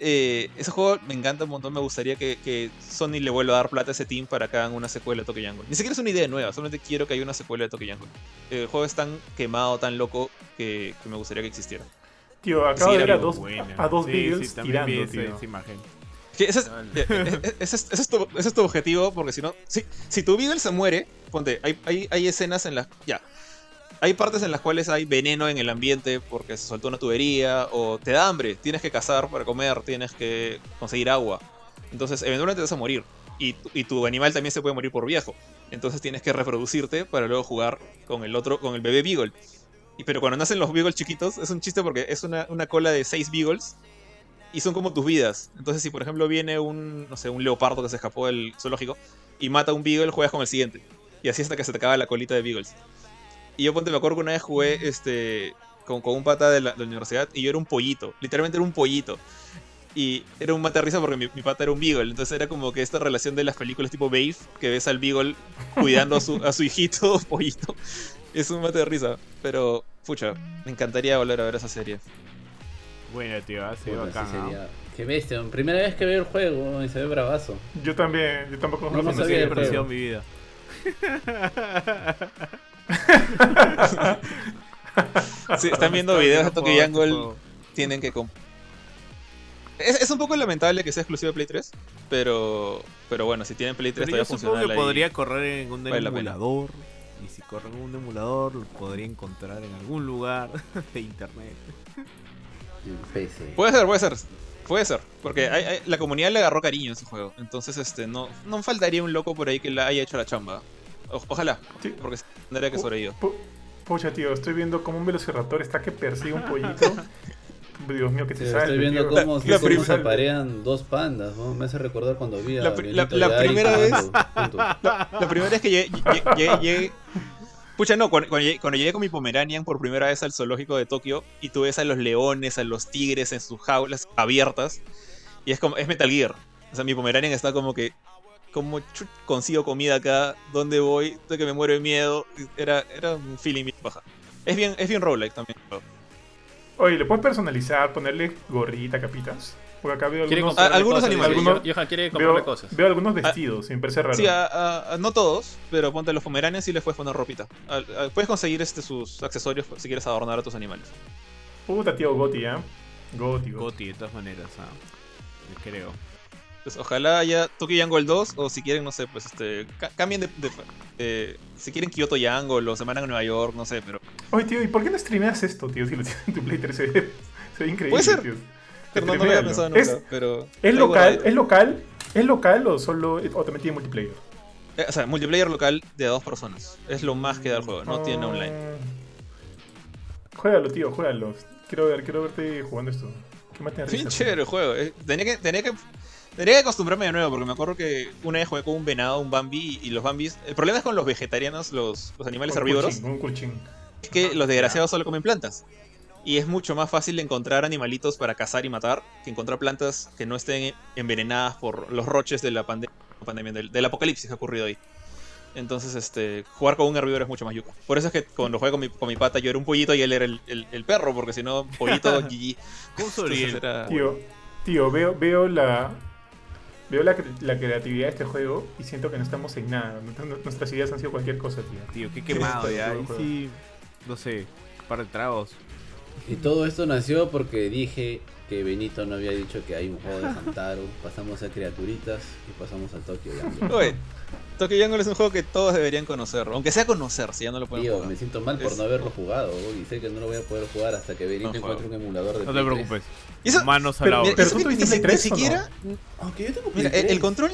eh, ese juego me encanta un montón. Me gustaría que, Sony le vuelva a dar plata a ese team para que hagan una secuela de Tokyo Jungle. Ni siquiera es una idea nueva, solamente quiero que haya una secuela de Tokyo Jungle. El juego es tan quemado, tan loco, que me gustaría que existiera. Tío, acabo Sí, de ver era a dos, Buena. a dos Sí, Beagles sí, vi tirando, ese- tío. esa imagen. Que ese, es, Dale. ese es- ese es tu, ese es tu objetivo, porque si no, si, si tu Beagle se muere, ponte, hay, hay, hay escenas en las. Ya. Hay partes en las cuales hay veneno en el ambiente porque se soltó una tubería, o te da hambre, tienes que cazar para comer, tienes que conseguir agua. Entonces, eventualmente te vas a morir. Y, y tu animal también se puede morir por viejo. Entonces tienes que reproducirte para luego jugar con el otro, con el bebé Beagle. Y, pero cuando nacen los Beagles chiquitos, es un chiste porque es una, una cola de 6 Beagles y son como tus vidas. Entonces, si por ejemplo viene un, no sé, un leopardo que se escapó del zoológico y mata a un beagle, juegas con el siguiente. Y así hasta que se te acaba la colita de beagles. Y yo ponte, me acuerdo que una vez jugué este, con, con un pata de la, universidad y yo era un pollito. Literalmente era un pollito. Y era un mate risa porque mi, mi pata era un beagle. Entonces era como que esta relación de las películas tipo Babe, que ves al beagle cuidando a su, a su hijito pollito. Es un mate de risa. Pero, pucha, me encantaría volver a ver esa serie. Buena, tío, ha sido Puta, bacán. sí sería- Qué bestia, primera vez que veo el juego y se ve bravazo. Yo también, yo tampoco No, no Sí, el he apreciado juego. mi vida. Si están viendo Está videos de Tokyo Jungle, tienen que es, es un poco lamentable que sea exclusivo de Play 3, pero pero bueno, si tienen Play 3 Pero yo todavía supongo funciona. que podría correr en un vale emulador. Y si corre en un emulador, lo podría encontrar en algún lugar de internet. PC. Puede ser, puede ser. Puede ser, porque hay- hay- la comunidad le agarró cariño a ese juego. Entonces, este, no, no faltaría un loco por ahí que le haya hecho la chamba. O- ojalá, Sí. porque tendría que sobrevivo. Po- Pucha, tío, estoy viendo como un velociraptor está que persigue un pollito. Dios mío, que Sí, te sale. estoy viendo tío. cómo, La cómo prim- se aparean dos pandas, ¿no? Me hace recordar cuando vi a La primera vez-. La primera vez que llegué, llegué- llegué- llegué- Pucha, no, cuando, cuando llegué, cuando llegué con mi Pomeranian por primera vez al zoológico de Tokio y tú ves a los leones, a los tigres en sus jaulas abiertas y es como, es Metal Gear. O sea, mi Pomeranian está como que, como consigo comida acá, ¿dónde voy? Estoy que me muero de miedo. Era, era un feeling bien baja. Es bien, es bien roguelike también. Oye, ¿le puedes personalizar, ponerle gorrita, capitas? Porque acá veo algunos, algunos cosas, animales. Algunos- Johan quiere comprarle veo, cosas. veo algunos vestidos, y me parece raro. Sí, a- a- a- no todos, pero ponte los Pomeranians y les puedes poner ropita. Puedes conseguir este, sus accesorios si quieres adornar a tus animales. Puta, tío, Goti, ¿ah? Goti, Goti. Goti, de todas maneras, ah. Creo. Pues ojalá haya Tokyo Jungle 2 o si quieren, no sé, pues este ca- cambien de, de- eh, si quieren Kyoto Jungle o se mandan a Nueva York, no sé, pero Oye, tío, ¿y por qué no streameas esto, tío? Si lo tienes en tu Play 3, se ve, se ve increíble, Puede ser. tío. pero no, no lo había pensado nunca, ¿Es, pero ¿Es local? ¿Es local? ¿Es local o solo o también tiene multiplayer? Eh, o sea, multiplayer local de a dos personas. Es lo más que da el juego, no tiene Ah, online. Juégalo, tío, juégalo. Quiero ver, quiero verte jugando esto. ¿Qué más te Bien risa, chévere el juego. eh. Tenía que, tenía que Tendría que acostumbrarme de nuevo, porque me acuerdo que una vez jugué con un venado, un Bambi, y los Bambis. El problema es con los vegetarianos, los, los animales Un herbívoros, Un curchín. es que los desgraciados solo comen plantas. Y es mucho más fácil encontrar animalitos para cazar y matar que encontrar plantas que no estén envenenadas por los roches de la pande- pandemia, del, del apocalipsis que ha ocurrido ahí. Entonces, este, jugar con un herbívoro es mucho más yuca. Por eso es que cuando jugué con mi, con mi pata yo era un pollito y él era el, el- el perro, porque si no, pollito, GG. Tío, tío, veo, veo la. Veo la, la creatividad de este juego y siento que no estamos en nada. Nu- Nuestras ideas han sido cualquier cosa, tío. Tío, qué quemado Sí, ya. Ahí sí, no sé, un par de tragos. Y todo esto nació porque dije que Benito no había dicho que hay un juego de Hamtaro. Pasamos a criaturitas y pasamos al Tokyo Jungle. Oye, Tokyo Jungle es un juego que todos deberían conocer. Aunque sea conocer, si ya no lo pueden Tío, jugar. me siento mal por Es- no haberlo jugado y sé que no lo voy a poder jugar hasta que Benito No encuentre un emulador de No te Play 3. preocupes. Y eso- Manos a la obra. pero ni, tuviste ni Play 3 o no? siquiera. Aunque yo tengo Mira, el, el 3. control.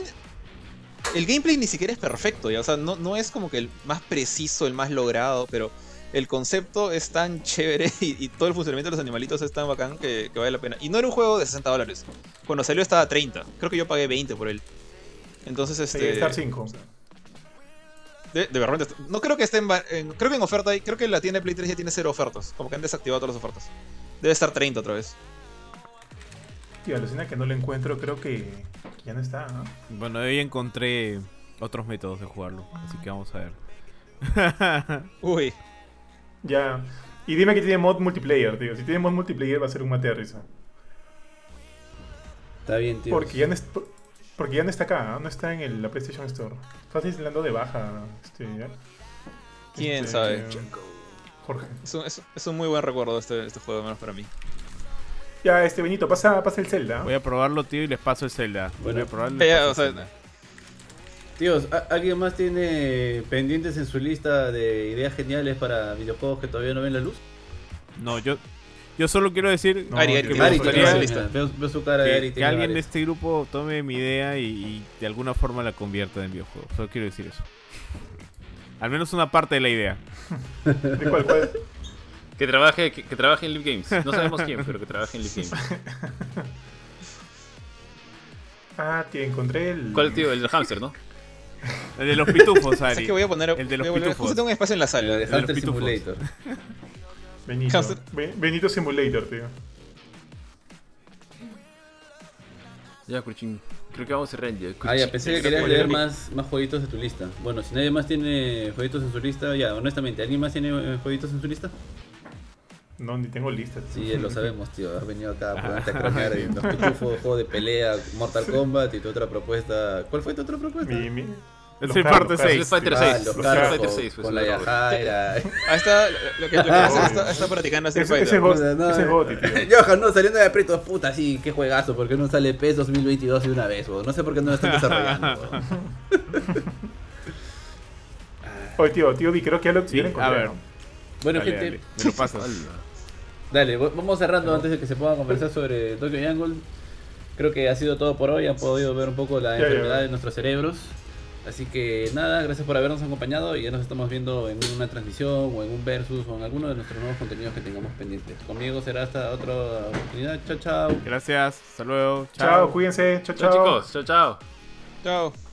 El gameplay ni siquiera es perfecto, ya. O sea, no, no es como que el más preciso, el más logrado, pero el concepto es tan chévere y, y todo el funcionamiento de los animalitos es tan bacán que, que vale la pena. Y no era un juego de 60 dólares. Cuando salió estaba a 30. Creo que yo pagué 20 por él. Entonces, Sí, este. Star 5. De, de verdad, no creo que esté en, en- Creo que en oferta hay. Creo que la tienda de Play 3 ya tiene cero ofertas. Como que han desactivado todas las ofertas. Debe estar 30 otra vez. Tío, alucina que no lo encuentro, creo que, que ya no está. ¿no? Bueno, hoy encontré otros métodos de jugarlo, así que vamos a ver. Uy. Ya. Y dime que tiene mod multiplayer, tío. Si tiene mod multiplayer va a ser un mate de risa. Está bien, tío. Porque ya no, es- porque ya no está acá, ¿no? No está en el- la PlayStation Store. Estás instalando de baja. Este, ¿ya? ¿Quién Este, sabe? Jorge. Es un, es- es un muy buen recuerdo este, este juego, al menos para mí. Ya, este Benito, pasa, pasa el Zelda. Voy a probarlo, tío, y les paso el Zelda. Bueno. Voy a Ya, o el sea, Zelda. Tíos, ¿a- ¿alguien más tiene pendientes en su lista de ideas geniales para videojuegos que todavía no ven la luz? No, yo, yo solo quiero decir No, Ari, que Ari, me ¿qué Ari, que, que alguien de este grupo tome mi idea y, y de alguna forma la convierta en videojuego. Solo quiero decir eso. Al menos una parte de la idea. ¿De cuál, cuál? Que trabaje, que, que trabaje en Live Games. No sabemos quién, pero que trabaje en Live Games. Ah, tío, encontré el. ¿Cuál tío? El del hamster, ¿no? El de los pitufos, ¿Sabes Ari. que voy a poner? El de los voy a volver- pitufos. Justo tengo un espacio en la La sala. de de los pitufos. Simulator. Benito. Be- Benito Simulator, tío. Ya, Kurchin. Creo que vamos a cerrar ya. Ah, ya, pensé que querías que leer más, más jueguitos de tu lista. Bueno, si nadie más tiene jueguitos en su lista, ya, honestamente, ¿alguien más tiene eh, jueguitos en su lista? No, ni tengo lista. tío. Sí, lo sabemos, tío. Has venido acá a ponerte a cranear en los pitufos, juego de pelea, Mortal Kombat y tu otra propuesta. ¿Cuál fue tu otra propuesta? Mi, mi- El los Street Fighter los carros. seis. Street Fighter Ah, 6. los Los carros Fighter con, 6, pues, con la. Yajaira. Ahí está, lo que, hace está, practicando Street Fighter. ese es Goti, tío. Johan, no, saliendo de aprietos, puta, sí, qué juegazo, porque no sale PES 2022 de una vez, weón? No sé por qué no lo están desarrollando, weón. Oye, tío, tío, vi, creo que ya lo, encontré, a ver. ¿no? Bueno, gente, dale, me lo pasas. Dale, vamos cerrando antes de que se puedan conversar sobre Tokyo Jungle. Creo que ha sido todo por hoy. Han podido ver un poco la enfermedad de nuestros cerebros. Así que nada, gracias por habernos acompañado y ya nos estamos viendo en una transmisión o en un versus o en alguno de nuestros nuevos contenidos que tengamos pendientes. Conmigo será hasta otra oportunidad. Chao, chao. Gracias, hasta luego. Chao, cuídense. Chao, Chao chao. chicos, chao chao. Chao.